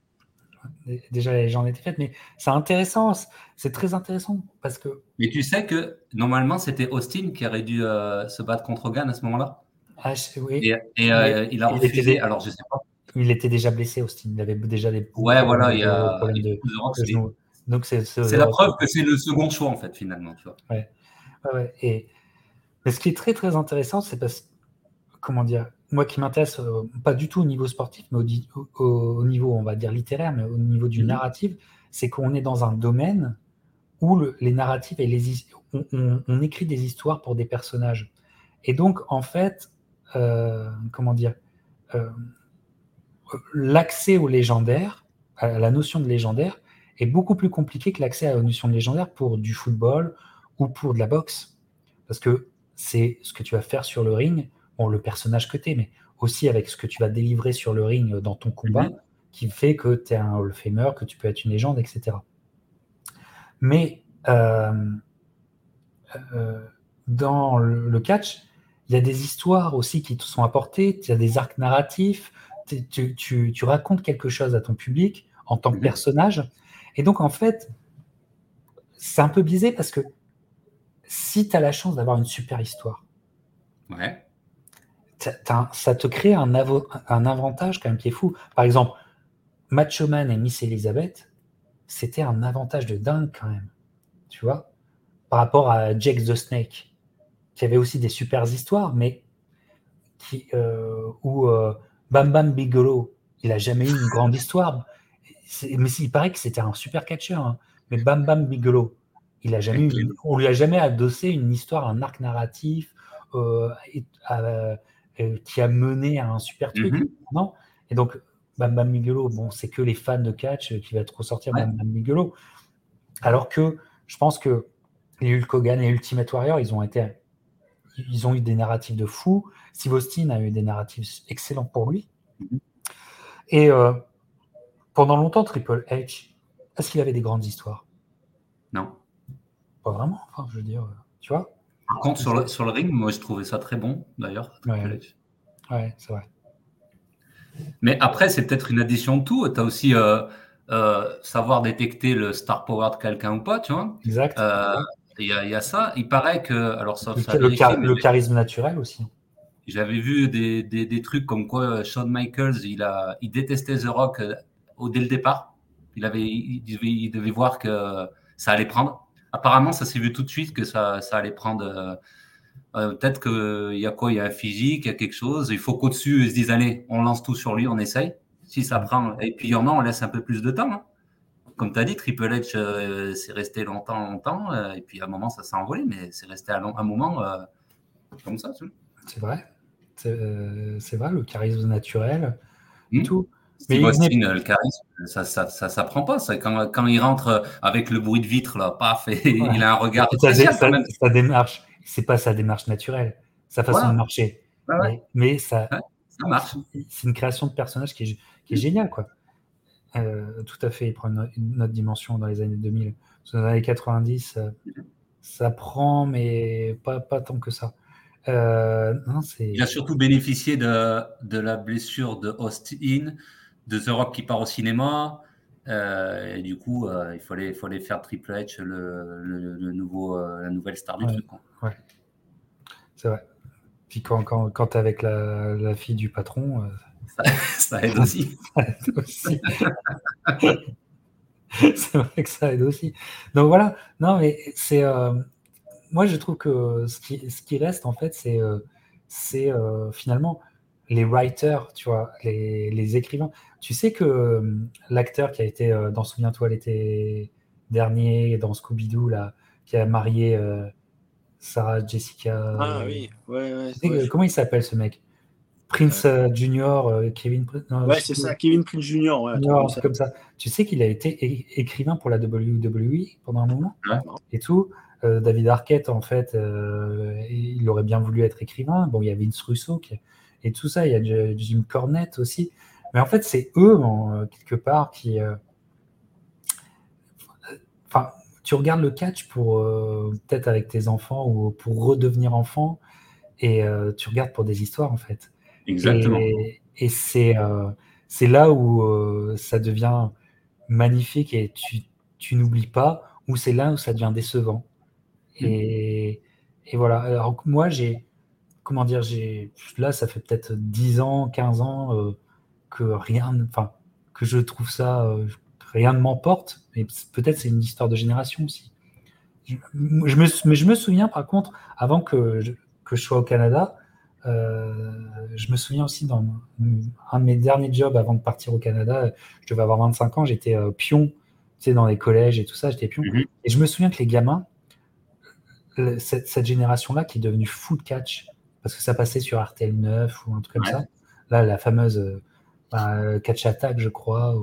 déjà les gens étaient faites, mais c'est intéressant, c'est très intéressant parce que. Mais tu sais que normalement c'était Austin qui aurait dû euh, se battre contre Hogan à ce moment-là? Ah, oui. Et, euh, il a refusé. alors je sais pas. Il était déjà blessé, Austin. Il avait déjà des. Ouais, voilà, il y a. Donc c'est. La preuve que c'est le second choix en fait finalement, tu vois. Ouais. ouais, Et mais ce qui est très très intéressant, c'est parce comment dire moi qui m'intéresse euh, pas du tout au niveau sportif, mais au, niveau, on va dire littéraire, mais au niveau du mhm. narratif, c'est qu'on est dans un domaine où les narratifs et les on, écrit des histoires pour des personnages. Et donc, en fait, comment dire, euh, l'accès au légendaire, à la notion de légendaire, est beaucoup plus compliqué que l'accès à la notion de légendaire pour du football ou pour de la boxe. Parce que c'est ce que tu vas faire sur le ring bon, le personnage que tu es, mais aussi avec ce que tu vas délivrer sur le ring dans ton combat, mhm. qui fait que tu es un Hall of Famer, que tu peux être une légende, etc. Mais euh, euh, dans le, catch, il y a des histoires aussi qui te sont apportées, il y a des arcs narratifs, tu, racontes quelque chose à ton public en tant que mhm. personnage. Et donc, en fait, c'est un peu biaisé parce que si tu as la chance d'avoir une super histoire, ouais ça te crée un, un, avantage quand même qui est fou. Par exemple, Macho Man et Miss Elizabeth, c'était un avantage de dingue quand même. Tu vois Par rapport à Jake the Snake, qui avait aussi des super histoires, mais qui, euh, où euh, Bam Bam Bigelow, il a jamais eu une grande histoire. Mais il paraît que c'était un super catcheur. Hein. Mais Bam Bam Bigelow, il a jamais eu, on lui a jamais adossé une histoire, un arc narratif. Euh, qui a mené à un super truc. Mhm. Non? Et donc, Bam Bam Miguelo, bon, c'est que les fans de catch qui va être ressortir Bam Bam Miguelo. Alors que je pense que les Hulk Hogan et Ultimate Warrior, ils ont été. Ils ont eu des narratifs de fou. Steve Austin a eu des narratifs excellents pour lui. Mhm. Et euh, pendant longtemps, Triple H, est-ce qu'il avait des grandes histoires? Non. Pas vraiment, enfin, je veux dire, tu vois? Par contre, sur le, sur le ring, moi, je trouvais ça très bon, d'ailleurs. Ouais, c'est vrai. Mais après, c'est peut-être une addition de tout. Tu as aussi euh, euh, savoir détecter le star power de quelqu'un ou pas, tu vois? Exact. Euh, il y, y, a ça. Il paraît que. Alors, ça, le, charisme naturel aussi. J'avais vu des, des, des, trucs comme quoi Shawn Michaels, il, a, il détestait The Rock au, dès le départ. Il, avait, il, devait, il devait voir que ça allait prendre. Apparemment, ça s'est vu tout de suite que ça, ça allait prendre euh, peut-être qu'il y a quoi Il y a un physique, il y a quelque chose. Il faut qu'au-dessus, ils se disent allez, on lance tout sur lui, on essaye. Si ça prend. Et puis il y en a, on laisse un peu plus de temps. Hein. Comme tu as dit, Triple H, euh, c'est resté longtemps, longtemps. Euh, et puis à un moment, ça s'est envolé, mais c'est resté à un moment comme ça. C'est vrai. C'est vrai, le charisme naturel. Hmm. Tout. Mais le charisme, ça ça, ça, ça, prend pas. Ça. Quand, quand, il rentre avec le bruit de vitre, là, paf, et il a un regard. Ça, ça, ça, démarche c'est pas sa démarche naturelle, sa façon de marcher. Mais, ça, ça marche. C'est une création de personnage qui est, qui est géniale, quoi. Euh, tout à fait, il prend une, autre dimension dans les années 2000. Dans les années 90, euh, ça prend, mais pas, pas tant que ça. Euh, non, il a surtout bénéficié de, de la blessure de Austin, de The Rock qui part au cinéma, et du coup, il fallait, fallait faire Triple H le, le, nouveau, la nouvelle star du truc. Ouais. C'est vrai. Puis quand, quand, quand tu es avec la, la, fille du patron, ça, aide aussi. ça aide aussi. c'est vrai que ça aide aussi. Donc voilà, non, mais c'est. moi, je trouve que ce qui, ce qui reste, en fait, c'est c'est finalement les writers, tu vois, les, les écrivains. Tu sais que euh, l'acteur qui a été euh, dans Souviens-toi l'été dernier, dans Scooby-Doo, là, qui a marié euh, Sarah Jessica. Ah oui, ouais, ouais, Comment il s'appelle ce mec? Prince Junior, Kevin Prince. ouais, c'est ça, Kevin Prince Junior. Ouais, comme, ça. Tu sais qu'il a été écrivain pour la WWE pendant un moment et tout. David Arquette, en fait, il aurait bien voulu être écrivain. Bon, il y avait Vince Russo et tout ça. Il y a Jim Cornette aussi. Mais en fait, c'est eux, euh, quelque part, qui. Euh, enfin, tu regardes le catch pour euh, peut-être avec tes enfants ou pour redevenir enfant, et tu regardes pour des histoires, en fait. Exactement. Et, c'est c'est là où ça devient magnifique et tu, tu n'oublies pas, ou c'est là où ça devient décevant. Mm. Et, et, voilà. Alors moi, j'ai, comment dire, j'ai, là, ça fait peut-être 10 ans, 15 ans que rien, enfin, que je trouve ça, euh, rien ne m'emporte. Mais peut-être c'est une histoire de génération aussi. Je, me, mais je me souviens par contre, avant que je, que je sois au Canada, euh, je me souviens aussi dans un de mes derniers jobs avant de partir au Canada, je devais avoir 25 ans, j'étais euh, pion, tu sais, dans les collèges et tout ça, j'étais pion. Mm-hmm. Et je me souviens que les gamins, cette, cette génération-là qui est devenue full catch, parce que ça passait sur RTL 9 ou un truc comme ça, là, la fameuse bah, Catch Attack, je crois.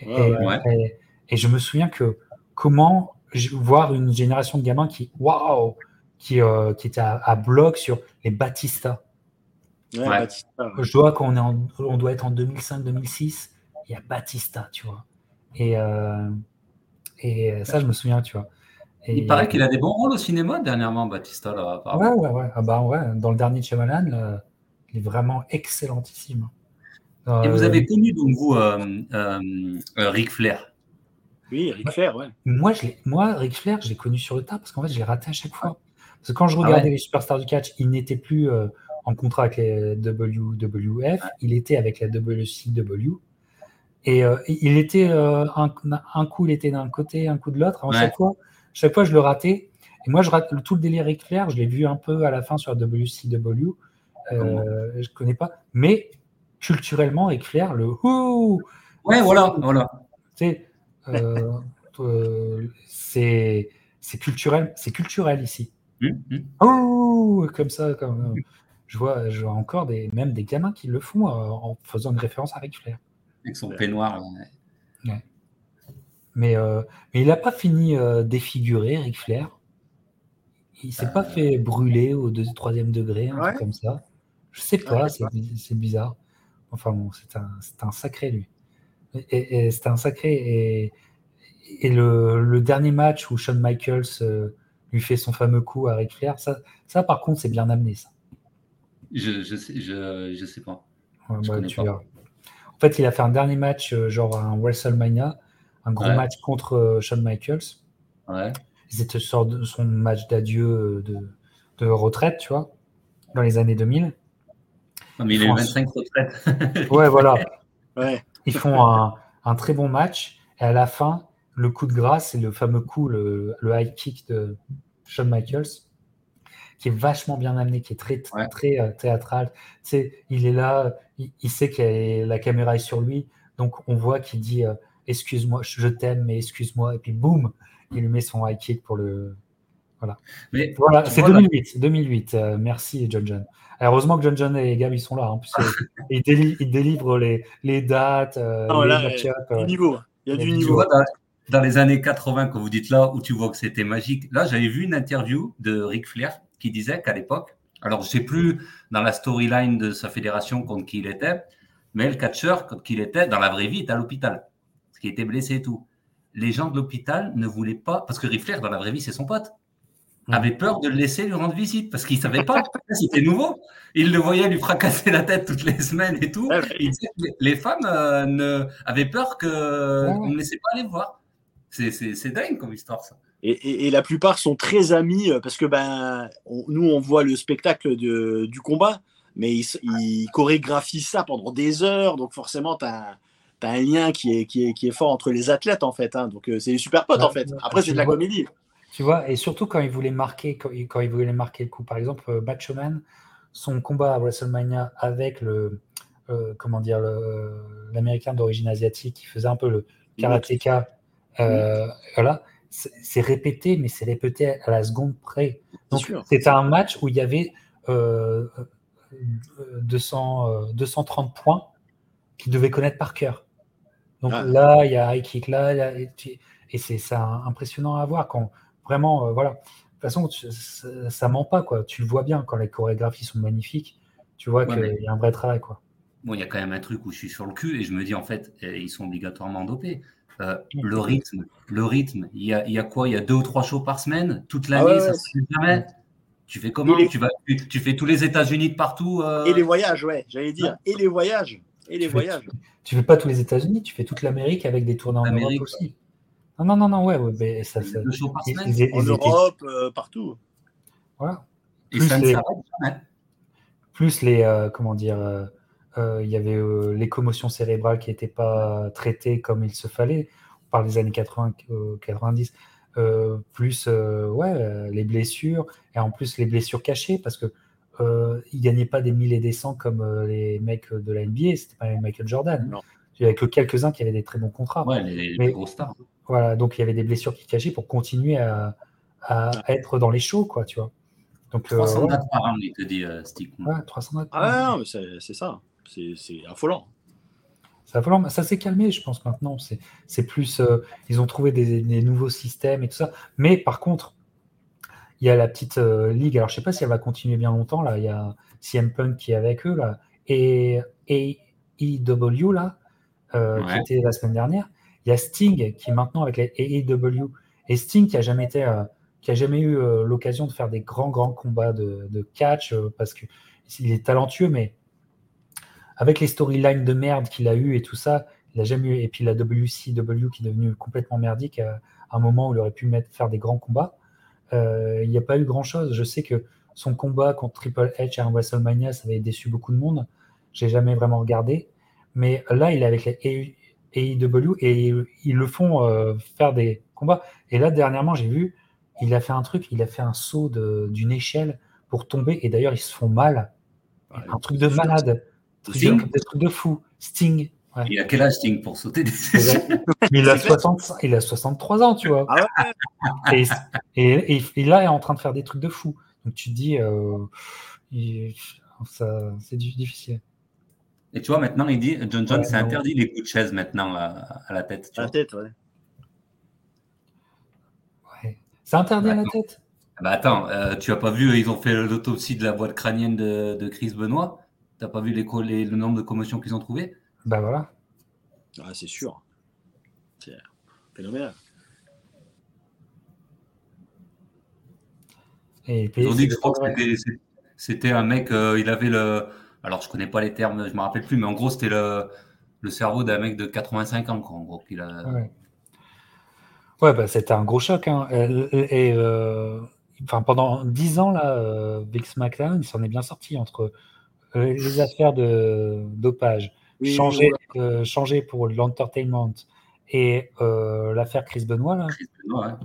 et, je me souviens que comment voir une génération de gamins qui, waouh, qui, euh, qui était à, bloc sur les Batista. Je dois qu'on est on doit être en 2005-2006. Il y a Batista, tu vois. Et, euh, et ça, je me souviens, tu vois. il paraît qu'il a des bons rôles au cinéma dernièrement, Batista. Là, ouais, ouais, ouais. Ah bah, ouais. Dans le dernier Shyamalan, il est vraiment excellentissime. Et vous avez connu donc vous euh, euh, euh, Ric Flair? Oui, Ric Flair, ouais. Moi, je moi, Ric Flair, je l'ai connu sur le tas parce qu'en fait, je l'ai raté à chaque fois. Parce que quand je ah regardais les superstars du catch, il n'était plus en contrat avec les WWF, il était avec la WCW. Et il était un, coup, il était d'un côté, un coup de l'autre. Chaque fois, chaque fois, je le ratais. Et moi, je rate tout le délire Ric Flair. Je l'ai vu un peu à la fin sur WCW. Euh, je connais pas, mais culturellement avec Flair, le ouh. Ouais, voilà, voilà. Euh, euh, c'est c'est culturel, c'est culturel ici. Hum, hum. Oh, comme ça, comme je vois, je vois encore des même des gamins qui le font euh, en faisant une référence à Ric Flair. Avec son peignoir. Ouais. Mais, mais il n'a pas fini défiguré, Ric Flair. Il s'est pas fait brûler au deuxième, troisième degré, un truc comme ça. Je sais pas, c'est bizarre. Enfin bon, c'est un, un, sacré lui. Et, c'est un sacré. Et, et le, dernier match où Shawn Michaels euh, lui fait son fameux coup à Ric Flair, ça, ça par contre, c'est bien amené, ça. Je, je, sais, je, sais pas. Bah, en fait, il a fait un dernier match, euh, genre un WrestleMania, un gros match contre euh, Shawn Michaels. Ouais. C'était son match d'adieu de, de, retraite, tu vois, dans les années 2000. Non, mais il a eu 25 retraites. ouais, voilà. Ouais. Ils font un, un, très bon match. Et à la fin, le coup de grâce, c'est le fameux coup, le, high kick de Shawn Michaels, qui est vachement bien amené, qui est très, très euh, théâtral. Tu il est là, il, sait que la caméra est sur lui, donc on voit qu'il dit euh, Excuse-moi, je t'aime, mais excuse-moi. Et puis boum, il lui met son high kick pour le. Voilà. Mais voilà, c'est 2008. 2008. Euh, merci, John John. heureusement que John John et Gab, ils sont là. Hein, ils, délivrent les, les dates, les match niveau. Il y a du niveau dans les années 80, que vous dites là, où tu vois que c'était magique, là, j'avais vu une interview de Ric Flair qui disait qu'à l'époque, alors je ne sais plus dans la storyline de sa fédération contre qui il était, mais le catcheur, contre qui il était, dans la vraie vie, était à l'hôpital, parce qu'il était blessé et tout. Les gens de l'hôpital ne voulaient pas, parce que Ric Flair, dans la vraie vie, c'est son pote, mm. avait peur de le laisser lui rendre visite, parce qu'il ne savait pas, c'était nouveau. Il le voyait lui fracasser la tête toutes les semaines et tout. les femmes euh, ne, avaient peur qu'on ne laissait pas aller voir. C'est dingue comme histoire, ça. Et, la plupart sont très amis euh, parce que ben, nous, on voit le spectacle de, du combat, mais ils, chorégraphient ça pendant des heures. Donc, forcément, tu as, un lien qui est, qui, est, qui est fort entre les athlètes, en fait. Hein. Donc, euh, c'est des super potes, en fait. Après, c'est de la comédie. Tu vois, et surtout quand ils voulaient marquer, quand, quand ils voulaient marquer le coup. Par exemple, Batchman, son combat à WrestleMania avec le, euh, comment dire, l'américain d'origine asiatique qui faisait un peu le karatéka euh, voilà, c'est répété, mais c'est répété à la seconde près. Donc, c'était un match où il y avait 200, euh, 230 euh, points qu'il devait connaître par cœur. Donc ah. là, il y a high kick, là, et c'est impressionnant à voir quand vraiment, voilà. De toute façon, ça, ça, ment pas, quoi. Tu le vois bien quand les chorégraphies sont magnifiques. Tu vois qu'il y a un vrai travail, quoi. Bon, il y a quand même un truc où je suis sur le cul et je me dis, en fait, eh, ils sont obligatoirement dopés. Euh, le rythme, le rythme, il y, a, il y, a, quoi? Il y a deux ou trois shows par semaine? Toute ah l'année, ça se fait jamais? Tu fais comment? Tu, vas, tu, fais tous les États-Unis de partout euh? Et les voyages, ouais, j'allais dire. Et les voyages. Et les tu voyages. Fais, tu, fais pas tous les États-Unis, tu fais toute l'Amérique avec des tournées en Europe aussi. Non, non, non, non, ouais, ouais mais ça, ça deux shows par semaine? en Europe, euh, partout. Voilà. Et plus ça les, Plus les, comment dire, euh, il y avait euh, les commotions cérébrales qui n'étaient pas traitées comme il se fallait. On parle des années 80, 90. Euh, plus ouais, les blessures, et en plus les blessures cachées, parce que euh, il gagnait pas des mille et des cents comme les mecs de la NBA, c'était pas Michael Jordan. Non. Il y avait que quelques-uns qui avaient des très bons contrats. Ouais, les, gros stars. Voilà, donc il y avait des blessures qui cachaient pour continuer à, à être dans les shows, quoi, tu vois. Donc, 300 dates par an, il te dit, Stick. Ouais, 300 dates Ah, non, c'est ça c'est affolant. C'est affolant. Ça s'est calmé, je pense, maintenant. C'est plus. Euh, ils ont trouvé des, nouveaux systèmes et tout ça. Mais par contre, il y a la petite euh, ligue. Alors, je sais pas si elle va continuer bien longtemps. Là, il y a CM Punk qui est avec eux. Là, et AEW, là, euh, qui était la semaine dernière. Il y a Sting qui est maintenant avec les AEW. Et Sting qui a jamais été. qui a jamais eu l'occasion de faire des grands, grands combats de, de catch parce qu'il est talentueux, mais avec les storylines de merde qu'il a eu et tout ça, il a jamais eu. Et puis la WCW qui est devenue complètement merdique à, un moment où il aurait pu mettre, faire des grands combats. Euh, il n'y a pas eu grand chose. Je sais que son combat contre Triple H à un WrestleMania, ça avait déçu beaucoup de monde. J'ai jamais vraiment regardé. Mais là, il est avec les AEW et ils le font euh, faire des combats. Et là, dernièrement, j'ai vu, il a fait un truc, il a fait un saut d'une échelle pour tomber. Et d'ailleurs, ils se font mal. un truc de malade. Sting Des trucs de fou. Sting. Il a quel âge Sting pour sauter des il, a 60, il a 63 ans, tu vois. Ah et, et, et, là, il est en train de faire des trucs de fou. Donc tu te dis, euh, c'est difficile. Et tu vois, maintenant, il dit, John John, c'est interdit les coups de chaise maintenant à, la tête. à la tête, ouais. ouais. C'est interdit à la tête? bah attends, euh, tu as pas vu, ils ont fait l'autopsie de la boîte crânienne de, de Chris Benoit? T'as pas vu le nombre de commotions qu'ils ont trouvé Ben bah, voilà. Ah, c'est sûr. C'est phénoménal. Et Ils ont dit que je crois que c'était un mec, euh, il avait le. Alors, je connais pas les termes, je me rappelle plus, mais en gros, c'était le, cerveau d'un mec de 85 ans, quoi, en gros, a. Ouais, bah, c'était un gros choc. Hein. Et, euh, pendant 10 ans, là, euh, Vix McLaren, il s'en est bien sorti entre les affaires de dopage, changer, changer pour l'entertainment et l'affaire Chris Benoit. Là. Chris Benoit,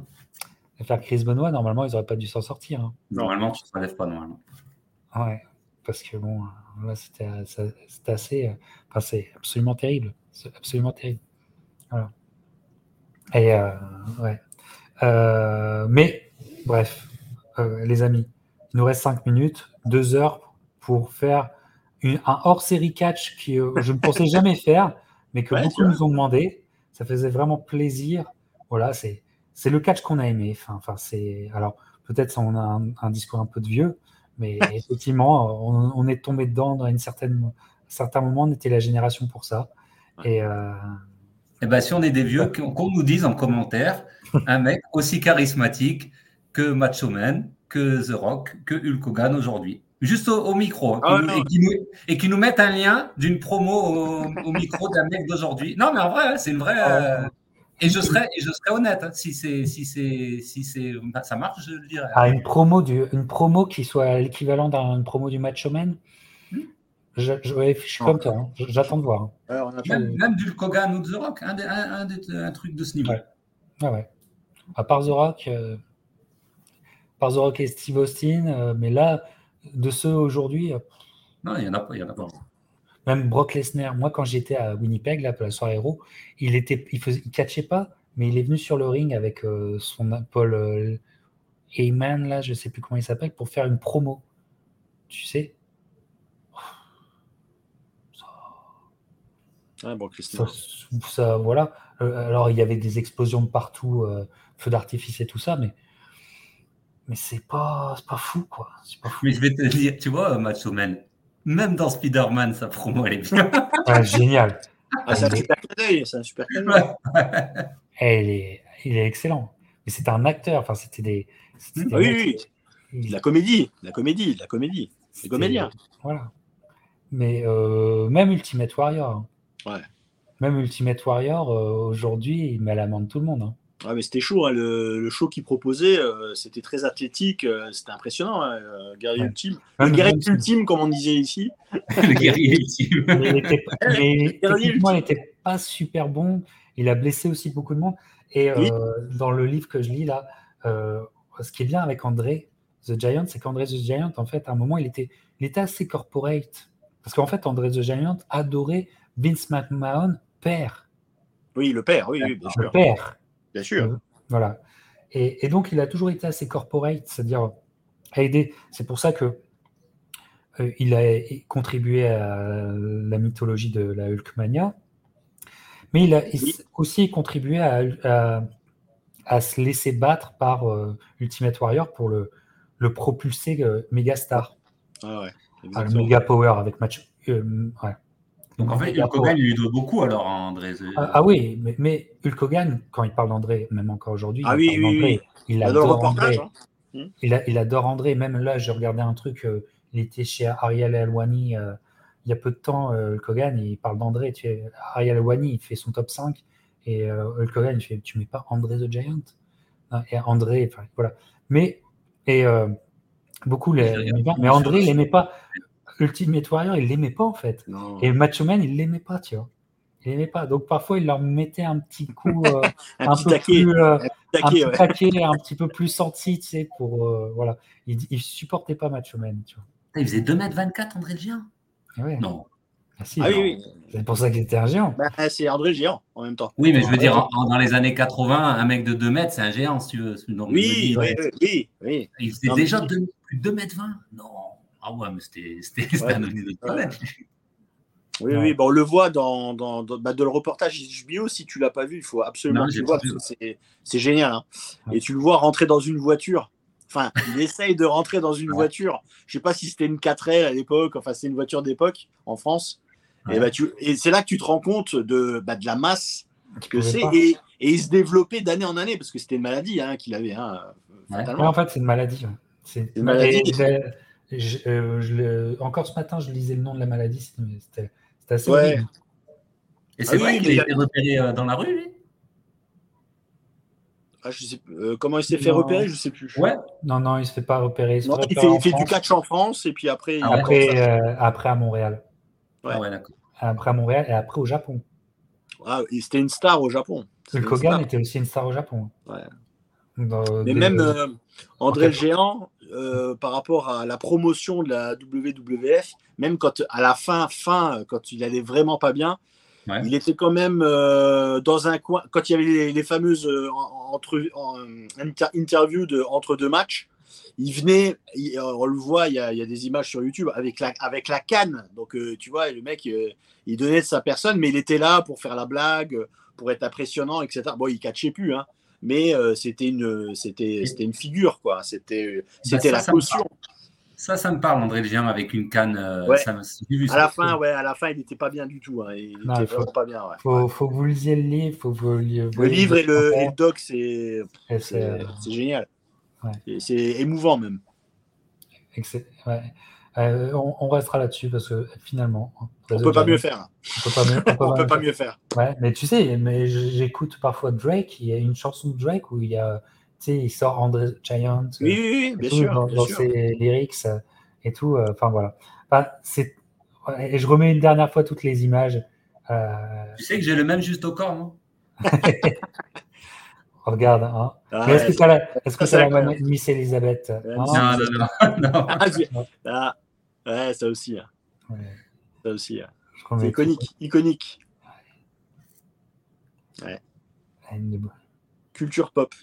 L'affaire Chris Benoit, normalement, ils n'auraient pas dû s'en sortir. Hein. Normalement, tu ne lèves pas, normalement. Ouais, parce que bon, là, c'était assez. Enfin, c'est absolument terrible. C'est absolument terrible. Voilà. Et, euh, ouais. Euh, mais, bref, euh, les amis, il nous reste 5 minutes, 2 heures pour faire une, un hors-série catch que je ne pensais jamais faire, mais que beaucoup nous ont demandé. Ça faisait vraiment plaisir. Voilà, c'est c'est le catch qu'on a aimé. Enfin, enfin c'est alors peut-être on a un, discours un peu de vieux, mais effectivement, on, est tombé dedans dans une certaine, un certain moment. On était la génération pour ça. Et, euh... Eh ben, si on est des vieux, qu'on nous dise en commentaire un mec aussi charismatique que Macho Man, que The Rock, que Hulk Hogan aujourd'hui. Juste au, micro. Hein, ah et, qui nous, et, qui nous, mettent un lien d'une promo au, micro d'un mec d'aujourd'hui. Non, mais en vrai, hein, c'est une vraie. Ah euh, et je serais, je honnête, hein, si c'est, si c'est, si c'est, bah, ça marche, je le dirais. Ah, une promo du, une promo qui soit l'équivalent d'une promo du Match Man. Hmm. Je, je, suis comme toi, hein. j'attends de voir. Alors, même, du Kogan ou The Rock, un, un, un, truc de ce niveau. Ouais. Ah ouais. À part The Rock, euh, par The Rock et Steve Austin, euh, mais là, de ceux aujourd'hui. Euh, non, il n'y en a pas, il y en a pas. Même Brock Lesnar, moi quand j'étais à Winnipeg, là, pour la soirée héros, il était, il faisait, il catchait pas, mais il est venu sur le ring avec euh, son Paul euh, Heyman, là, je sais plus comment il s'appelle, pour faire une promo. Tu sais? Ah, Brock Lesnar. Ça, voilà. Euh, alors il y avait des explosions de partout, feu d'artifice et tout ça, mais mais c'est pas, pas fou quoi. Pas fou. Mais je vais te dire, tu vois, Macho Man, même dans Spider-Man, sa promo, elle est bien. Ah, génial. Ah, c'est un super c'est un super Elle est, il est excellent. Mais c'est un acteur. Enfin, c'était des. oui, oui. La comédie, la comédie, la comédie. C'est comédien. Voilà. Mais euh, même Ultimate Warrior. Hein. Ouais. Même Ultimate Warrior, euh, aujourd'hui, il met à l'amende tout le monde. Hein. Ah, mais c'était chaud, hein, le, show qu'il proposait, euh, c'était très athlétique, euh, c'était impressionnant, hein, euh, guerrier ultime. Le guerrier ultime, comme on disait ici. le guerrier ultime. il était, il n'était pas super bon, il a blessé aussi beaucoup de monde. Et dans le livre que je lis là, ce qui est bien avec André The Giant, c'est qu'André The Giant, en fait, à un moment, il était, il était assez corporate. Parce qu'en fait, André The Giant adorait Vince McMahon, père. Oui, le père, oui, oui bien sûr. Le père. Bien sûr. Euh, voilà. Et, donc, il a toujours été assez corporate, c'est-à-dire aider. C'est pour ça que euh, il a contribué à la mythologie de la Hulkmania, mais il a aussi contribué à, à, se laisser battre par euh, Ultimate Warrior pour le, le propulser Megastar. Ah ouais. le Mega Power avec match. ouais. Donc en fait, Hulk Hogan, il lui doit beaucoup alors à André. Ah, ah, oui, mais, mais, Hulk Hogan, quand il parle d'André, même encore aujourd'hui, ah, il, oui, oui, il adore André. Hein. Hmm. Il, adore André. Même là, j'ai regardé un truc, euh, il était chez Ariel Alwani euh, il y a peu de temps, euh, Hulk Hogan, il parle d'André. Tu Ariel Alwani, il fait son top 5 et Hulk Hogan, il fait Tu mets pas André the Giant? Hein, Et André, enfin voilà. Mais, et beaucoup les, mais André, il n'aimait pas. Ultimate Warrior, il l'aimait pas en fait. Et Macho Man, il l'aimait pas, tu vois. Il l'aimait pas. Donc parfois, il leur mettait un petit coup, euh, un, peu plus, euh, un, petit taquet, un petit peu plus senti, tu sais, pour euh, voilà. Il, il supportait pas Macho Man, tu vois. Il faisait 2m24, André le Géant? Ouais. Non. Ah, ah oui, oui. C'est pour ça qu'il était un géant. Bah, c'est André le géant en même temps. Oui, mais je veux dire, dans les années 80, un mec de 2 mètres, c'est un géant, si tu veux. oui, oui, oui, oui, Il faisait déjà 2, plus de 2 mètres 20. Non. Ah ouais, mais c'était ouais. un de planète. Oui, oui, bon, on le voit dans, dans, bah, le reportage HBO. Si tu l'as pas vu, il faut absolument que tu le vois. C'est génial. Hein. Et tu le vois rentrer dans une voiture. Enfin, il essaye de rentrer dans une voiture. Je sais pas si c'était une 4L à l'époque. Enfin, c'est une voiture d'époque en France. Et, bah, tu, et c'est là que tu te rends compte de, bah, de la masse que c'est. Et, et, il se développait d'année en année parce que c'était une maladie hein, qu'il avait. Hein, en fait, c'est une maladie. C'est une maladie. Euh, encore ce matin, je lisais le nom de la maladie, c'était assez ouais. Et c'est ah vrai qu'il a été repéré euh, dans la rue, lui? Ah, je sais, euh, comment il s'est fait repérer, je sais plus. Ouais. Non, non, il se fait pas repérer. Il, non, il fait, du catch en France et puis après. Ah, après, euh, après à Montréal. Ouais, ah ouais d'accord. Après à Montréal et après au Japon. Ah, c'était une star au Japon. Le Kogan était aussi une star au Japon. Ouais. Mais même euh, André le Géant, par rapport à la promotion de la WWF, même quand à la fin, fin, quand il allait vraiment pas bien, il était quand même euh, dans un coin, quand il y avait les, fameuses euh, entre, interviews de, entre deux matchs, il venait, euh, on le voit, il y, a, des images sur YouTube avec la, avec la canne. Donc, tu vois, le mec, il donnait de sa personne, mais il était là pour faire la blague, pour être impressionnant, etc. Bon, il catchait plus, hein, mais c'était une, c'était, une figure, quoi. C'était, bah, c'était la caution. Ça, ça me parle, André Legien, avec une canne. Euh, à la fin, ouais, à la fin, il n'était pas bien du tout. Hein. Il n'était vraiment pas bien. Ouais. Faut, faut, que vous lisiez le livre. Faut vous, le livre et le, et le doc, c'est génial. C'est émouvant même. Euh, on, on, restera là-dessus parce que finalement. On peut pas mieux faire. On peut pas mieux, on peut pas mieux faire. Ouais, mais tu sais, mais j'écoute parfois Drake. Il y a une chanson de Drake où il y a il sort André Giant. Oui, oui, bien sûr. Dans, ses lyrics euh, et tout. Euh, enfin, voilà. c'est, et je remets une dernière fois toutes les images. Euh, tu sais que j'ai le même juste au corps, moi. Regarde. Hein. Ah, est-ce que ça est-ce que ça la Miss Elisabeth? Non, non, non. non. Ah, ouais, ça aussi. Hein. Ça aussi. Hein. C'est iconique. Iconique. Ouais. Culture pop.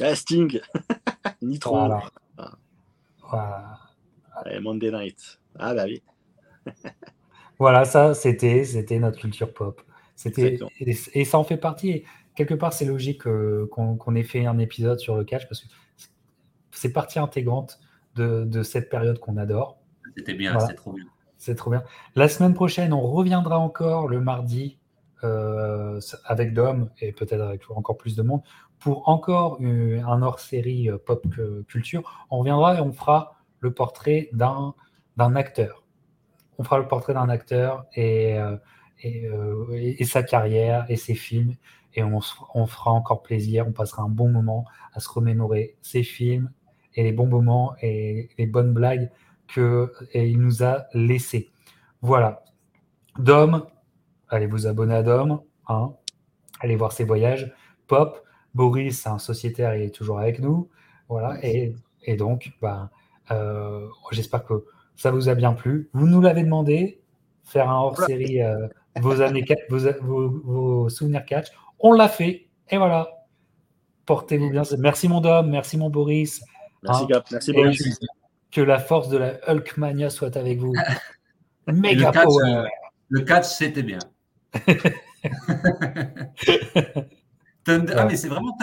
Ah, Sting. Nitro. Voilà. Ah. Monday Night. Ah bah oui. voilà, ça, c'était, c'était notre culture pop. C'était, et, ça en fait partie. Quelque part, c'est logique euh, qu'on, ait fait un épisode sur le catch parce que c'est partie intégrante de, de cette période qu'on adore. C'était bien, c'est trop bien. C'est trop bien. La semaine prochaine, on reviendra encore le mardi euh, avec Dom et peut-être avec encore plus de monde pour encore un hors-série euh, pop culture. On reviendra et on fera le portrait d'un, acteur. On fera le portrait d'un acteur et, euh, euh, et, sa carrière et ses films. Et on, on, fera encore plaisir. On passera un bon moment à se remémorer ses films et les bons moments et les bonnes blagues qu'il nous a laissés. Voilà. Dom, allez vous abonner à Dom. Hein. allez voir ses voyages. Pop, Boris, c'est un sociétaire, il est toujours avec nous. Voilà. Et, donc, ben, euh, j'espère que ça vous a bien plu. Vous nous l'avez demandé, faire un hors-série euh, vos, années, vos, souvenirs catch. On l'a fait. Et voilà. Portez-vous bien. Merci mon Dom, merci mon Boris. Merci hein. Merci Boris. Que la force de la Hulkmania soit avec vous. Méga power. Euh, le catch, c'était bien. Ah, mais c'est vraiment